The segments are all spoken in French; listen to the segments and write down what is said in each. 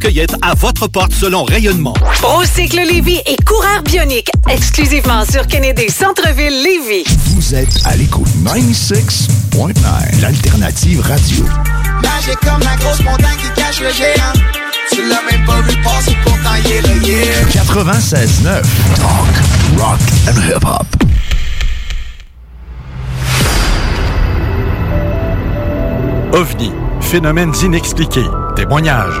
Cueillette à votre porte selon rayonnement. Procycle Lévis et coureur bionique exclusivement sur Kennedy Centre-ville Lévis. Vous êtes à l'écoute 96.9, l'alternative radio. Magique comme la grosse montagne qui cache le géant. Tu l'as même pas vu passer pourtant il est là, yeah. 96.9, talk, rock and hip-hop. OVNI, phénomènes inexpliqués, témoignages,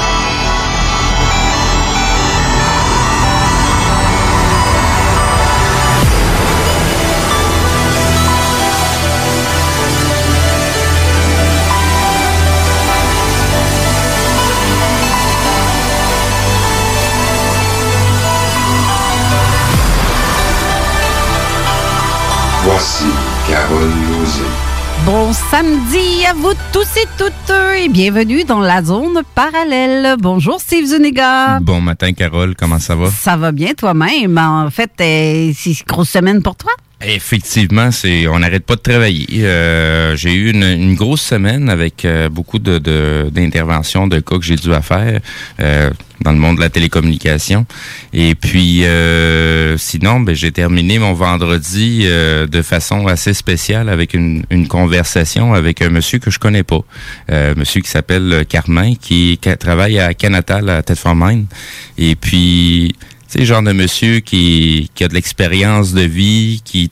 Voici Carole Lozé. Bon samedi à vous tous et toutes et bienvenue dans la zone parallèle. Bonjour Steve Zuniga. Bon matin Carole, comment ça va? Ça va bien toi-même? En fait, euh, c'est une grosse semaine pour toi? Effectivement, c'est on n'arrête pas de travailler. Euh, j'ai eu une, une, grosse semaine avec euh, beaucoup de, d'interventions, de, cas que j'ai dû à faire euh, dans le monde de la télécommunication. Et puis, euh, sinon, ben, j'ai terminé mon vendredi de façon assez spéciale avec une, une, conversation avec un monsieur que je connais pas, un monsieur qui s'appelle Carmin, qui, qui, travaille à Canatal à Thetford Mine. Et puis c'est genre de monsieur qui, qui a de l'expérience de vie, qui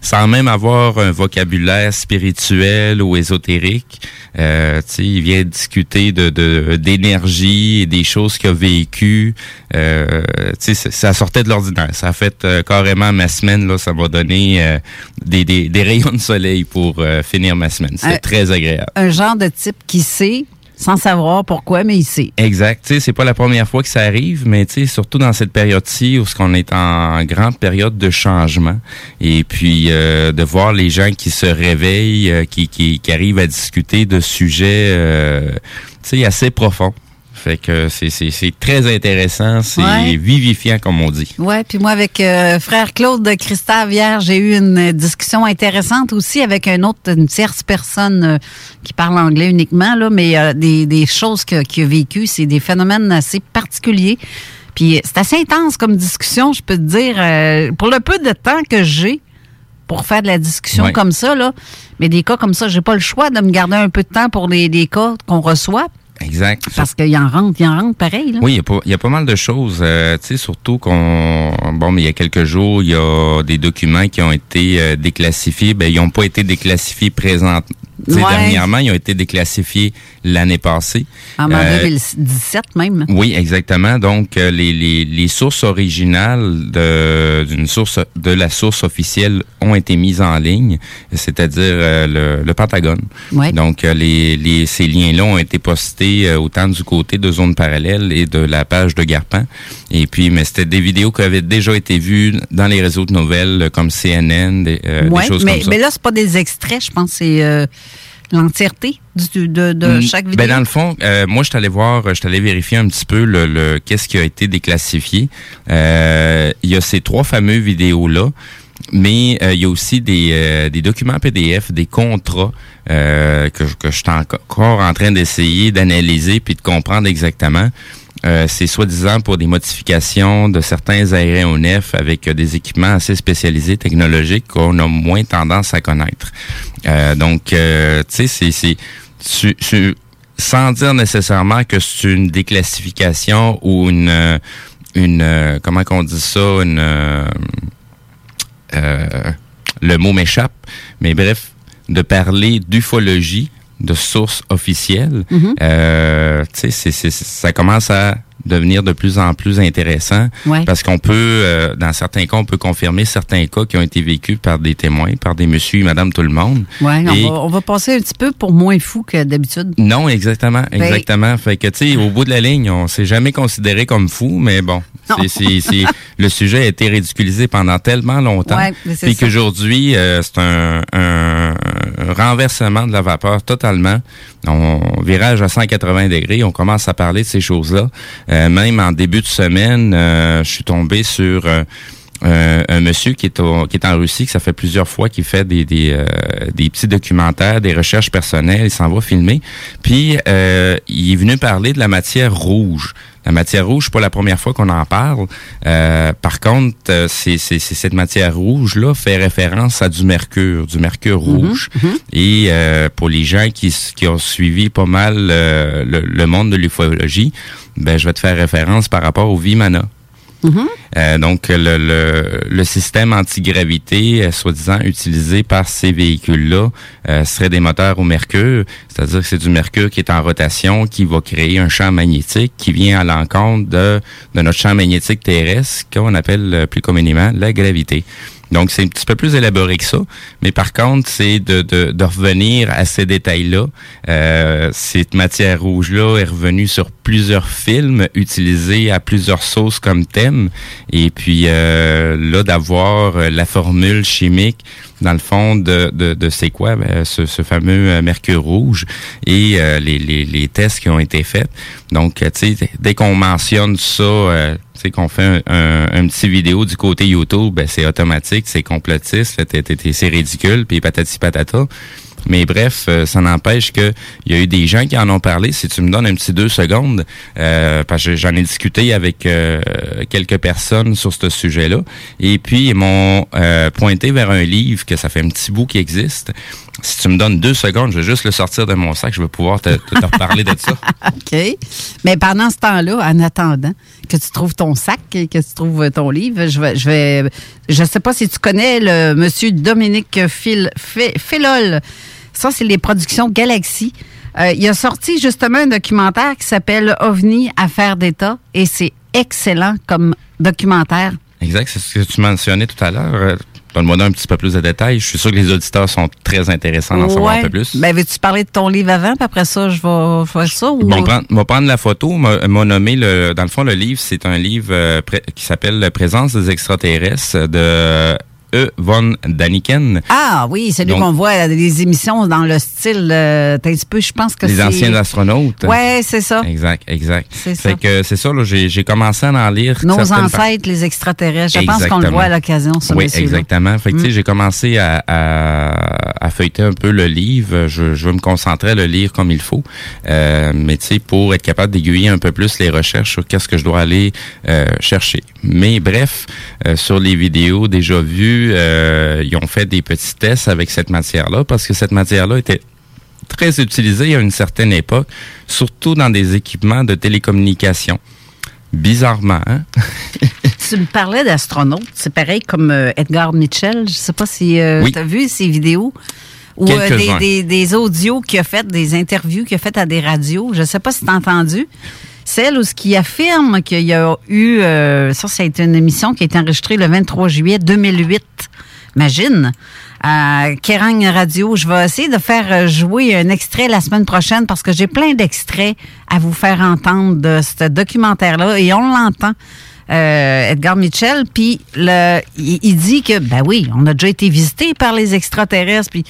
sans même avoir un vocabulaire spirituel ou ésotérique, euh, il vient discuter de d'énergie et des choses qu'il a vécues. Euh, ça sortait de l'ordinaire. Ça a fait euh, carrément ma semaine. Là, ça m'a donné euh, des, des, des, rayons de soleil pour euh, finir ma semaine. C'était très agréable. Un genre de type qui sait sans savoir pourquoi, mais il sait. Exact. Tu sais, c'est pas la première fois que ça arrive, mais tu sais, surtout dans cette période-ci où on est en grande période de changement, et puis euh, de voir les gens qui se réveillent, euh, qui, qui, qui, arrivent à discuter de sujets, euh, tu sais, assez profonds. Fait que c'est très intéressant, c'est ouais. vivifiant comme on dit. Ouais, puis moi avec euh, frère Claude Christave hier, j'ai eu une discussion intéressante aussi avec un autre une tierce personne euh, qui parle anglais uniquement là, mais euh, des, des choses qu'il a vécues, c'est des phénomènes assez particuliers. Puis c'est assez intense comme discussion, je peux te dire pour le peu de temps que j'ai pour faire de la discussion ouais. comme ça là, mais des cas comme ça, j'ai pas le choix de me garder un peu de temps pour les, les cas qu'on reçoit. Exact. Parce qu'il en rentre, il en rentre pareil. Là. Oui, il y, a pas, il y a pas mal de choses. Euh, tu sais, surtout qu'on, bon, mais il y a quelques jours, il y a des documents qui ont été euh, déclassifiés. Ben, ils n'ont pas été déclassifiés présent, Ouais. Dernièrement, ils ont été déclassifiés l'année passée. En euh, 2017 même. Oui, exactement. Donc, euh, les, les, les, sources originales de, d'une source, de la source officielle ont été mises en ligne, c'est-à-dire euh, le, le, Pentagone. Ouais. Donc, les, les, ces liens-là ont été postés autant du côté de Zone Parallèle et de la page de Garpan. Et puis, mais c'était des vidéos qui avaient déjà été vues dans les réseaux de nouvelles comme CNN, des, ouais, des choses mais, comme ça. Mais là, c'est pas des extraits, je pense, c'est l'entièreté de, de, de Mm, chaque vidéo? Ben dans le fond, euh, moi, je suis allé voir, je suis allé vérifier un petit peu le, le qu'est-ce qui a été déclassifié. Euh, il y a ces trois fameux vidéos-là. Mais euh, il y a aussi des, euh, des documents PDF, des contrats euh, que, que je suis encore en train d'essayer d'analyser puis de comprendre exactement. Euh, c'est soi-disant pour des modifications de certains aéronefs avec euh, des équipements assez spécialisés technologiques qu'on a moins tendance à connaître. Donc, tu sais, c'est- c'est tu- sans dire nécessairement que c'est une déclassification ou une une comment qu'on dit ça une le mot m'échappe mais bref de parler d'ufologie de sources officielles euh, c'est- c'est- ça commence à devenir de plus en plus intéressant Ouais. parce qu'on peut euh, dans certains cas on peut confirmer certains cas qui ont été vécus par des témoins par des monsieur et madame tout le monde Ouais, on, on va passer un petit peu pour moins fou que d'habitude. non, exactement, Ben- exactement. Fait que, tu sais, au bout de la ligne, on s'est jamais considéré comme fou, mais bon, c'est, c'est, le sujet a été ridiculisé pendant tellement longtemps. Ouais, puis qu'aujourd'hui, euh, c'est un, un- un renversement de la vapeur totalement. On virage à 180 degrés, on commence à parler de ces choses-là. Euh, même en début de semaine, euh, je suis tombé sur euh, un monsieur qui est, qui est en Russie, que ça fait plusieurs fois qu'il fait des, des, des petits documentaires, des recherches personnelles, il s'en va filmer. Puis, il est venu parler de la matière rouge. La matière rouge, c'est pas la première fois qu'on en parle. Euh, par contre, euh, c'est, cette matière rouge-là fait référence à du mercure, du mercure rouge. Et euh, pour les gens qui, ont suivi pas mal euh, le, le monde de l'ufologie, ben, je vais te faire référence par rapport au Vimana. Euh, donc, le système antigravité, euh, soi-disant utilisé par ces véhicules-là, euh, serait des moteurs au mercure, c'est-à-dire que c'est du mercure qui est en rotation, qui va créer un champ magnétique qui vient à l'encontre de, de notre champ magnétique terrestre, qu'on appelle euh, plus communément la gravité. Donc, c'est un petit peu plus élaboré que ça. Mais par contre, c'est de, de, de revenir à ces détails-là. Euh, cette matière rouge-là est revenue sur plusieurs films, utilisée à plusieurs sauces comme thème. Et puis, euh, là, d'avoir euh, la formule chimique, dans le fond, de, de, de c'est quoi, ben, ce, ce fameux euh, mercure rouge et euh, les, les, les tests qui ont été faits. Donc, euh, tu sais, dès qu'on mentionne ça... euh, sais, qu'on fait un, un, un petit vidéo du côté YouTube, ben, c'est automatique, c'est complotiste, c'est ridicule, puis patati patata. Mais bref, euh, ça n'empêche que il y a eu des gens qui en ont parlé. Si tu me donnes un petit deux secondes, euh, parce que j'en ai discuté avec euh, quelques personnes sur ce sujet-là, et puis ils m'ont pointé vers un livre que ça fait un petit bout qui existe. Si tu me donnes deux secondes, je vais juste le sortir de mon sac, je vais pouvoir te, te, reparler de ça. OK. Mais pendant ce temps-là, en attendant que tu trouves ton sac et que tu trouves ton livre, je vais, je vais, je sais pas si tu connais le monsieur Dominique Phil- Philol. Ça, c'est les productions Galaxy. Euh, il a sorti justement un documentaire qui s'appelle OVNI Affaires d'État et c'est excellent comme documentaire. Exact, c'est ce que tu mentionnais tout à l'heure. Euh, Donne-moi un petit peu plus de détails. Je suis sûr que les auditeurs sont très intéressants d'en savoir un peu plus. Ben, veux-tu parler de ton livre avant, puis après ça, je vais faire ça? Ou... Bon, prendre, va prendre la photo. M'a nommé le. Dans le fond, le livre, c'est un livre euh, qui s'appelle Présence des extraterrestres de E. von Daniken. Ah oui, c'est lui Donc- qu'on voit à des émissions dans le style euh, un petit peu, je pense que c'est... Les anciens astronautes. Ouais, c'est ça. Exact, exact. C'est ça. que c'est ça, là, j'ai j'ai commencé à en lire. Nos par- ancêtres, les extraterrestres. Je pense qu'on le voit à l'occasion, ce Oui, exactement. Fait que, Mm. j'ai commencé à, à, à feuilleter un peu le livre. Je, je veux me concentrer à le lire comme il faut. Euh, mais tu sais, pour être capable d'aiguiller un peu plus les recherches sur qu'est-ce que je dois aller euh, chercher. Mais bref, euh, sur les vidéos déjà vues, euh, ils ont fait des petits tests avec cette matière-là parce que cette matière-là était très utilisée à une certaine époque, surtout dans des équipements de télécommunication. Bizarrement, hein? Tu me parlais d'astronautes. C'est pareil comme euh, Edgar Mitchell. Je sais pas si euh, Oui. tu as vu ces vidéos. Ou euh, des, Quelques-uns. des, des audios qu'il a fait, des interviews qu'il a fait à des radios. Je sais pas si tu as entendu. Celle où ce qui affirme qu'il y a eu... euh, ça, ça a été une émission qui a été enregistrée le 23 juillet 2008. Imagine. À Kerrang Radio. Je vais essayer de faire euh, jouer un extrait la semaine prochaine parce que j'ai plein d'extraits à vous faire entendre de ce documentaire-là et on l'entend. euh, Edgar Mitchell, puis le, il, il dit que, ben oui, on a déjà été visité par les extraterrestres, puis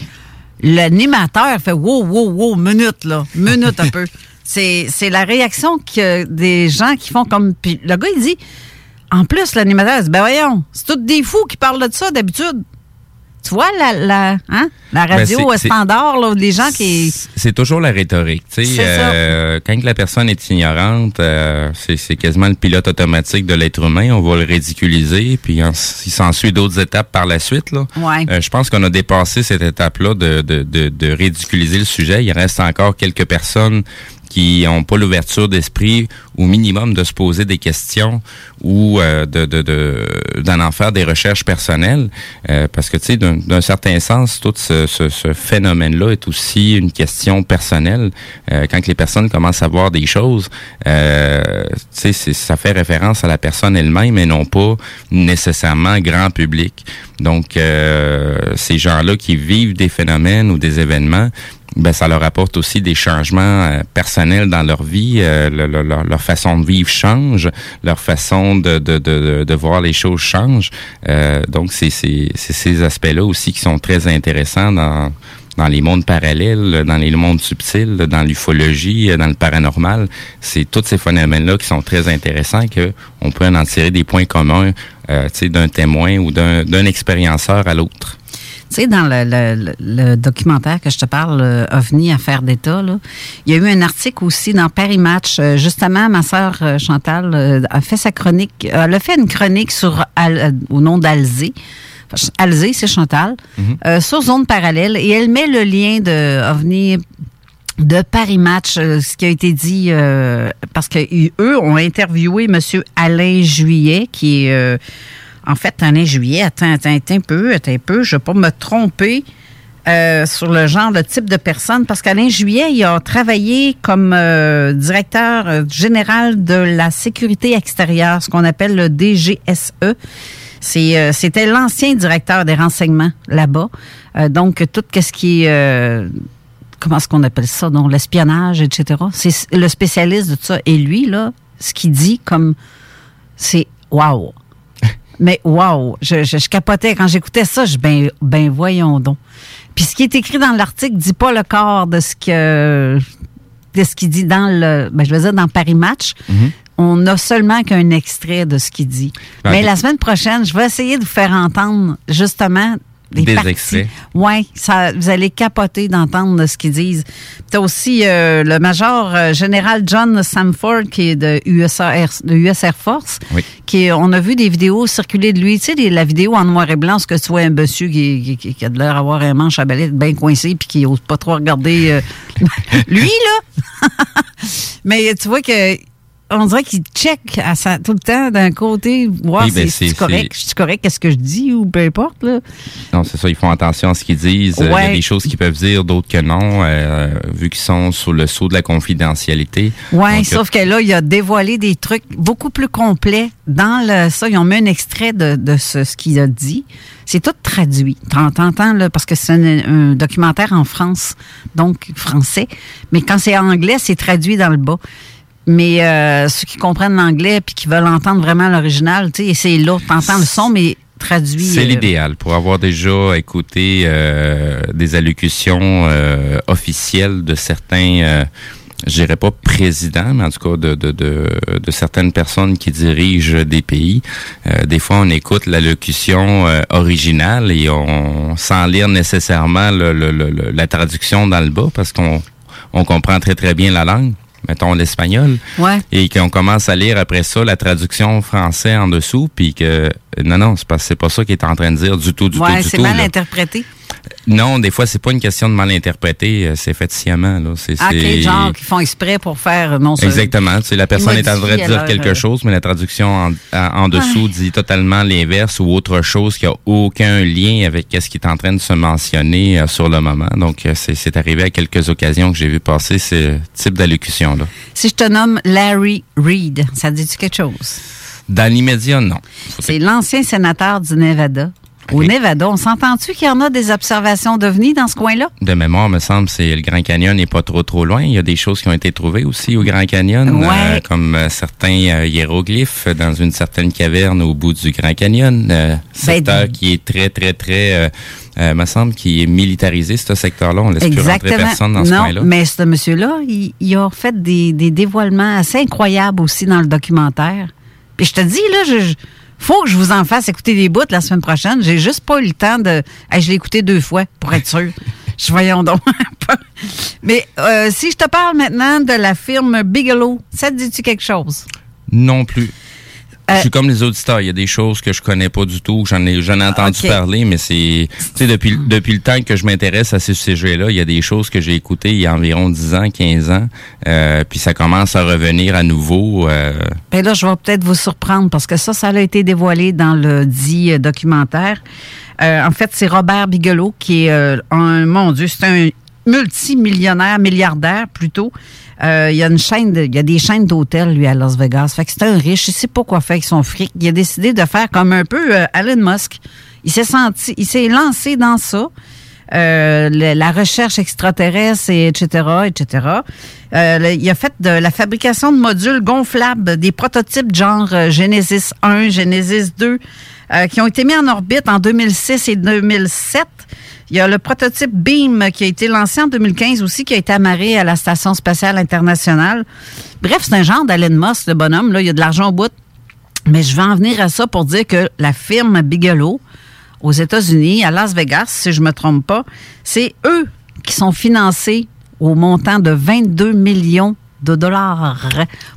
l'animateur fait wow, wow, wow, minute, là, minute un peu. C'est, c'est la réaction que des gens qui font comme. Puis le gars, il dit En plus, l'animateur dit, ben voyons, c'est tous des fous qui parlent de ça d'habitude. Tu vois, la, la, hein? la radio Ben, c'est- standard, là, les gens qui... C'est toujours la rhétorique. tu sais, euh, quand la personne est ignorante, euh, c'est c'est quasiment le pilote automatique de l'être humain. On va le ridiculiser, puis en- il s'ensuit d'autres étapes par la suite. Là. Ouais. Euh, je pense qu'on a dépassé cette étape-là de, de, de, de ridiculiser le sujet. Il reste encore quelques personnes qui n'ont pas l'ouverture d'esprit au minimum de se poser des questions ou euh, de de- de- d'en en faire des recherches personnelles. Euh, parce que tu sais d'un certain sens tout ce, ce, ce phénomène-là est aussi une question personnelle. Euh, quand les personnes commencent à voir des choses euh, tu sais ça fait référence à la personne elle-même et non pas nécessairement grand public. Donc euh, ces gens-là qui vivent des phénomènes ou des événements ben ça leur apporte aussi des changements euh, personnels dans leur vie. euh, le- le- leur, leur façon de vivre change, leur façon de, de, de, de voir les choses change. Euh, donc, c'est ces aspects-là aussi qui sont très intéressants dans dans les mondes parallèles, dans les mondes subtils, dans l'ufologie, dans le paranormal. C'est tous ces phénomènes-là qui sont très intéressants que on peut en tirer des points communs euh, d'un témoin ou d'un d'un expérienceur à l'autre. Tu sais, dans le, le- le documentaire que je te parle, euh, OVNI, Affaires d'État, là, il y a eu un article aussi dans Paris Match. Euh, justement, ma sœur euh, Chantal euh, a fait sa chronique, elle a fait une chronique sur Al- euh, au nom d'Alzé. Alzé, c'est Chantal, euh, sur Zone Parallèle. Et elle met le lien de OVNI de Paris Match, ce qui a été dit, euh, parce que eux ont interviewé M. Alain Juillet, qui est, euh, en fait, Alain Juillet, attends, attends, attends un peu, attends un peu, je ne vais pas me tromper euh, sur le genre, le type de personne, parce qu'Alain Juillet, il a travaillé comme euh, directeur euh, général de la sécurité extérieure, ce qu'on appelle le DGSE. C'était l'ancien directeur des renseignements là-bas. Donc, tout ce qui est comment est-ce qu'on appelle ça, donc l'espionnage, etc. C'est le spécialiste de tout ça. Et lui, là, ce qu'il dit comme c'est wow. Mais wow, je, je, je capotais quand j'écoutais ça, je ben ben voyons donc. Puis ce qui est écrit dans l'article dit pas le corps de ce que de ce qu'il dit dans le ben je veux dire dans Paris Match. On a seulement qu'un extrait de ce qu'il dit. Ben, Mais la semaine prochaine, je vais essayer de vous faire entendre justement des, Des extraits. Oui, vous allez capoter d'entendre ce qu'ils disent. Tu as aussi euh, le major euh, général John Samford, qui est de US Air, de US Air Force. Oui. Qui on a vu des vidéos circuler de lui. Tu sais, la vidéo en noir et blanc, ce que tu vois un monsieur qui, qui- qui a de l'air d'avoir un manche à balai bien coincé puis qui n'ose pas trop regarder. euh, lui, là! Mais tu vois que. On dirait qu'il check à sa, tout le temps d'un côté, voir Oui, ben, si c'est correct, je suis correct, qu'est-ce que je dis ou peu importe. Là. Non, c'est ça, ils font attention à ce qu'ils disent. Il y a des choses qu'ils peuvent dire, d'autres que non, euh, vu qu'ils sont sous le sceau de la confidentialité. Oui, sauf que là, il a dévoilé des trucs beaucoup plus complets dans le ça. Ils ont mis un extrait de, de ce, ce qu'il a dit. C'est tout traduit. T'en- T'entends, là, parce que c'est un, un documentaire en France, donc français. Mais quand c'est anglais, c'est traduit dans le bas. Mais euh, ceux qui comprennent l'anglais puis qui veulent entendre vraiment l'original, tu sais, c'est là. T'entends le son, mais traduit. C'est euh, l'idéal pour avoir déjà écouté euh, des allocutions euh, officielles de certains, euh, je dirais pas présidents, mais en tout cas de, de, de, de certaines personnes qui dirigent des pays. Euh, des fois, on écoute l'allocution euh, originale et on, sans lire nécessairement le, le- le- le- la traduction dans le bas parce qu'on on comprend très très bien la langue. Mettons l'espagnol Ouais. et qu'on commence à lire après ça la traduction français en dessous, puis que non, non, c'est pas, pas ça qu'il est en train de dire du tout, du tout, c'est mal là. interprété. Non, des fois, c'est pas une question de mal interpréter, euh, c'est fait sciemment. Là. C'est, Ah, ok, genre, qui font exprès pour faire. Non, ça- Exactement. Tu sais, la personne est en train de dire quelque euh, chose, mais la traduction en, en- dessous dit totalement l'inverse ou autre chose qui a aucun lien avec ce qui est en train de se mentionner euh, sur le moment. Donc, c'est, arrivé à quelques occasions que j'ai vu passer ce type Si je te nomme Larry Reid, ça te dit-tu quelque chose? Dans l'immédiat, non. C'est l'ancien sénateur du Nevada. Au Nevada, on s'entend-tu qu'il y en a des observations d'OVNI dans ce coin-là? De mémoire, me semble, c'est le Grand Canyon n'est pas trop trop loin. Il y a des choses qui ont été trouvées aussi au Grand Canyon, Ouais. euh, comme euh, certains euh, hiéroglyphes dans une certaine caverne au bout du Grand Canyon. Euh, secteur qui est très très très, euh, me semble, qui est militarisé ce secteur-là. On laisse plus rentrer personne dans ce non, coin-là. mais ce monsieur-là, il, il a fait des, des dévoilements assez incroyables aussi dans le documentaire. Puis je te dis, là, je, je- faut que je vous en fasse écouter des bouts la semaine prochaine. J'ai juste pas eu le temps de. Hey, je l'ai écouté deux fois pour être sûr. Je voyons donc. Mais euh, si je te parle maintenant de la firme Bigelow, ça te dit-tu quelque chose? Non plus. Euh, je suis comme les auditeurs. Il y a des choses que je connais pas du tout. J'en ai, j'en ai entendu parler, mais c'est, tu sais, depuis, depuis le temps que je m'intéresse à ces sujets-là, il y a des choses que j'ai écoutées il y a environ 10 ans, 15 ans, euh, puis ça commence à revenir à nouveau. euh, Ben là, je vais peut-être vous surprendre parce que ça, ça a été dévoilé dans le dit euh, documentaire. Euh, en fait, c'est Robert Bigelow qui est un, mon Dieu, c'est un multimillionnaire, milliardaire plutôt. Euh, il y a une chaîne, de- il y a des chaînes d'hôtels lui à Las Vegas. Fait que c'est un riche, il sait pas quoi faire avec son fric. Il a décidé de faire comme un peu euh, Elon Musk. Il s'est senti, il s'est lancé dans ça. Euh, la recherche extraterrestre, et etc., etc. Euh, il a fait de la fabrication de modules gonflables, des prototypes genre euh, Genesis 1, Genesis 2, euh, qui ont été mis en orbite en 2006 et 2007. Il y a le prototype Beam qui a été lancé en 2015 aussi, qui a été amarré à la Station spatiale internationale. Bref, c'est un genre d'Elon Musk, le bonhomme. Là, il y a de l'argent au bout. Mais je vais en venir à ça pour dire que la firme Bigelow, aux États-Unis, à Las Vegas, si je me trompe pas, c'est eux qui sont financés au montant de 22 millions de dollars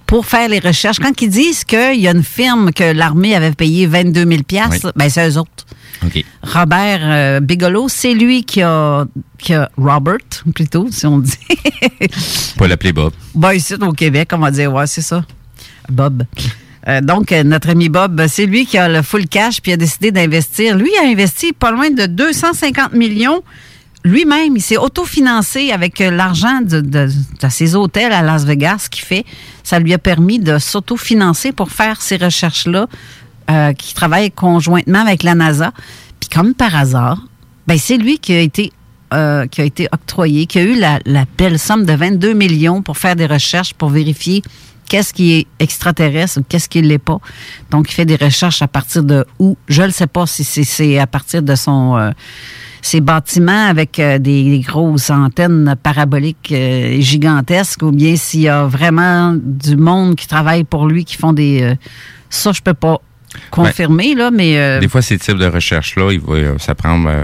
pour faire les recherches. Quand ils disent qu'il y a une firme que l'armée avait payé 22 000 piastres, Oui. ben c'est eux autres. Robert euh, Bigelow, c'est lui qui a, qui a Robert, plutôt, si on dit. Pas l'appeler Bob. Ben, ici, au Québec, on va dire, ouais, c'est ça. Bob. Euh, donc, euh, notre ami Bob, c'est lui qui a le full cash puis a décidé d'investir. Lui a investi pas loin de 250 millions. Lui-même, il s'est autofinancé avec l'argent de, de- de ses hôtels à Las Vegas qu'il fait. Ça lui a permis de s'autofinancer pour faire ces recherches-là, euh, qui travaille conjointement avec la NASA. Puis comme par hasard, ben c'est lui qui a été euh, qui a été octroyé, qui a eu la, belle somme de 22 millions pour faire des recherches, pour vérifier qu'est-ce qui est extraterrestre ou qu'est-ce qui ne l'est pas. Donc, il fait des recherches à partir de où? Je ne sais pas si c'est- à partir de son... euh, bâtiments avec des, grosses antennes paraboliques gigantesques ou bien s'il y a vraiment du monde qui travaille pour lui, qui font des... ça, je peux pas confirmer, là, mais... euh, Des fois, ces types de recherches-là, il va, euh, ça prend euh,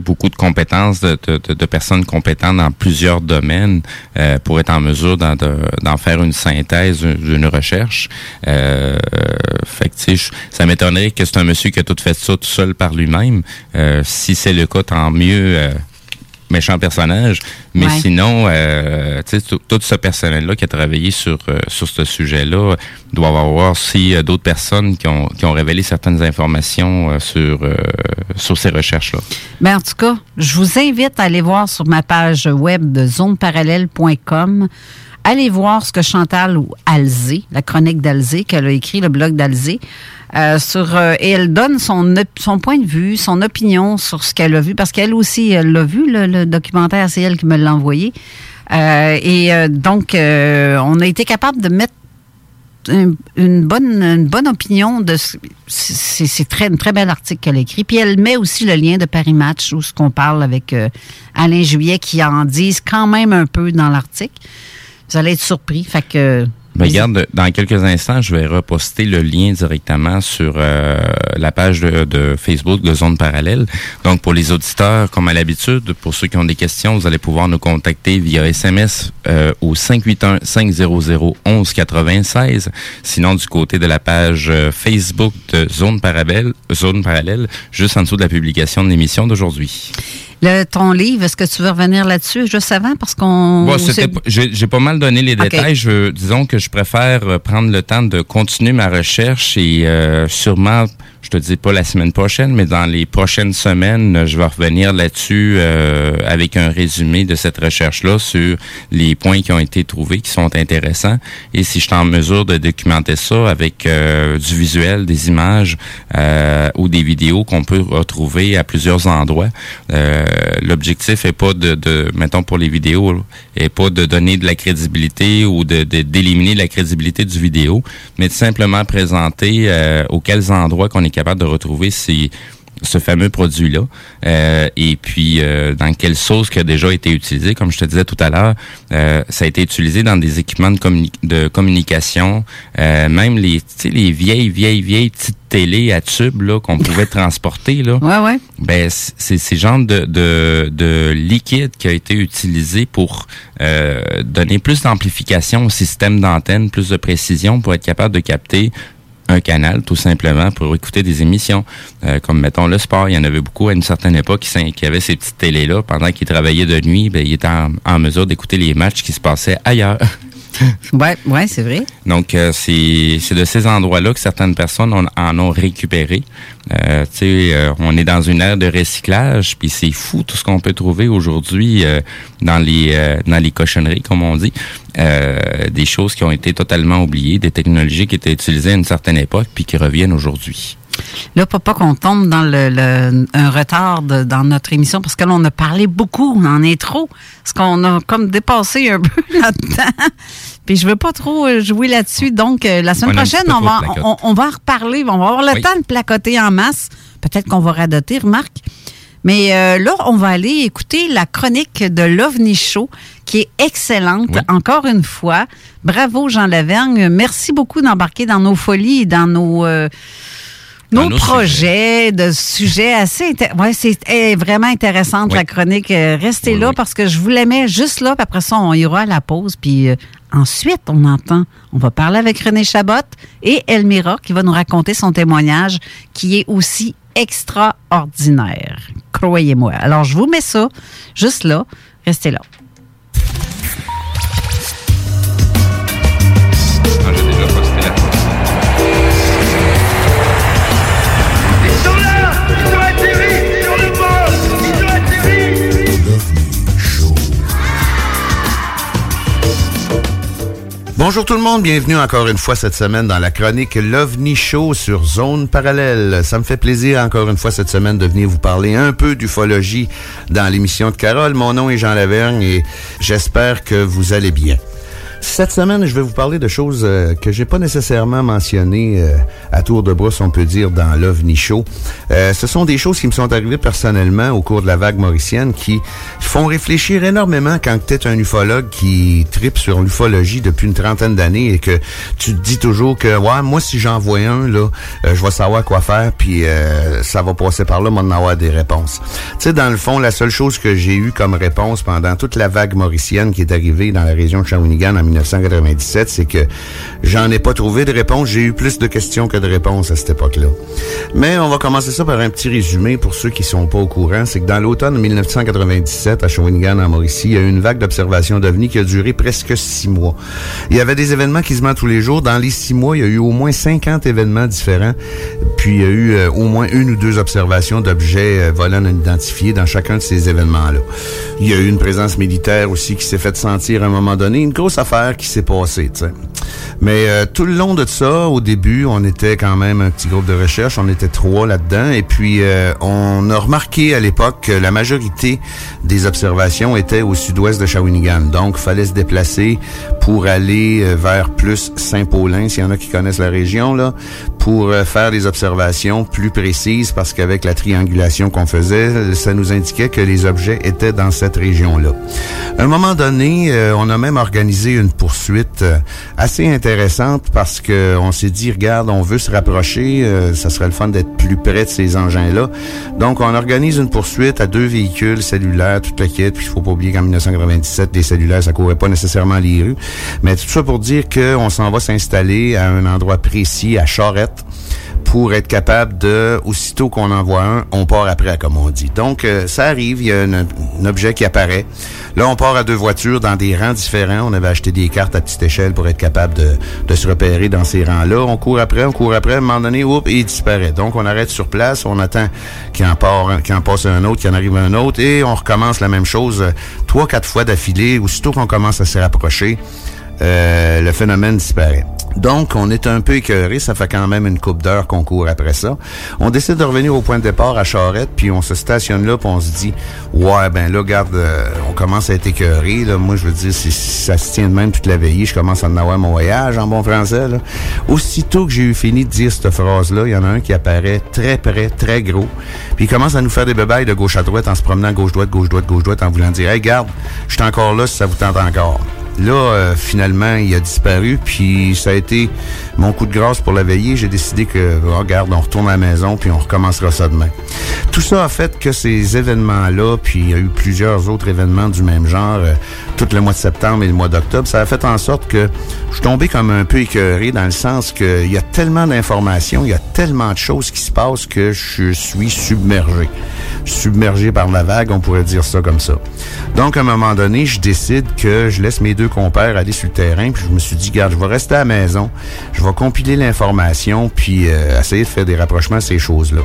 beaucoup de compétences, de, de- de- personnes compétentes dans plusieurs domaines euh, pour être en mesure d'en, de- d'en faire une synthèse d'une- recherche. Euh, fait que, ça m'étonnerait que c'est un monsieur qui a tout fait ça tout seul par lui-même. Euh, si c'est le cas, tant mieux. Méchant personnage, mais Ouais. sinon, euh, tu sais, tout, ce personnel-là qui a travaillé sur euh, sur ce sujet-là doit avoir aussi euh, d'autres personnes qui ont qui ont révélé certaines informations euh, sur euh, sur ces recherches-là. Mais en tout cas, je vous invite à aller voir sur ma page web de zoneparallèle.com. Allez voir ce que Chantal ou Alzé, la chronique d'Alzé, qu'elle a écrit, le blog d'Alzé, euh, sur euh, et elle donne son son point de vue, son opinion sur ce qu'elle a vu, parce qu'elle aussi elle l'a vu le, documentaire, c'est elle qui me l'a envoyé. Euh, et donc on a été capable de mettre un- une bonne une bonne opinion de ce- c'est c'est très un très bel article qu'elle écrit puis elle met aussi le lien de Paris Match où ce qu'on parle avec Alain Juillet qui en disent quand même un peu dans l'article vous allez être surpris fait que Regarde, dans quelques instants, je vais reposter le lien directement sur euh, la page de, de Facebook de Zone Parallèle. Donc, pour les auditeurs, comme à l'habitude, pour ceux qui ont des questions, vous allez pouvoir nous contacter via SMS euh, au 581-500-1196. Sinon, du côté de la page euh, Facebook de Zone Parallèle, Zone Parallèle, juste en dessous de la publication de l'émission d'aujourd'hui. Le, ton livre est-ce que tu veux revenir là-dessus juste avant? Parce qu'on Bon, j'ai pas mal donné les détails. Je, disons que je préfère euh, prendre le temps de continuer ma recherche et euh, sûrement, je te dis pas la semaine prochaine, mais dans les prochaines semaines, je vais revenir là-dessus euh, avec un résumé de cette recherche-là sur les points qui ont été trouvés, qui sont intéressants. Et si je suis en mesure de documenter ça avec euh, du visuel, des images euh, ou des vidéos qu'on peut retrouver à plusieurs endroits, euh, l'objectif est pas de, de, mettons pour les vidéos, est pas de donner de la crédibilité ou de de- d'éliminer la crédibilité du vidéo, mais de simplement présenter euh, auxquels endroits qu'on est capable de retrouver ces ce fameux produit-là euh, et puis euh, dans quelle sauce qui a déjà été utilisé. Comme je te disais tout à l'heure, euh, ça a été utilisé dans des équipements de, communi- de communication, euh, même les, les vieilles, vieilles, vieilles petites télé à tube là qu'on pouvait transporter là. Ouais, ouais. Ben c'est c'est genre de, de de liquide qui a été utilisé pour euh, donner plus d'amplification au système d'antenne, plus de précision pour être capable de capter un canal tout simplement pour écouter des émissions. Euh, comme mettons le sport il y en avait beaucoup à une certaine époque qui, qui avait ces petites télé là pendant qu'ils travaillaient de nuit ben il était en, en mesure d'écouter les matchs qui se passaient ailleurs Ouais, ouais, c'est vrai. Donc, euh, c'est de ces endroits-là que certaines personnes en, ont récupéré. Euh, tu sais, euh, on est dans une ère de recyclage, puis c'est fou tout ce qu'on peut trouver aujourd'hui dans les dans les cochonneries, comme on dit. Des choses qui ont été totalement oubliées, des technologies qui étaient utilisées à une certaine époque, puis qui reviennent aujourd'hui. Là, pour pas qu'on tombe dans le, le- un retard de- dans notre émission, parce que là, on a parlé beaucoup en intro, parce qu'on a comme dépassé un peu là-dedans. Puis je veux pas trop euh, jouer là-dessus. Donc, euh, la semaine On prochaine, on trop va, on, on va en reparler. On va avoir le Oui. temps de placoter en masse. Peut-être qu'on va radoter, remarque. Mais euh, là, on va aller écouter la chronique de l'OVNI Show, qui est excellente, Oui. encore une fois. Bravo, Jean Lavergne. Merci beaucoup d'embarquer dans nos folies et dans nos... euh, nos, projets de sujets assez ouais c'est vraiment intéressante Oui. la chronique. Euh, restez Oui, là oui. parce que je vous la mets juste là puis après ça on ira à la pause puis euh, ensuite on entend on va parler avec René Chabot et Elmira qui va nous raconter son témoignage qui est aussi extraordinaire. Croyez-moi. Alors je vous mets ça juste là. Restez là. Ah, Bonjour tout le monde, bienvenue encore une fois cette semaine dans la chronique l'OVNI Show sur Zone Parallèle. Ça me fait plaisir encore une fois cette semaine de venir vous parler un peu d'ufologie dans l'émission de Carole. Mon nom est Jean Lavergne et j'espère que vous allez bien. Cette semaine, je vais vous parler de choses euh, que j'ai pas nécessairement mentionnées euh, à tour de brousse, on peut dire, dans l'OVNI Show. Euh, ce sont des choses qui me sont arrivées personnellement au cours de la vague mauricienne qui font réfléchir énormément quand tu es un ufologue qui tripe sur l'ufologie depuis une trentaine d'années et que tu te dis toujours que, ouais, moi, si j'en vois un, là, euh, je vais savoir quoi faire, puis euh, ça va passer par là, moi, d'en avoir des réponses. Tu sais, dans le fond, la seule chose que j'ai eue comme réponse pendant toute la vague mauricienne qui est arrivée dans la région de Shawinigan en 1997, c'est que j'en ai pas trouvé de réponse. J'ai eu plus de questions que de réponses à cette époque-là. Mais on va commencer ça par un petit résumé pour ceux qui sont pas au courant. C'est que dans l'automne 1997, à Shawinigan, en Mauricie, il y a eu une vague d'observation d'OVNI qui a duré presque six mois. Il y avait des événements quasiment tous les jours. Dans les six mois, il y a eu au moins 50 événements différents. Puis il y a eu euh, au moins une ou deux observations d'objets euh, volants non identifiés dans chacun de ces événements-là. Il y a eu une présence militaire aussi qui s'est fait sentir à un moment donné. Une grosse affaire qui s'est passée, tu. Mais euh, tout le long de ça, au début, on était quand même un petit groupe de recherche. On était trois là-dedans. Et puis, euh, on a remarqué à l'époque que la majorité des observations étaient au sud-ouest de Shawinigan. Donc, fallait se déplacer pour aller euh, vers plus Saint-Paulin, s'il y en a qui connaissent la région, là, pour faire des observations plus précises parce qu'avec la triangulation qu'on faisait, ça nous indiquait que les objets étaient dans cette région-là. À un moment donné, euh, on a même organisé une poursuite euh, assez intéressante parce que on s'est dit, regarde, on veut se rapprocher, euh, ça serait le fun d'être plus près de ces engins-là. Donc, on organise une poursuite à deux véhicules cellulaires, toute la quête. Puis, il faut pas oublier qu'en 1997, les cellulaires, ça courait pas nécessairement les rues. Mais tout ça pour dire qu'on s'en va s'installer à un endroit précis, à Charette pour être capable de, aussitôt qu'on en voit un, on part après, comme on dit. Donc, euh, ça arrive, il y a un, objet qui apparaît. Là, on part à deux voitures dans des rangs différents. On avait acheté des cartes à petite échelle pour être capable de, se repérer dans ces rangs-là. On court après, on court après, à un moment donné, oups, il disparaît. Donc, on arrête sur place, on attend qu'il en, passe un autre, qu'il en arrive un autre, et on recommence la même chose trois, quatre fois d'affilée. Aussitôt qu'on commence à se rapprocher, euh, le phénomène disparaît. Donc, on est un peu écœuré. Ça fait quand même une coupe d'heure qu'on court après ça. On décide de revenir au point de départ à Charette, puis on se stationne là, puis on se dit, ouais, ben là, regarde, euh, on commence à être écœuré. Là. Moi, je veux dire, si, si ça se tient de même toute la veillée, je commence à en avoir mon voyage en bon français. Là. Aussitôt que j'ai eu fini de dire cette phrase-là, il y en a un qui apparaît très près, très gros, puis il commence à nous faire des bebailles de gauche à droite en se promenant gauche-droite, gauche-droite, gauche-droite, en voulant dire, hey, garde, je suis encore là si ça vous tente encore. Là, euh, finalement, il a disparu, puis ça a été mon coup de grâce pour la veillée. J'ai décidé que, regarde, on retourne à la maison, puis on recommencera ça demain. Tout ça a fait que ces événements-là, puis il y a eu plusieurs autres événements du même genre, euh, tout le mois de septembre et le mois d'octobre, ça a fait en sorte que je suis tombé comme un peu écœuré dans le sens qu'il y a tellement d'informations, il y a tellement de choses qui se passent que je suis submergé. Submergé par la vague, on pourrait dire ça comme ça. Donc, à un moment donné, je décide que je laisse mes deux compères aller sur le terrain, puis je me suis dit, garde, je vais rester à la maison, compiler l'information, puis euh, essayer de faire des rapprochements à ces choses-là.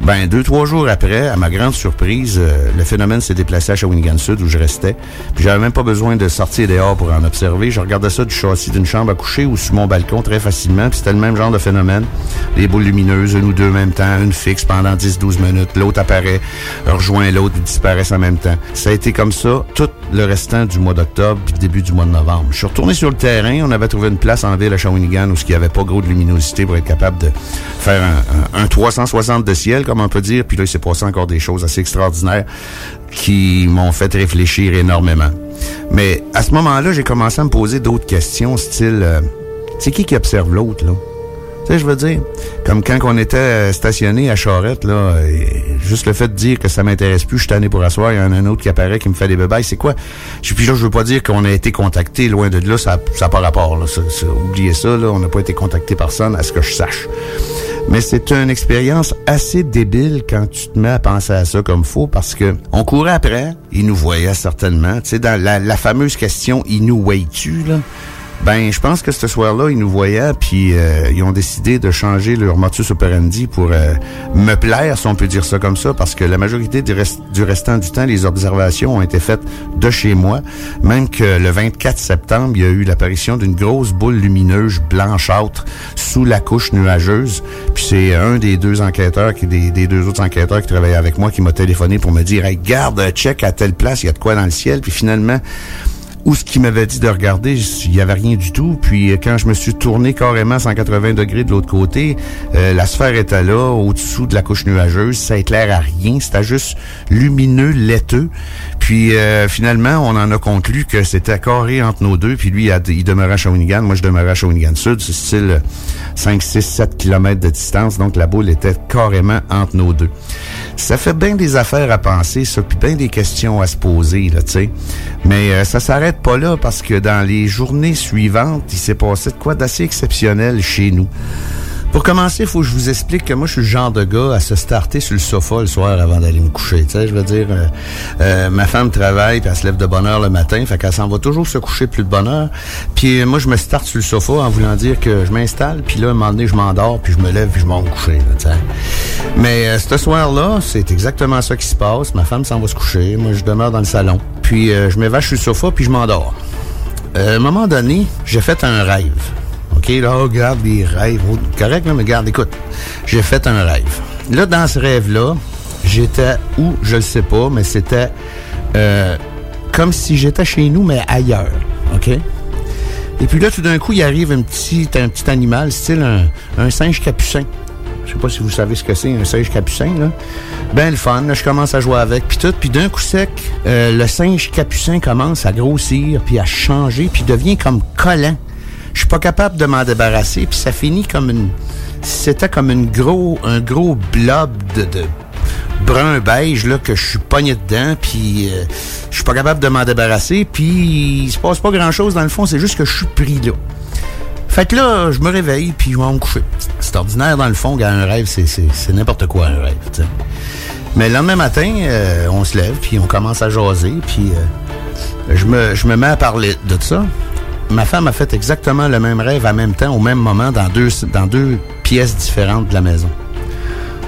Ben, deux, trois jours après, à ma grande surprise, euh, le phénomène s'est déplacé à Shawinigan Sud, où je restais. Puis j'avais même pas besoin de sortir dehors pour en observer. Je regardais ça du châssis d'une chambre à coucher ou sur mon balcon très facilement. Puis c'était le même genre de phénomène. Les boules lumineuses, une ou deux en même temps, une fixe pendant 10-12 minutes. L'autre apparaît, rejoint l'autre, ils disparaissent en même temps. Ça a été comme ça tout le restant du mois d'octobre puis début du mois de novembre. Je suis retourné sur le terrain. On avait trouvé une place en ville à Shawinigan où il n'y avait pas gros de luminosité pour être capable de faire un, un 360 de ciel, comme on peut dire. Puis là, il s'est passé encore des choses assez extraordinaires qui m'ont fait réfléchir énormément. Mais à ce moment-là, j'ai commencé à me poser d'autres questions, style, euh, c'est qui qui observe l'autre, là? Tu sais, je veux dire, comme quand on était euh, stationné à Charette, là, juste le fait de dire que ça m'intéresse plus, je suis tanné pour asseoir, il y en a un autre qui apparaît qui me fait des bébailles, c'est quoi? Puis là, je veux pas dire qu'on a été contacté, loin de là, ça n'a pas rapport, là. Ça, oubliez ça, là, on n'a pas été contacté par personne, à ce que je sache. Mais c'est une expérience assez débile quand tu te mets à penser à ça comme faux parce que on courait après, ils nous voyaient certainement. Tu sais, dans la, fameuse question, ils nous voient-tu, là? Ben, je pense que ce soir-là, ils nous voyaient, puis euh, ils ont décidé de changer leur motus operandi pour euh, me plaire, si on peut dire ça comme ça, parce que la majorité du, du restant du temps, les observations ont été faites de chez moi. Même que le 24 septembre, il y a eu l'apparition d'une grosse boule lumineuse blanchâtre sous la couche nuageuse. Puis c'est un des deux enquêteurs, qui des, des, deux autres enquêteurs qui travaillaient avec moi, qui m'a téléphoné pour me dire, hey, garde, check à telle place, il y a de quoi dans le ciel. Puis finalement, où ce qu'il m'avait dit de regarder, il n'y avait rien du tout. Puis euh, quand je me suis tourné carrément 180 degrés de l'autre côté, euh, la sphère était là, au-dessous de la couche nuageuse. Ça éclaire à rien. C'était juste lumineux, laiteux. Puis euh, finalement, on en a conclu que c'était carré entre nos deux. Puis lui, il demeurait à Shawinigan. Moi, je demeurais à Shawinigan Sud. C'est style 5, 6, 7 kilomètres de distance. Donc la boule était carrément entre nos deux. Ça fait bien des affaires à penser, ça, puis bien des questions à se poser, là, tu sais. Mais euh, ça s'arrête pas là parce que dans les journées suivantes, il s'est passé de quoi d'assez exceptionnel chez nous. Pour commencer, il faut que je vous explique que moi, je suis le genre de gars à se starter sur le sofa le soir avant d'aller me coucher. Tu sais, je veux dire, euh, euh, ma femme travaille, puis elle se lève de bonne heure le matin, fait qu'elle s'en va toujours se coucher plus de bonne heure. Puis euh, moi, je me starte sur le sofa en voulant dire que je m'installe, puis là, un moment donné, je m'endors, puis je me lève, puis je m'en coucher. Mais ce soir-là, c'est exactement ça qui se passe. Ma femme s'en va se coucher, moi, je demeure dans le salon. Puis je m'évache sur le sofa, puis je m'endors. à un moment donné, j'ai fait un rêve. OK, là, regarde les rêves. Correct, mais regarde, écoute, j'ai fait un rêve. Là, dans ce rêve-là, j'étais où, je le sais pas, mais c'était euh, comme si j'étais chez nous, mais ailleurs. OK? Et puis là, tout d'un coup, il arrive un petit, un petit animal, style un, un singe capucin. Je sais pas si vous savez ce que c'est, un singe capucin, là. Ben le fun, là, je commence à jouer avec, puis tout. Puis d'un coup sec, euh, le singe capucin commence à grossir, puis à changer, puis devient comme collant. Je suis pas capable de m'en débarrasser, puis ça finit comme une... C'était comme une gros, un gros blob de, de brun beige là que je suis pogné dedans puis euh, je suis pas capable de m'en débarrasser puis il se passe pas grand chose dans le fond c'est juste que je suis pris là. Fait que là je me réveille puis je vais me coucher. C'est ordinaire dans le fond un rêve c'est n'importe quoi un rêve t'sais. mais le lendemain matin euh, on se lève puis on commence à jaser puis euh, je me je me mets à parler de ça ma femme a fait exactement le même rêve en même temps, au même moment, dans deux, dans deux pièces différentes de la maison.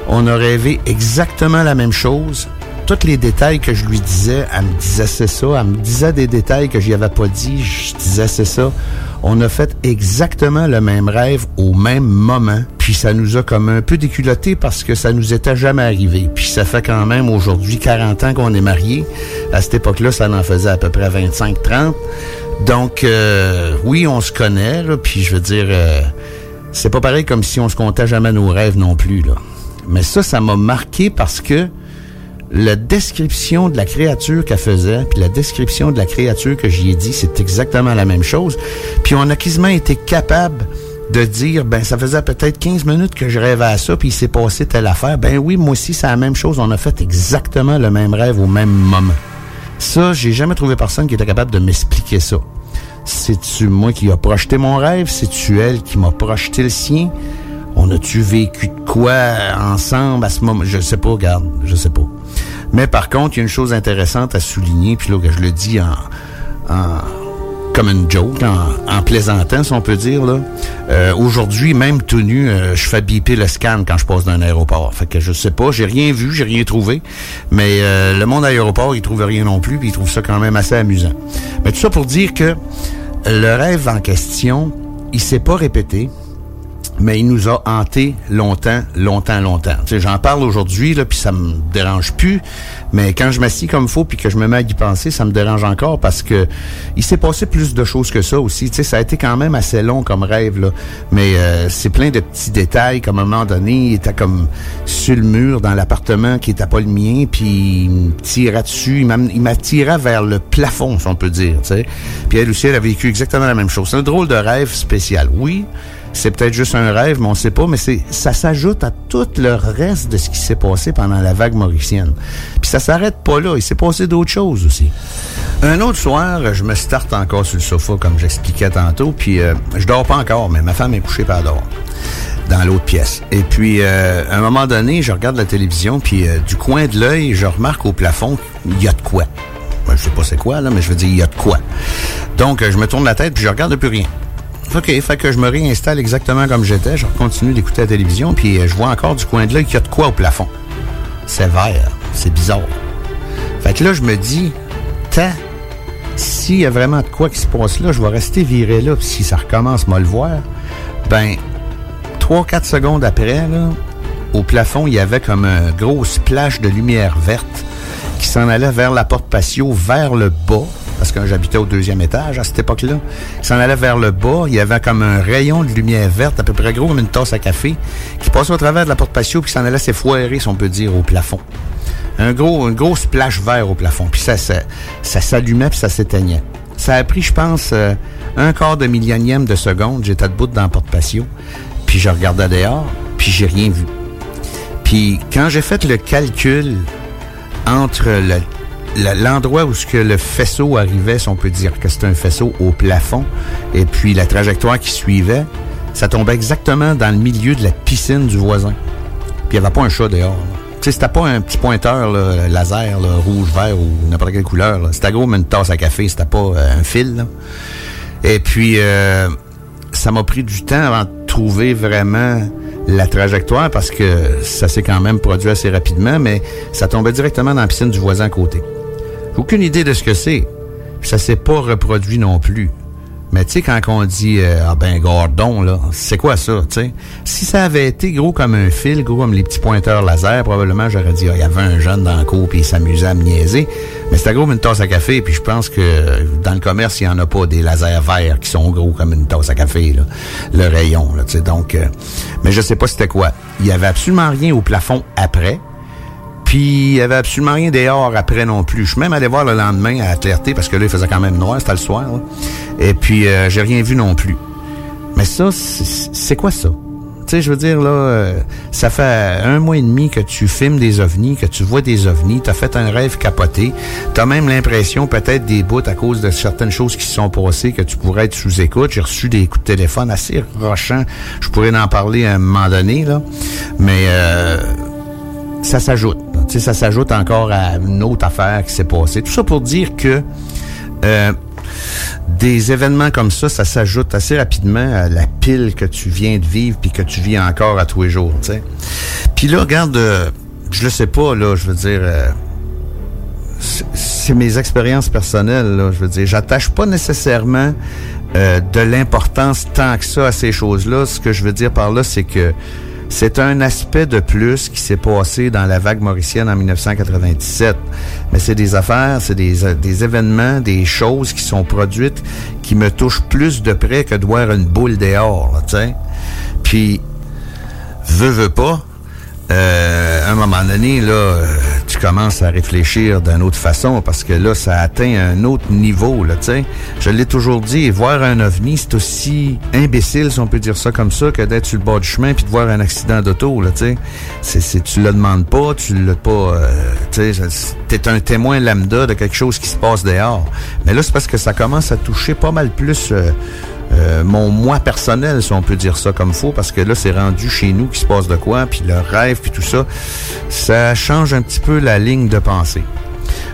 On a rêvé exactement la même chose. Tous les détails que je lui disais, elle me disait c'est ça. Elle me disait des détails que je n'y avais pas dit, je disais c'est ça. On a fait exactement le même rêve au même moment. Puis ça nous a comme un peu déculotté parce que ça nous était jamais arrivé. Puis ça fait quand même aujourd'hui 40 ans qu'on est mariés. À cette époque-là, ça en faisait à peu près 25-30. Donc, euh, oui, on se connaît, puis je veux dire, euh, c'est pas pareil comme si on se comptait jamais nos rêves non plus, là. Mais ça, ça m'a marqué parce que la description de la créature qu'elle faisait, puis la description de la créature que j'y ai dit, c'est exactement la même chose. Puis on a quasiment été capable de dire, ben ça faisait peut-être 15 minutes que je rêvais à ça, puis il s'est passé telle affaire. Ben oui, moi aussi, c'est la même chose. On a fait exactement le même rêve au même moment. Ça, j'ai jamais trouvé personne qui était capable de m'expliquer ça. C'est-tu moi qui a projeté mon rêve? C'est-tu elle qui m'a projeté le sien? On a-tu vécu de quoi ensemble à ce moment? Je sais pas, regarde, je sais pas. Mais par contre, il y a une chose intéressante à souligner, puis là, je le dis en, en comme une joke, en, en, plaisantant, on peut dire. là. Euh, Aujourd'hui, même tout nu, euh, je fais biper le scan quand je passe d'un aéroport. Fait que je sais pas, j'ai rien vu, j'ai rien trouvé. Mais euh, le monde à l'aéroport, il trouve rien non plus, puis il trouve ça quand même assez amusant. Mais tout ça pour dire que le rêve en question, il s'est pas répété mais il nous a hanté longtemps, longtemps, longtemps. J'en parle aujourd'hui, là, puis ça me dérange plus, mais quand je m'assis comme faut puis que je me mets à y penser, ça me dérange encore parce que il s'est passé plus de choses que ça aussi. Tu sais, ça a été quand même assez long comme rêve, là, mais euh, c'est plein de petits détails. Comme à un moment donné, il était comme sur le mur dans l'appartement qui était pas le mien, puis il me tirait dessus, il m'attirait vers le plafond, si on peut dire. Tu sais, puis elle aussi, elle a vécu exactement la même chose. C'est un drôle de rêve spécial, oui c'est peut-être juste un rêve, mais on sait pas, mais ça s'ajoute à tout le reste de ce qui s'est passé pendant la vague mauricienne. Puis ça s'arrête pas là, il s'est passé d'autres choses aussi. Un autre soir, je me starte encore sur le sofa, comme j'expliquais tantôt, puis euh, je dors pas encore, mais ma femme est couchée par dehors dans l'autre pièce. Et puis, euh, à un moment donné, je regarde la télévision, puis euh, du coin de l'œil, je remarque au plafond, il y a de quoi. je sais pas c'est quoi, là, mais je veux dire, il y a de quoi. Donc, je me tourne la tête, puis je regarde plus rien. OK, fait que je me réinstalle exactement comme j'étais. Je continue d'écouter la télévision, puis je vois encore du coin de l'œil qu'il y a de quoi au plafond. C'est vert. C'est bizarre. Fait que là, je me dis, tant, s'il y a vraiment de quoi qui se passe là, je vais rester viré là, puis si ça recommence, moi le voir. Ben, 3-4 secondes après, là, au plafond, il y avait comme un gros splash de lumière verte qui s'en allait vers la porte patio, vers le bas parce que j'habitais au deuxième étage à cette époque-là. Il s'en allait vers le bas. Il y avait comme un rayon de lumière verte, à peu près gros comme une tasse à café, qui passait au travers de la porte patio, puis s'en allait s'effoirer, si on peut dire, au plafond. Un gros, un gros splash vert au plafond. Puis ça, ça, ça s'allumait, puis ça s'éteignait. Ça a pris, je pense, euh, un quart de millionième de seconde. J'étais debout dans la porte patio, puis je regardais dehors, puis j'ai rien vu. Puis quand j'ai fait le calcul entre le l'endroit où ce que le faisceau arrivait, si on peut dire que c'était un faisceau au plafond, et puis la trajectoire qui suivait, ça tombait exactement dans le milieu de la piscine du voisin. Puis il n'y avait pas un chat dehors. Tu sais, c'était pas un petit pointeur laser, rouge, vert ou n'importe quelle couleur. C'était gros mais une tasse à café, c'était pas euh, un fil. Et puis, euh, ça m'a pris du temps avant de trouver vraiment la trajectoire parce que ça s'est quand même produit assez rapidement, mais ça tombait directement dans la piscine du voisin à côté. Aucune idée de ce que c'est. Ça s'est pas reproduit non plus. Mais tu sais, quand on dit euh, Ah ben Gordon, là, c'est quoi ça, sais? Si ça avait été gros comme un fil, gros comme les petits pointeurs laser, probablement j'aurais dit Ah, il y avait un jeune dans le cours puis il s'amusait à me niaiser. Mais c'était gros comme une tasse à café, puis je pense que dans le commerce, il n'y en a pas des lasers verts qui sont gros comme une tasse à café. Le rayon, là. Donc, euh, mais je sais pas c'était quoi. Il y avait absolument rien au plafond après. Puis il y avait absolument rien dehors après non plus. Je suis même allé voir le lendemain à Clarté parce que là, il faisait quand même noir, c'était le soir. Et puis euh, j'ai rien vu non plus. Mais ça, c'est quoi ça? Tu sais, je veux dire, là, euh, ça fait un mois et demi que tu filmes des ovnis, que tu vois des ovnis, t'as fait un rêve capoté, t'as même l'impression peut-être des bouts à cause de certaines choses qui se sont passées que tu pourrais être sous écoute. J'ai reçu des coups de téléphone assez rochants. Je pourrais en parler à un moment donné, là. Mais euh, ça s'ajoute. Ça s'ajoute encore à une autre affaire qui s'est passée. Tout ça pour dire que euh, des événements comme ça, ça s'ajoute assez rapidement à la pile que tu viens de vivre puis que tu vis encore à tous les jours. Puis là, regarde, euh, je le sais pas, là, je veux dire, euh, c'est mes expériences personnelles. Là, je veux dire, j'attache pas nécessairement de l'importance tant que ça à ces choses-là. Ce que je veux dire par là, c'est que c'est un aspect de plus qui s'est passé dans la vague mauricienne en 1997. Mais c'est des affaires, c'est des, euh, des événements, des choses qui sont produites qui me touchent plus de près que de voir une boule dehors, tu. Puis, veux, veux pas, euh, à un moment donné, là, euh, tu commences à réfléchir d'une autre façon parce que là, ça atteint un autre niveau, là, tu. Je l'ai toujours dit, voir un ovni, c'est aussi imbécile, si on peut dire ça comme ça, que d'être sur le bord du chemin puis de voir un accident d'auto, là, tu sais. Tu le demandes pas, tu l'as pas, euh, tu sais, t'es un témoin lambda de quelque chose qui se passe dehors. Mais là, c'est parce que ça commence à toucher pas mal plus... Euh, euh, mon moi personnel, si on peut dire ça comme faux, parce que là, c'est rendu chez nous qui se passe de quoi, puis le rêve, puis tout ça, ça change un petit peu la ligne de pensée.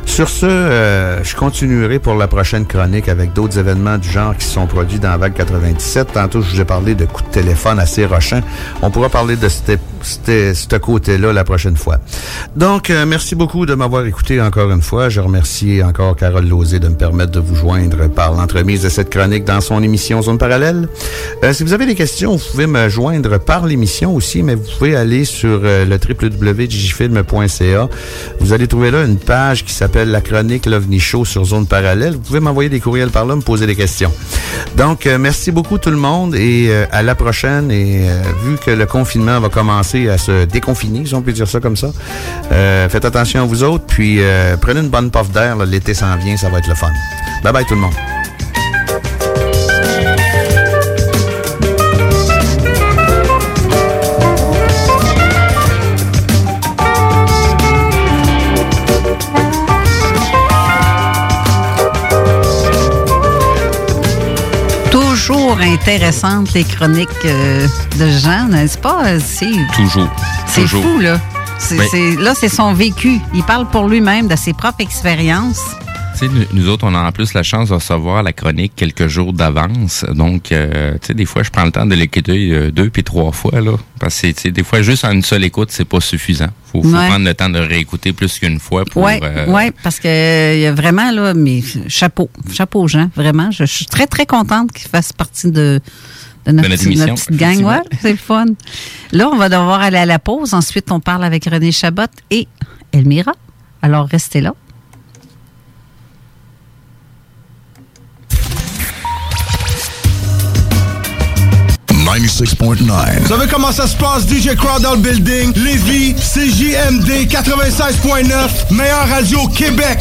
Sur ce, euh, je continuerai pour la prochaine chronique avec d'autres événements du genre qui sont produits dans la vague 97. Tantôt, je vous ai parlé de coups de téléphone assez rochants. On pourra parler de ce côté-là la prochaine fois. Donc, euh, merci beaucoup de m'avoir écouté encore une fois. Je remercie encore Carole Lozé de me permettre de vous joindre par l'entremise de cette chronique dans son émission Zone Parallèle. Euh, si vous avez des questions, vous pouvez me joindre par l'émission aussi, mais vous pouvez aller sur le www.digifilm.ca. Vous allez trouver là une page qui s'appelle la chronique l'OVNI Show sur Zone Parallèle. Vous pouvez m'envoyer des courriels par là, me poser des questions. Donc, euh, merci beaucoup tout le monde et euh, à la prochaine. Et euh, vu que le confinement va commencer à se déconfiner, si on peut dire ça comme ça, faites attention à vous autres, puis prenez une bonne puff d'air. L'été s'en vient, ça va être le fun. Bye bye tout le monde. Toujours intéressantes, les chroniques euh, de Jean, n'est-ce pas? C'est, toujours. C'est fou, là. C'est, là, c'est son vécu. Il parle pour lui-même de ses propres expériences nous autres, on a en plus la chance de recevoir la chronique quelques jours d'avance. Donc, euh, tu sais, des fois, je prends le temps de l'écouter euh, deux puis trois fois, là. Parce que, tu sais, des fois, juste en une seule écoute, c'est pas suffisant. Faut, faut prendre le temps de réécouter plus qu'une fois pour... Oui, euh, ouais, parce que il y a vraiment, là, mais chapeau, chapeau Jean, vraiment. Je, suis très, très contente qu'il fasse partie de... De notre, petite gang, ouais, c'est le fun. Là, on va devoir aller à la pause. Ensuite, on parle avec René Chabot et Elmira. Alors, restez là. 96.9. Vous savez comment ça se passe, DJ Crowd building, Lévis, CJMD 96.9, meilleure radio Québec.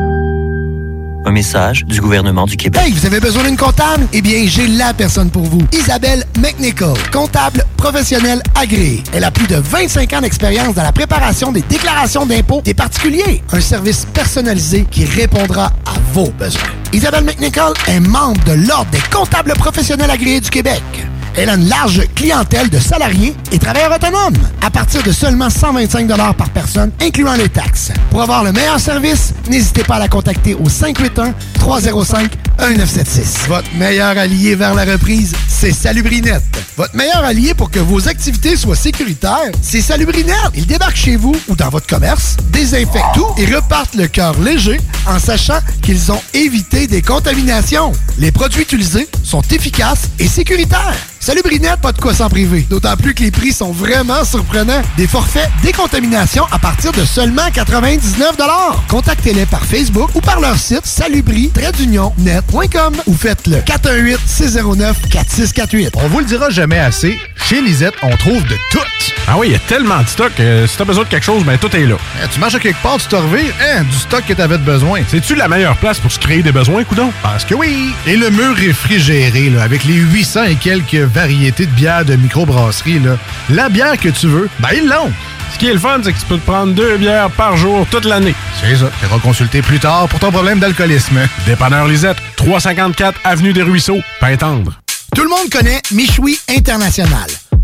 Message du gouvernement du Québec. Hey, vous avez besoin d'une comptable? Eh bien, j'ai la personne pour vous. Isabelle McNichol, comptable professionnelle agréée. Elle a plus de 25 ans d'expérience dans la préparation des déclarations d'impôts des particuliers. Un service personnalisé qui répondra à vos besoins. Isabelle McNichol est membre de l'Ordre des comptables professionnels agréés du Québec. Elle a une large clientèle de salariés et travailleurs autonomes à partir de seulement 125 par personne, incluant les taxes. Pour avoir le meilleur service, n'hésitez pas à la contacter au 581-305-1976. Votre meilleur allié vers la reprise, c'est Salubrinette. Votre meilleur allié pour que vos activités soient sécuritaires, c'est Salubrinette. Ils débarquent chez vous ou dans votre commerce, désinfectent tout et repartent le cœur léger en sachant qu'ils ont évité des contaminations. Les produits utilisés sont efficaces et sécuritaires. Salut Brinette, pas de quoi s'en priver. D'autant plus que les prix sont vraiment surprenants. Des forfaits décontamination à partir de seulement 99 Contactez-les par Facebook ou par leur site salubri-net.com ou faites-le 418-609-4648. On vous le dira jamais assez, chez Lisette, on trouve de tout. Ah oui, il y a tellement de stock. que si t'as besoin de quelque chose, ben tout est là. Eh, tu marches à quelque part, tu te revires, hein, du stock que t'avais de besoin. C'est-tu la meilleure place pour se créer des besoins, coudon? Parce que oui! Et le mur réfrigéré, là, avec les 800 et quelques variétés de bières de microbrasserie, là, la bière que tu veux, ben ils l'ont! Ce qui est le fun, c'est que tu peux te prendre deux bières par jour toute l'année. C'est ça. Tu consulter plus tard pour ton problème d'alcoolisme. Dépanneur Lisette, 354 Avenue des Ruisseaux, Pintendre. Tout le monde connaît Michoui International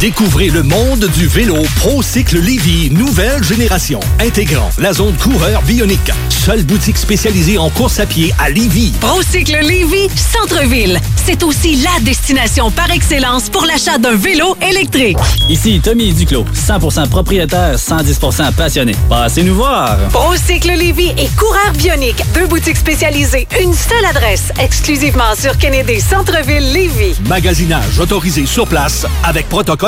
Découvrez le monde du vélo ProCycle Lévy, nouvelle génération, intégrant la zone coureur bionique. Seule boutique spécialisée en course à pied à Lévy. ProCycle Lévy, centre-ville. C'est aussi la destination par excellence pour l'achat d'un vélo électrique. Ici Tommy Duclos, 100% propriétaire, 110% passionné. Passez nous voir. ProCycle Lévy et coureur bionique, deux boutiques spécialisées, une seule adresse, exclusivement sur Kennedy Centre-ville Lévy. Magasinage autorisé sur place avec protocole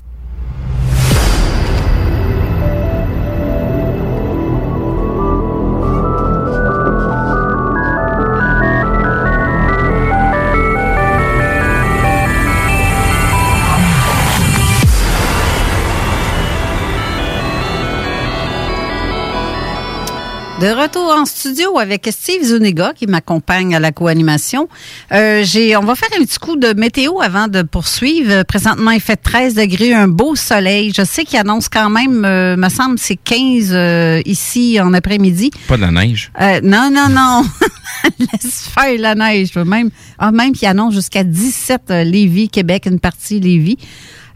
De retour en studio avec Steve Zuniga qui m'accompagne à la co-animation. Euh, j'ai, on va faire un petit coup de météo avant de poursuivre. Présentement, il fait 13 degrés, un beau soleil. Je sais qu'il annonce quand même, euh, me semble, c'est 15 euh, ici en après-midi. Pas de la neige? Euh, non, non, non. Laisse faire la neige. Même, ah, même qu'il annonce jusqu'à 17 euh, Lévis, Québec, une partie Lévis.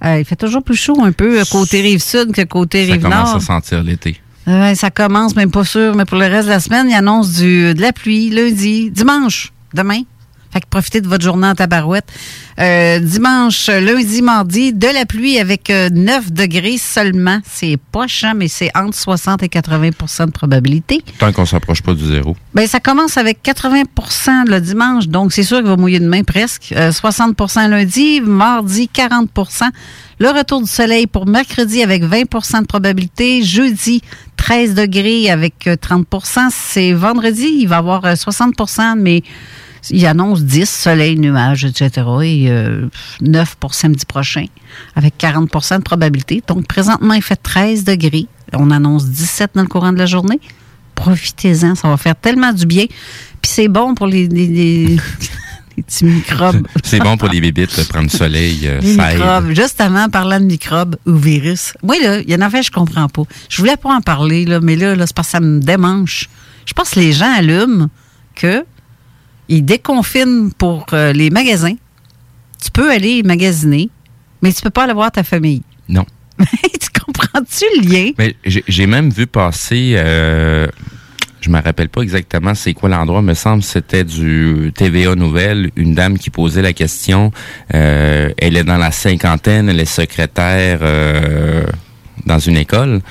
Euh, il fait toujours plus chaud un peu côté Rive-Sud que côté Ça Rive-Nord. commence à sentir l'été. Ça commence, même pas sûr, mais pour le reste de la semaine, il annonce du, de la pluie lundi, dimanche, demain. Fait que profitez de votre journée en tabarouette. Euh, dimanche, lundi, mardi, de la pluie avec euh, 9 degrés seulement. C'est pas chiant, mais c'est entre 60 et 80% de probabilité. Tant qu'on s'approche pas du zéro. Ben, ça commence avec 80% le dimanche, donc c'est sûr qu'il va mouiller demain presque. Euh, 60% lundi, mardi 40% Le retour du soleil pour mercredi avec 20% de probabilité. Jeudi, 13 degrés avec euh, 30% C'est vendredi, il va y avoir euh, 60% mais il annonce 10, soleil, nuages, etc. Et euh, 9 pour samedi prochain avec 40% de probabilité. Donc, présentement, il fait 13 degrés. On annonce 17 dans le courant de la journée profitez-en, ça va faire tellement du bien. Puis c'est bon pour les, les, les- les petits microbes. C'est bon pour les bébites, de prendre du soleil. euh, Les ça aide. microbes. Justement, parlant de microbes ou virus. Moi, là, il y en a fait, je comprends pas. Je voulais pas en parler, là, mais là, là c'est parce que ça me démange. Je pense que les gens allument que ils déconfinent pour euh, les magasins. Tu peux aller magasiner, mais tu peux pas aller voir ta famille. Non. tu comprends-tu le lien? Mais j'ai même vu passer, euh, je me rappelle pas exactement c'est quoi l'endroit, me semble que c'était du TVA Nouvelle, une dame qui posait la question, euh, elle est dans la cinquantaine, elle est secrétaire dans une école,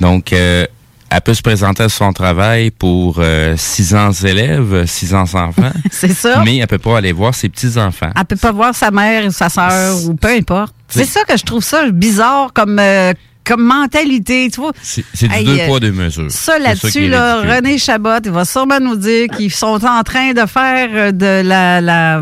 donc euh, elle peut se présenter à son travail pour euh, 600 élèves, 600 enfants. C'est ça. Mais elle peut pas aller voir ses petits-enfants. Elle peut pas voir sa mère ou sa sœur ou peu importe. C'est ça que je trouve ça bizarre comme, euh, comme mentalité, tu vois. C'est du Hey, deux euh, poids, deux mesures. Ça, là-dessus, là. René Chabot, il va sûrement nous dire qu'ils sont en train de faire euh, de la,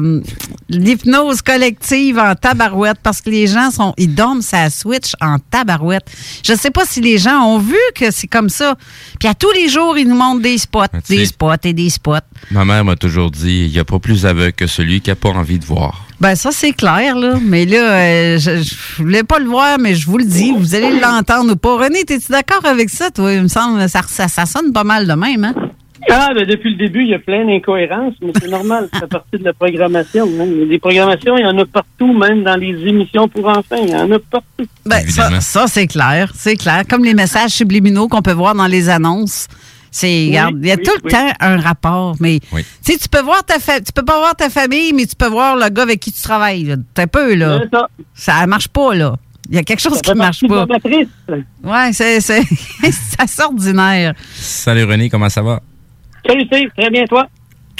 l'hypnose collective en tabarouette parce que les gens sont, ils dorment sa switch en tabarouette. Je sais pas si les gens ont vu que c'est comme ça. Puis à tous les jours, ils nous montrent des spots, tu des spots et des spots. Ma mère m'a toujours dit, il n'y a pas plus aveugle que celui qui n'a pas envie de voir. Ben ça c'est clair là, mais là euh, je, je voulais pas le voir mais je vous le dis, vous allez l'entendre ou pas. René, t'es-tu d'accord avec ça toi? Il me semble ça, ça, ça sonne pas mal de même hein? Ah, ben depuis le début, il y a plein d'incohérences, mais c'est normal, ça fait partie de la programmation. hein. Les programmations, il y en a partout, même dans les émissions pour enfants, il y en a partout. Ben, ça, ça, c'est clair, c'est clair. Comme les messages subliminaux qu'on peut voir dans les annonces. C'est, Oui, regarde, il y a oui, tout le oui. temps un rapport, mais tu peux voir ta fa- tu peux pas voir ta famille, mais tu peux voir le gars avec qui tu travailles. là. T'as un peu là. C'est ça. Ça marche pas là. Il y a quelque chose Ça qui fait marche pas. Ouais, c'est, c'est, c'est assez ordinaire. Salut René, comment ça va? Salut Steve, très bien toi?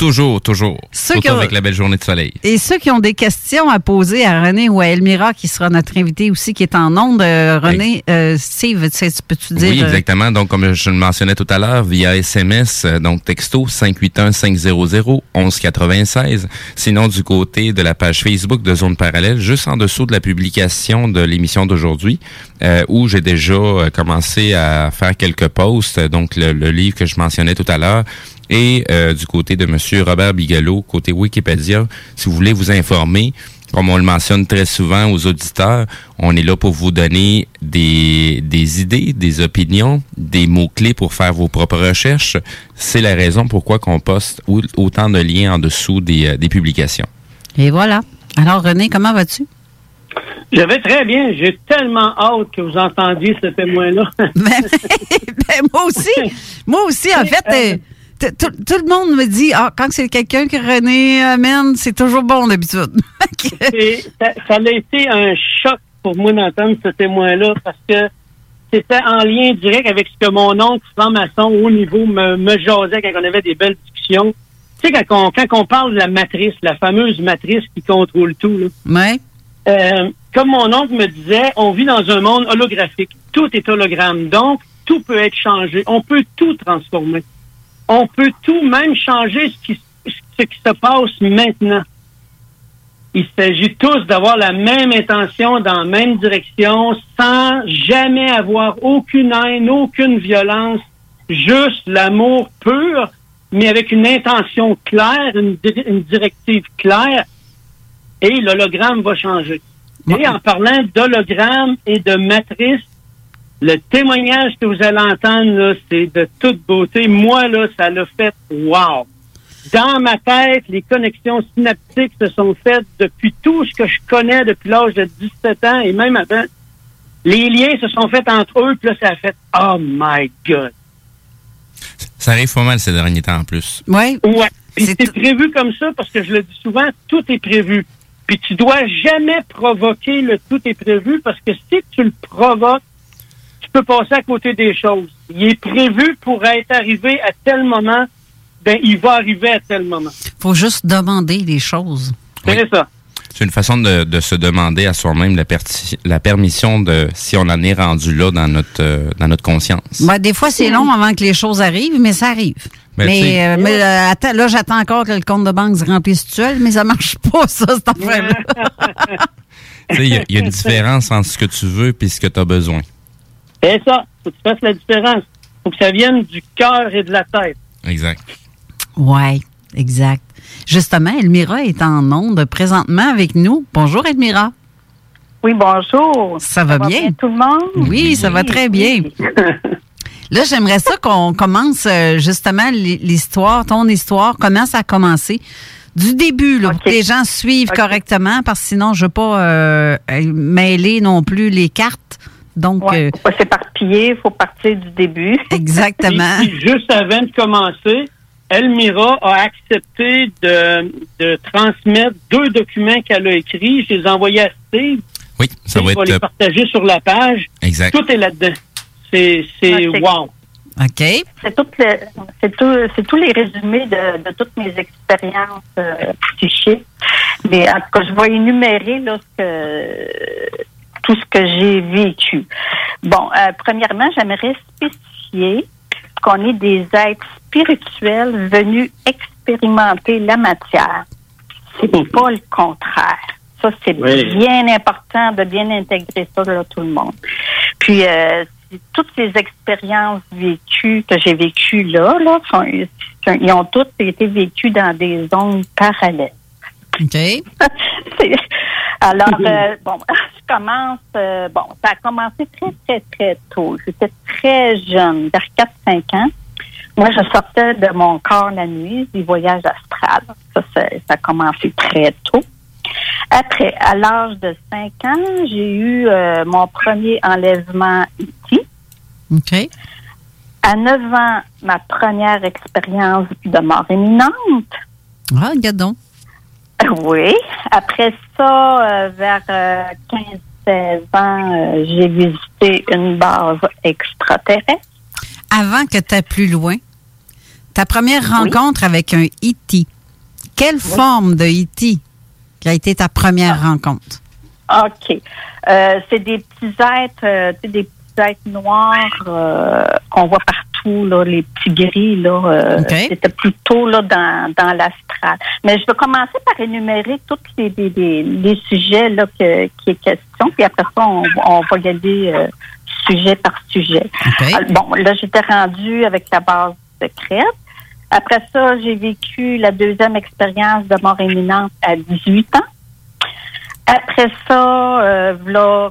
Toujours, toujours. Ceux Surtout qui ont- avec la belle journée de soleil. Et ceux qui ont des questions à poser à René ou à Elmira, qui sera notre invité aussi, qui est en onde, euh, René, euh, Steve, tu sais, tu peux-tu dire? Oui, euh, exactement. Donc, comme je le mentionnais tout à l'heure, via SMS, euh, donc texto 581-500-1196. Sinon, du côté de la page Facebook de Zone Parallèle, juste en dessous de la publication de l'émission d'aujourd'hui, euh, où j'ai déjà commencé à faire quelques posts, donc le, le livre que je mentionnais tout à l'heure, et euh, du côté de Monsieur Robert Bigelow, côté Wikipédia, si vous voulez vous informer, comme on le mentionne très souvent aux auditeurs, on est là pour vous donner des, des idées, des opinions, des mots-clés pour faire vos propres recherches. C'est la raison pourquoi qu'on poste au- autant de liens en dessous des, euh, des publications. Et voilà. Alors, René, comment vas-tu? Je vais très bien. J'ai tellement hâte que vous entendiez ce témoin-là. Ben, moi aussi. Moi aussi, en fait, euh, tout tout le monde me dit, ah, quand c'est quelqu'un que René amène, c'est toujours bon d'habitude. Ça, ça a été un choc pour moi d'entendre ce témoin-là parce que c'était en lien direct avec ce que mon oncle franc-maçon au niveau me, me jasait quand on avait des belles discussions. Tu sais, quand on, quand on parle de la matrice, la fameuse matrice qui contrôle tout, là. Ouais. Euh, comme mon oncle me disait, on vit dans un monde holographique. Tout est hologramme. Donc, tout peut être changé. On peut tout transformer. On peut tout, même changer ce qui, ce qui se passe maintenant. Il s'agit tous d'avoir la même intention dans la même direction sans jamais avoir aucune haine, aucune violence, juste l'amour pur, mais avec une intention claire, une, di- une directive claire et l'hologramme va changer. Et en parlant d'hologramme et de matrice, le témoignage que vous allez entendre, là, c'est de toute beauté. Moi, là, ça l'a fait wow. Dans ma tête, les connexions synaptiques se sont faites depuis tout ce que je connais depuis l'âge de 17 ans et même avant. Les liens se sont faits entre eux, puis là, ça a fait Oh my God. Ça arrive pas mal ces derniers temps en plus. Oui. Ouais. Puis c'est prévu comme ça parce que je le dis souvent, tout est prévu. Puis tu dois jamais provoquer le tout est prévu parce que si tu le provoques, peux passer à côté des choses. Il est prévu pour être arrivé à tel moment, ben il va arriver à tel moment. faut juste demander les choses. C'est ça. C'est une façon de, de se demander à soi-même la, la permission de si on en est rendu là dans notre, euh, dans notre conscience. Ben, des fois, c'est long avant que les choses arrivent, mais ça arrive. Ben, mais euh, mais, euh, attends, là, j'attends encore que le compte de banque se remplisse tout seul, mais ça marche pas, ça, cette affaire-là. Tu sais, Il y, y a une différence entre ce que tu veux et ce que tu as besoin. C'est ça. Faut que tu fasses la différence. Faut que ça vienne du cœur et de la tête. Exact. Oui, exact. Justement, Elmira est en onde présentement avec nous. Bonjour, Elmira. Oui, bonjour. Ça va bien? tout le monde? Oui, ça va très bien. Là, j'aimerais ça qu'on commence euh, justement l'histoire, ton histoire, comment ça a commencé? Du début, là, pour que les gens suivent correctement, parce que sinon, je ne veux pas euh, euh, mêler non plus les cartes. Donc, Ouais, euh, faut pas s'éparpiller, il faut partir du début. Exactement. Puis, juste avant de commencer, Elmira a accepté de, de transmettre deux documents qu'elle a écrits. Je les ai envoyés à Steve. Oui, ça va va être. les euh, partager sur la page. Exact. Tout est là-dedans. C'est c'est Ok. wow. OK. C'est tout le- c'est tout, c'est tous les résumés de, de toutes mes expériences euh, psychiques. Mais en tout cas, je vais énumérer là, ce, que, tout ce que j'ai vécu. Bon, euh, premièrement, j'aimerais spécifier qu'on est des êtres spirituels venus expérimenter la matière. C'est pas le contraire. Ça, c'est Oui. bien important de bien intégrer ça là, tout le monde. Puis, euh, toutes ces expériences vécues que j'ai vécues là, là, sont, ils ont toutes été vécues dans des zones parallèles. OK. Alors, euh, bon, je commence, euh, bon, ça a commencé très, très, très tôt. J'étais très jeune, vers 4-5 ans. Moi, je sortais de mon corps la nuit, des voyages astrales. Ça, ça, ça a commencé très tôt. Après, à l'âge de 5 ans, j'ai eu euh, mon premier enlèvement ici. OK. À 9 ans, ma première expérience de mort imminente. Ah, regarde donc. Oui. Après ça, euh, vers 15-16 ans, euh, j'ai visité une base extraterrestre. Avant que tu plus loin, ta première rencontre avec un E.T., quelle forme de E.T. qui a été ta première rencontre? OK. Euh, c'est des petits êtres, euh, des petits êtres noirs euh, qu'on voit partout, là, les petits gris, là. euh. C'était plutôt là dans, dans l'astral. Mais je vais commencer par énumérer tous les, les, les- les sujets là que, qui est question, puis après ça, on, on va y aller euh, sujet par sujet. Bon, là, j'étais rendue avec la base secrète. Après ça, j'ai vécu la deuxième expérience de mort imminente à 18 ans. Après ça, euh, là,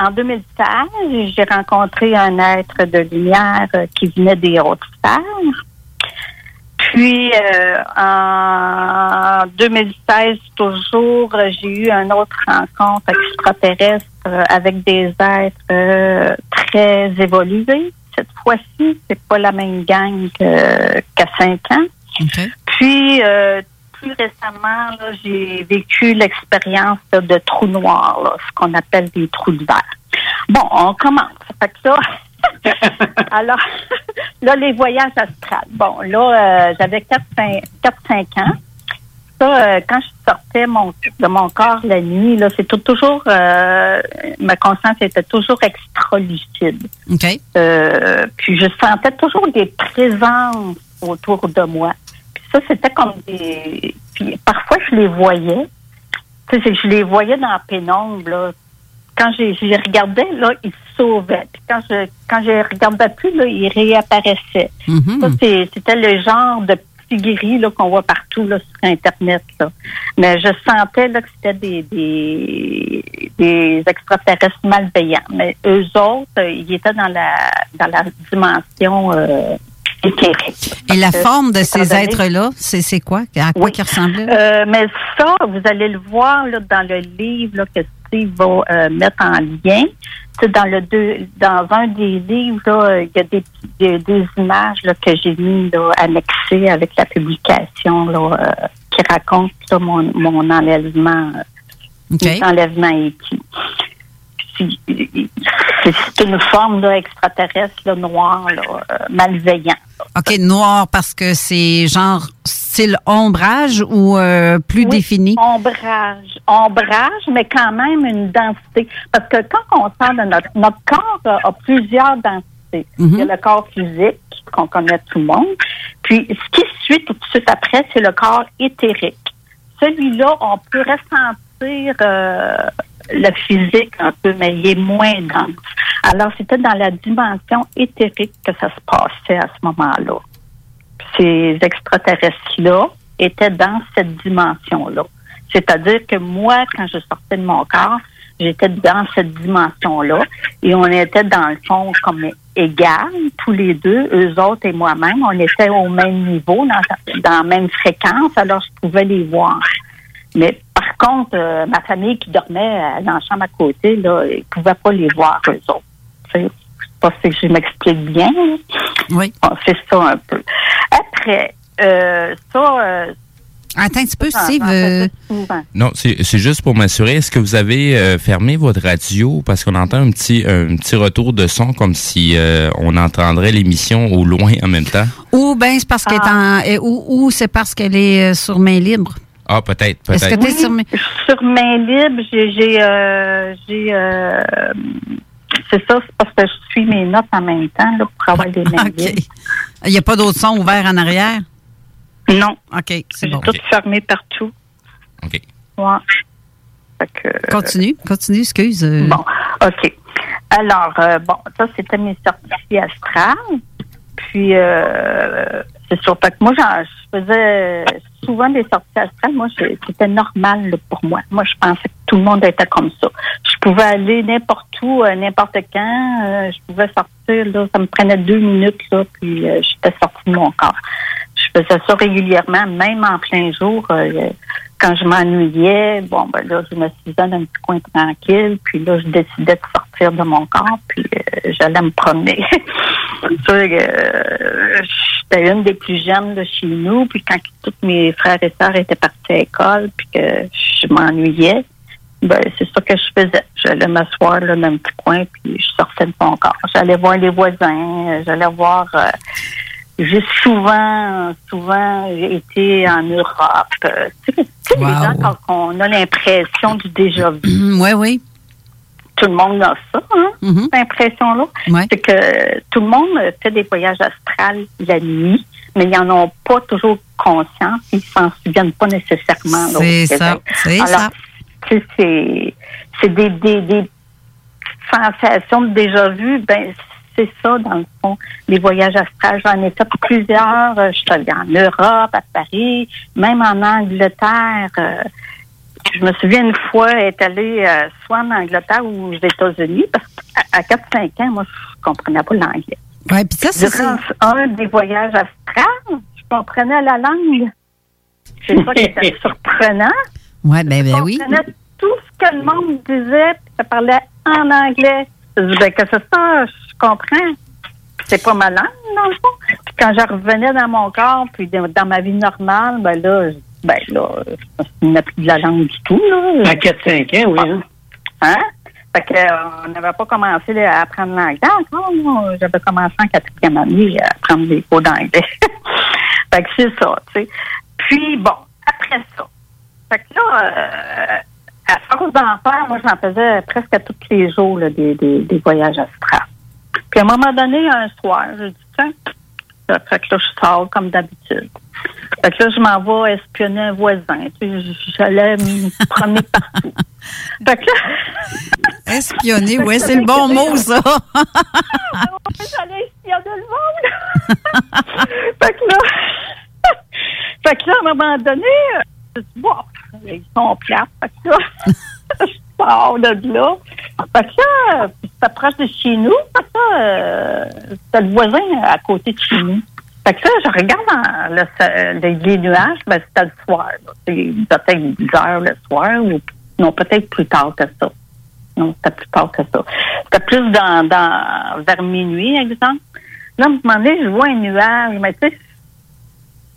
en 2016, j'ai rencontré un être de lumière euh, qui venait des hautes sphères. Puis, euh, en 2016, toujours, euh, j'ai eu une autre rencontre extraterrestre avec des êtres euh, très évolués. Cette fois-ci, c'est pas la même gang qu'à cinq ans. Puis, euh, plus récemment, là, j'ai vécu l'expérience là, de trous noirs, là, ce qu'on appelle des trous de verre. Bon, on commence. Fait que ça, alors, là, les voyages astrales. Bon, là, euh, j'avais 4-5 ans. Ça, euh, quand je sortais mon, de mon corps la nuit, là, c'était toujours, euh, ma conscience était toujours extra lucide. OK. Euh, puis je sentais toujours des présences autour de moi. Ça, c'était comme des... Puis parfois, je les voyais. Tu sais, je les voyais dans la pénombre, là. Quand j'ai je les regardais, là, ils se sauvaient. Puis quand je quand je les regardais plus, là, ils réapparaissaient. Mhm. Ça, c'était le genre de petits gris là, qu'on voit partout là, sur Internet. Là. Mais je sentais là, que c'était des, des, des extraterrestres malveillants. Mais eux autres, euh, ils étaient dans la dans la dimension euh, éthérique. Et la que, forme de ces êtres-là, c'est c'est quoi? À quoi ils ressemblaient? euh, mais ça, vous allez le voir là, dans le livre là, que Steve va euh, mettre en lien. Dans le deux, dans un des livres, là, euh, il y a des, des, des images là, que j'ai mis là, annexées avec la publication là, euh, qui raconte mon, mon enlèvement, euh, mon enlèvement écrit. C'est une forme là, extraterrestre là, noire, là, euh, malveillant. OK, noir parce que c'est genre style ombrage ou euh, plus Oui, défini? Ombrage. Ombrage, mais quand même une densité. Parce que quand on sort de notre... Notre corps euh, a plusieurs densités. Mhm. Il y a le corps physique, qu'on connaît tout le monde. Puis, ce qui suit tout de suite après, c'est le corps éthérique. Celui-là, on peut ressentir euh, le physique un peu, mais il est moins dense. Alors, c'était dans la dimension éthérique que ça se passait à ce moment-là ces extraterrestres-là étaient dans cette dimension-là. C'est-à-dire que moi, quand je sortais de mon corps, j'étais dans cette dimension-là et on était dans le fond comme égal, tous les deux, eux autres et moi-même, on était au même niveau, dans, dans la même fréquence, alors je pouvais les voir. Mais par contre, euh, ma famille qui dormait euh, dans la chambre à côté, là, ils ne pouvaient pas les voir, eux autres. Je sais pas si je m'explique bien. Oui. Bon, c'est ça un peu. Après, euh, ça... euh, Attends un petit peu, Steve. euh. Non, c'est c'est juste pour m'assurer. Est-ce que vous avez euh, fermé votre radio? Parce qu'on entend un petit un petit retour de son comme si euh, on entendrait l'émission au loin en même temps? Ou ben c'est parce qu'elle est en. eh, Ou, ou c'est parce qu'elle est sur main libre. Ah, peut-être, Est-ce que peut-être. tu es sur... mes- Sur main libre, j'ai, j'ai, euh, euh, c'est ça, c'est parce que je suis mes notes en même temps, là, pour avoir des mains libres. Il n'y a pas d'autres sons ouverts en arrière? Non. OK, c'est J'ai bon. tout fermé partout. OK. Ouais. Que, Continue, continue, excuse. euh. Bon, OK. Alors, euh, bon, ça, c'était mes sorties astrales. Puis, euh, c'est sûr. Fait que moi, j'en- je faisais souvent des sorties astrales. Moi, c'était normal là, pour moi. Moi, je pensais que tout le monde était comme ça. Je pouvais aller n'importe où, euh, n'importe quand. euh, je pouvais sortir, là, ça me prenait deux minutes, là, puis euh, j'étais sortie de mon corps. Je faisais ça régulièrement, même en plein jour. Quand je m'ennuyais, bon, ben là, je me suis dans un petit coin tranquille, puis là, je décidais de sortir de mon corps, puis euh, j'allais me promener. Euh, J'étais une des plus jeunes de chez nous, puis quand tous mes frères et sœurs étaient partis à l'école, puis que je m'ennuyais, ben c'est ça que je faisais. J'allais m'asseoir là, dans un petit coin, puis je sortais de mon corps. J'allais voir les voisins, euh, j'allais voir... euh, j'ai souvent, souvent été en Europe. Euh, Tu sais, tu sais, les gens, quand on a l'impression du déjà vu, Oui, oui. tout le monde a ça, hein, Mm-hmm. cette impression-là. C'est que tout le monde fait des voyages astrales la nuit, mais ils n'en ont pas toujours conscience, ils s'en souviennent pas nécessairement. C'est ça, c'est ça. tu sais, c'est c'est des, des, des sensations de déjà vu, ben c'est ça, dans le fond, les voyages astrales. J'en ai fait plusieurs. Euh, Je suis allée en Europe, à Paris, même en Angleterre. Euh, je me souviens une fois être allée euh, soit en Angleterre ou aux États-Unis, parce qu'à à 4-5 ans, moi, je comprenais pas l'anglais. Ouais, puis ça, c'est Durant un des voyages astrales, je comprenais la langue. C'est ça qui était surprenant. Ouais, ben, ben oui. Je comprenais tout ce que le monde disait, puis ça parlait en anglais. Je dis, ben, que c'est ça, je comprends. C'est pas ma langue, dans le fond. Puis quand je revenais dans mon corps, puis dans ma vie normale, ben là, je- ben là, je souvenais plus de la langue du tout, là. À 4-5 ans, oui. Hein? Hein? Fait que, euh, on n'avait pas commencé là, à apprendre l'anglais encore. moi. J'avais commencé en quatrième année à apprendre des cours d'anglais. fait que c'est ça, tu sais. Puis, bon, après ça. Fait que là, euh, à force d'en faire, moi, j'en faisais presque tous les jours, là, des, des, des voyages astrales. Puis, à un moment donné, un soir, je dis, tiens, là, fait que là, je sors comme d'habitude. Fait que là, je m'en vais espionner un voisin. J'allais me promener partout. Fait que là, Espionner, ouais, c'est le bon mot, ça. J'allais espionner le monde. fait que là, fait que là, à un moment donné, je dis, bon, ils sont plates. Fait que là, je pars de là. Fait que là, c'est proche de chez nous. Fait que là, euh, c'est le voisin à côté de chez nous. Fait que là, je regarde dans le, les, les nuages, ben, c'était le soir. peut-être 10 heures le soir, ou non, peut-être plus tard que ça. Non, c'était plus tard que ça. C'était plus dans, dans vers minuit, exemple. Là, à un moment donné, je vois un nuage, mais tu sais,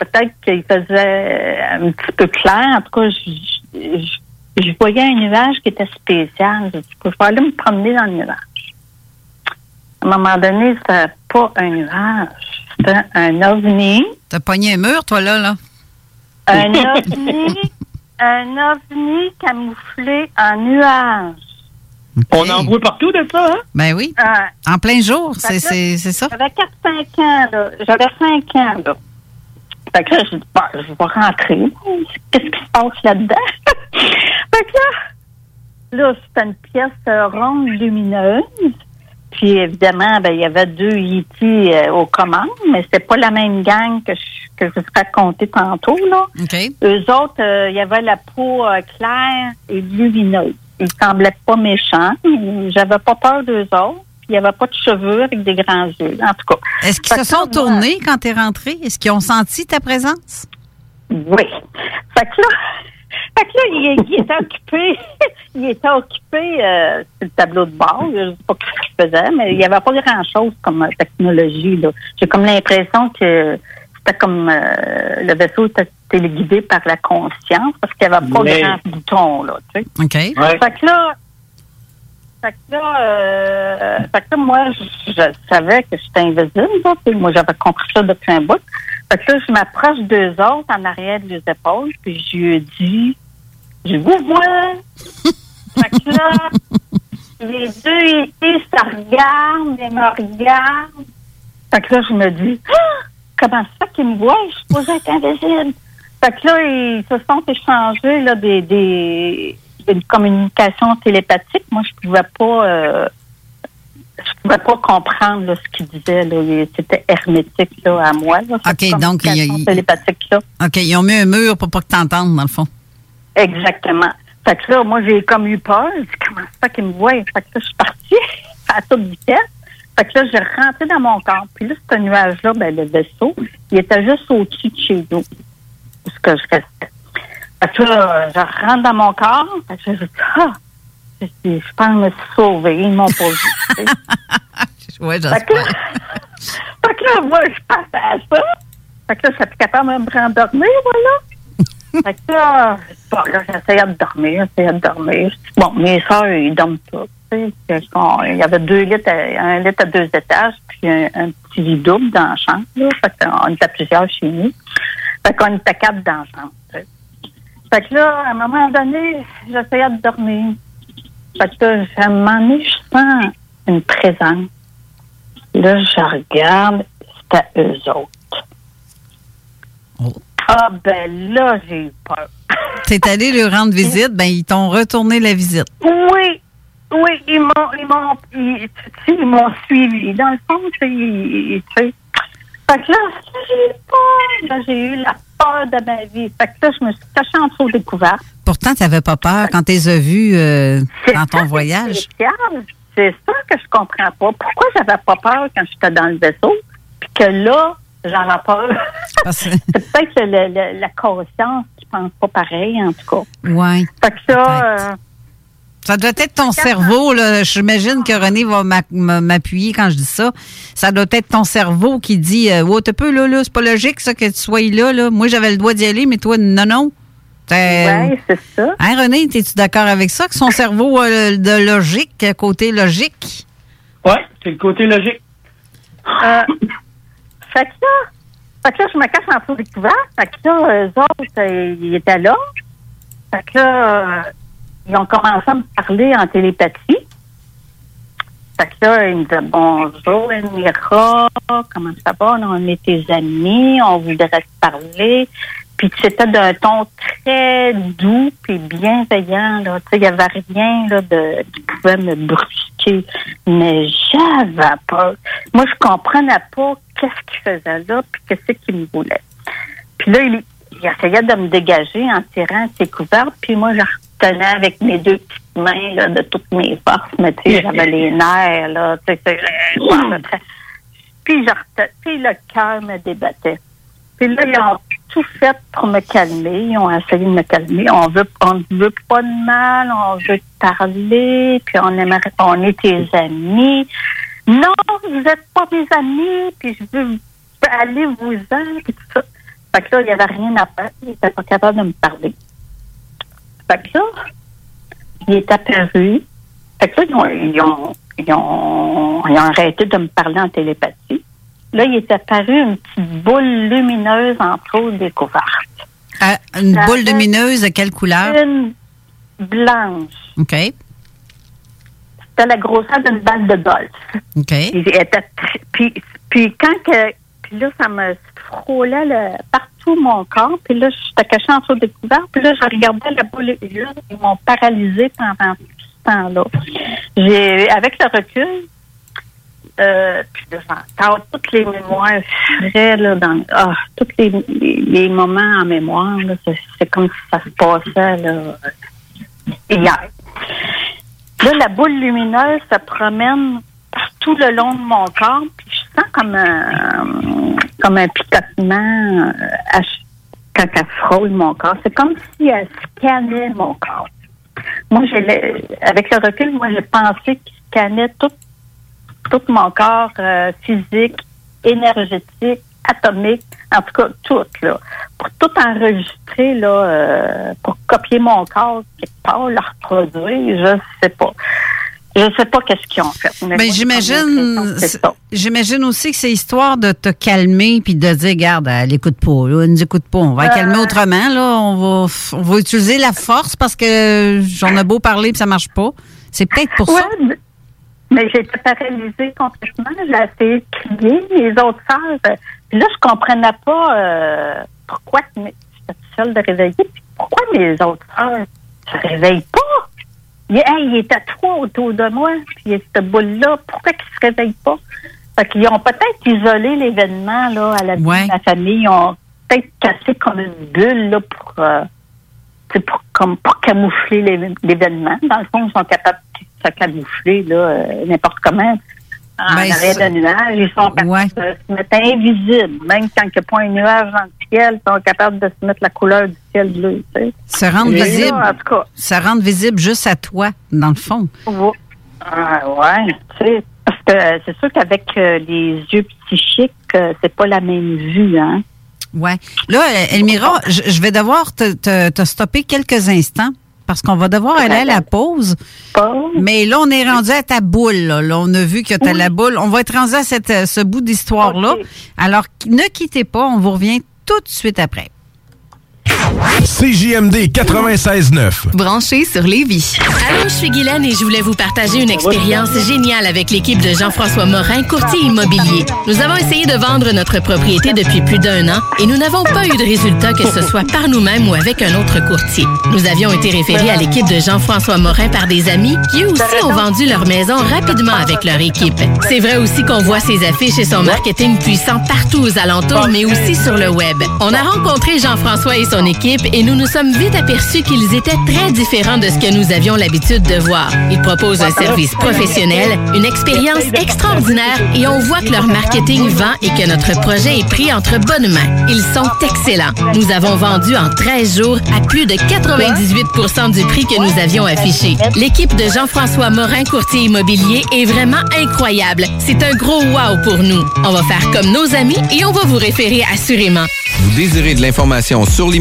peut-être qu'il faisait un petit peu clair. En tout cas, je, je, je voyais un nuage qui était spécial. Je dis, je vais aller me promener dans le nuage. À un moment donné, c'était pas un nuage, c'était un ovni. T'as pogné un mur, toi, là, là? Un ovni, un ovni camouflé en nuage. On en voit partout de ça, hein? Ben oui. Euh, En plein jour, c'est ça. J'avais 4-5 ans, là. J'avais 5 ans, là. Fait que là, je dis, bon, je vais rentrer. Qu'est-ce qui se passe là-dedans? fait que là, là, c'était une pièce euh, ronde lumineuse. Puis évidemment, ben, il y avait deux E.T. euh, aux commandes, mais c'était pas la même gang que je, que je vous ai raconté tantôt, là. OK. Eux autres, euh, il y avait la peau euh, claire et lumineuse. Ils semblaient pas méchants. J'avais pas peur d'eux autres. Il y avait pas de cheveux avec des grands yeux. En tout cas. Est-ce qu'ils se sont tournés quand t'es rentré? Est-ce qu'ils ont senti ta présence? Oui. Fait que là, fait que là il, il était occupé. il était occupé euh, sur le tableau de bord. Je sais pas ce qu'il faisait, mais il n'y avait pas grand-chose comme euh, technologie. là. J'ai comme l'impression que c'était comme euh, le vaisseau était téléguidé par la conscience parce qu'il n'y avait pas Mais- grand bouton là, tu sais. OK. Fait que là, fait que là, euh, fait que là, moi, je, je savais que j'étais invisible. là, puis moi, j'avais compris ça depuis un bout. Fait que là, je m'approche d'eux autres en arrière des épaules, puis je lui ai dit, je vous vois. fait que là, les deux ici se regardent, ils me regardent. Fait que là, je me dis, Ah! comment ça qu'ils me voient? Je suis supposée être invisible. Fait que là, ils se sont échangés là, des, des, une communication télépathique. Moi, je pouvais pas euh, je pouvais pas comprendre là, ce qu'ils disaient. Là. Il- C'était hermétique là, à moi. Là, cette OK, donc, il y a- communication télépathique là. OK, ils ont mis un mur pour pas que t'entendes, dans le fond. Exactement. Fait que là, moi, j'ai comme eu peur. J'ai dit, comment ça qu'ils me voient? Fait que là, je suis partie à toute vitesse. Fait que là, j'ai rentré dans mon corps. Puis là, ce nuage-là, ben, le vaisseau, il était juste au-dessus de chez nous. Où ce que je restais. Fait que là, je rentre dans mon corps. Fait que je dis, ah! Je, dis, je pense que je me suis sauvée. Ils m'ont pas vu. Fait que, là, fait que là, moi, je passe à ça. Fait que là, je suis capable de me rendormir, voilà. fait que là, bon, là, j'essayais de dormir, j'essayais de dormir. Bon, mes soeurs, ils dorment qu'on- Il y avait deux lits, à- un lit à deux étages, puis un, un petit lit double dans la chambre. Là. Fait qu'on était plusieurs chez nous. Fait qu'on était quatre dans la chambre. Fait que là, à un moment donné, j'essayais de dormir. Fait que là, à un moment donné, je sens une présence. Là, je regarde, c'était eux autres. Ah, ben là, j'ai eu peur. T'es allé leur rendre visite, ben ils t'ont retourné la visite. Oui, oui, ils m'ont, ils m'ont, ils, ils m'ont suivi. Dans le fond, tu sais, ils- ils- tu sais. Fait que là, j'ai eu peur. J'ai eu la peur de ma vie. Fait que là, je me suis cachée en dessous des couverts. Pourtant, t'avais pas peur quand t'es as vus euh, dans ton voyage. C'est ça que je comprends pas. Pourquoi j'avais pas peur quand j'étais dans le vaisseau, puis que là, j'en ai peur. c'est peut-être que le- le- la conscience qui pense pas pareil, en tout cas. Ouais. Fait que ça, Ça doit être ton cerveau, là. J'imagine que René va m'a- m'a- m'appuyer quand je dis ça. Ça doit être ton cerveau qui dit euh, Oh, t'es peu là, là, c'est pas logique ça que tu sois là, là. Moi j'avais le droit d'y aller, mais toi, non, non. Ouais, c'est ça. Hein, René, es-tu d'accord avec ça? Que son cerveau a le- de logique, côté logique? Oui, c'est le côté logique. euh, fait que là, fait que là, je me cache en dessous des couverts. Fait que là, eux autres, euh, ils étaient là. Fait que là, euh, ils ont commencé à me parler en télépathie. Fait que là, ils me disaient bonjour, Elmira, comment ça va? On est tes amis, on voudrait te parler. Puis c'était d'un ton très doux puis bienveillant. Là. Il n'y avait rien là, de, qui pouvait me brusquer. Mais j'avais peur. Moi, je comprenais pas qu'est-ce qu'il faisait là puis qu'est-ce qu'il me voulait. Puis là, il, il essayait de me dégager en tirant ses couvertes. Puis moi, je retenais avec mes deux petites mains là, de toutes mes forces. Mais tu sais, j'avais les nerfs. Là, tu sais, puis, le cœur me débattait. Puis là, ils ont tout fait pour me calmer. Ils ont essayé de me calmer. On veut, on ne veut pas de mal, on veut parler, puis on aimerait, on est tes amis. Non, vous n'êtes pas mes amis, puis je veux aller vous en, puis tout ça. Fait que là, il n'y avait rien à faire. Ils n'étaient pas capables de me parler. Fait que là, il est apparu. Fait que là, ils ont, ils ont, ils ont, ils ont arrêté de me parler en télépathie. Là, il est apparu une petite boule lumineuse entre autres découvertes. Ah, une boule lumineuse de quelle couleur? Une blanche. OK. C'était la grosseur d'une balle de golf. OK. Il était tr- puis, puis quand que puis là, ça me frôlait partout mon corps. Puis là, j'étais cachée en dessous des couverts. Puis là, je regardais la boule. Et là, ils m'ont paralysée pendant tout ce temps-là. Avec le recul, euh, puis toutes les mémoires frais, là, dans, ah, tous les, moments en mémoire, c'est, c'est comme si ça se passait, là, hier. Là, la boule lumineuse se promène tout le long de mon corps, puis je sens comme un, comme un picotement euh, quand elle frôle mon corps. C'est comme si elle scannait mon corps. Moi, avec le recul, moi, j'ai pensé qu'il scannait tout, tout mon corps euh, physique, énergétique, atomique, en tout cas, tout, là. Pour tout enregistrer, là, euh, pour copier mon corps quelque le reproduire, je sais pas. Je sais pas qu'est-ce qu'ils ont fait. mais Ben, j'imagine, j'imagine aussi que c'est histoire de te calmer puis de dire, regarde, elle n'écoute pas, là, elle nous écoute pas, on va la Euh. calmer autrement, là, on va, on va utiliser la force parce que j'en ai beau parler puis ça marche pas. C'est peut-être pour ça. Mais j'ai été paralysée complètement. J'ai essayé de crier. Les autres sœurs, puis là, je comprenais pas euh, pourquoi j'étais seule de réveiller. Puis pourquoi les autres sœurs se réveillent pas? Il, hey, il était trois autour de moi. Puis cette boule-là, pourquoi qu'ils se réveillent pas? Fait qu'ils ont peut-être isolé l'événement là, à la vie de ma famille. Ils ont peut-être cassé comme une bulle là, pour, euh, pour, comme, pour camoufler l'é- l'événement. Dans le fond, ils sont capables de se camoufler là, euh, n'importe comment. En Ben, arrêt de nuages, ils sont capables de se mettre invisibles. Même quand il n'y a pas un nuage dans le ciel, ils sont capables de se mettre la couleur du ciel bleu. Tu sais. Se rendre Et là, visible. en tout cas, Se rendre visible juste à toi, dans le fond. Ouais. Ah, ouais, tu sais, parce que euh, c'est sûr qu'avec euh, les yeux psychiques, euh, c'est pas la même vue, hein. Ouais. Là, Elmira, je je vais devoir te, te- te stopper quelques instants parce qu'on va devoir aller à la pause. Mais là, on est rendu à ta boule. Là, Là, on a vu que tu as la boule. On va être rendu à cette, euh, ce bout d'histoire-là. Alors, ne quittez pas. On vous revient tout de suite après. CJMD 96.9. Branché sur Lévis. Allô, je suis Guylaine et je voulais vous partager une expérience géniale avec l'équipe de Jean-François Morin, courtier immobilier. Nous avons essayé de vendre notre propriété depuis plus d'un an et nous n'avons pas eu de résultat que ce soit par nous-mêmes ou avec un autre courtier. Nous avions été référés à l'équipe de Jean-François Morin par des amis qui eux aussi ont vendu leur maison rapidement avec leur équipe. C'est vrai aussi qu'on voit ses affiches et son marketing puissant partout aux alentours, mais aussi sur le web. On a rencontré Jean-François et son équipe et nous nous sommes vite aperçus qu'ils étaient très différents de ce que nous avions l'habitude de voir. Ils proposent un service professionnel, une expérience extraordinaire et on voit que leur marketing vend et que notre projet est pris entre bonnes mains. Ils sont excellents. Nous avons vendu en 13 jours à plus de 98 du prix que nous avions affiché. L'équipe de Jean-François Morin, courtier immobilier, est vraiment incroyable. C'est un gros wow pour nous. On va faire comme nos amis et on va vous référer assurément. Vous désirez de l'information sur l'immobilier,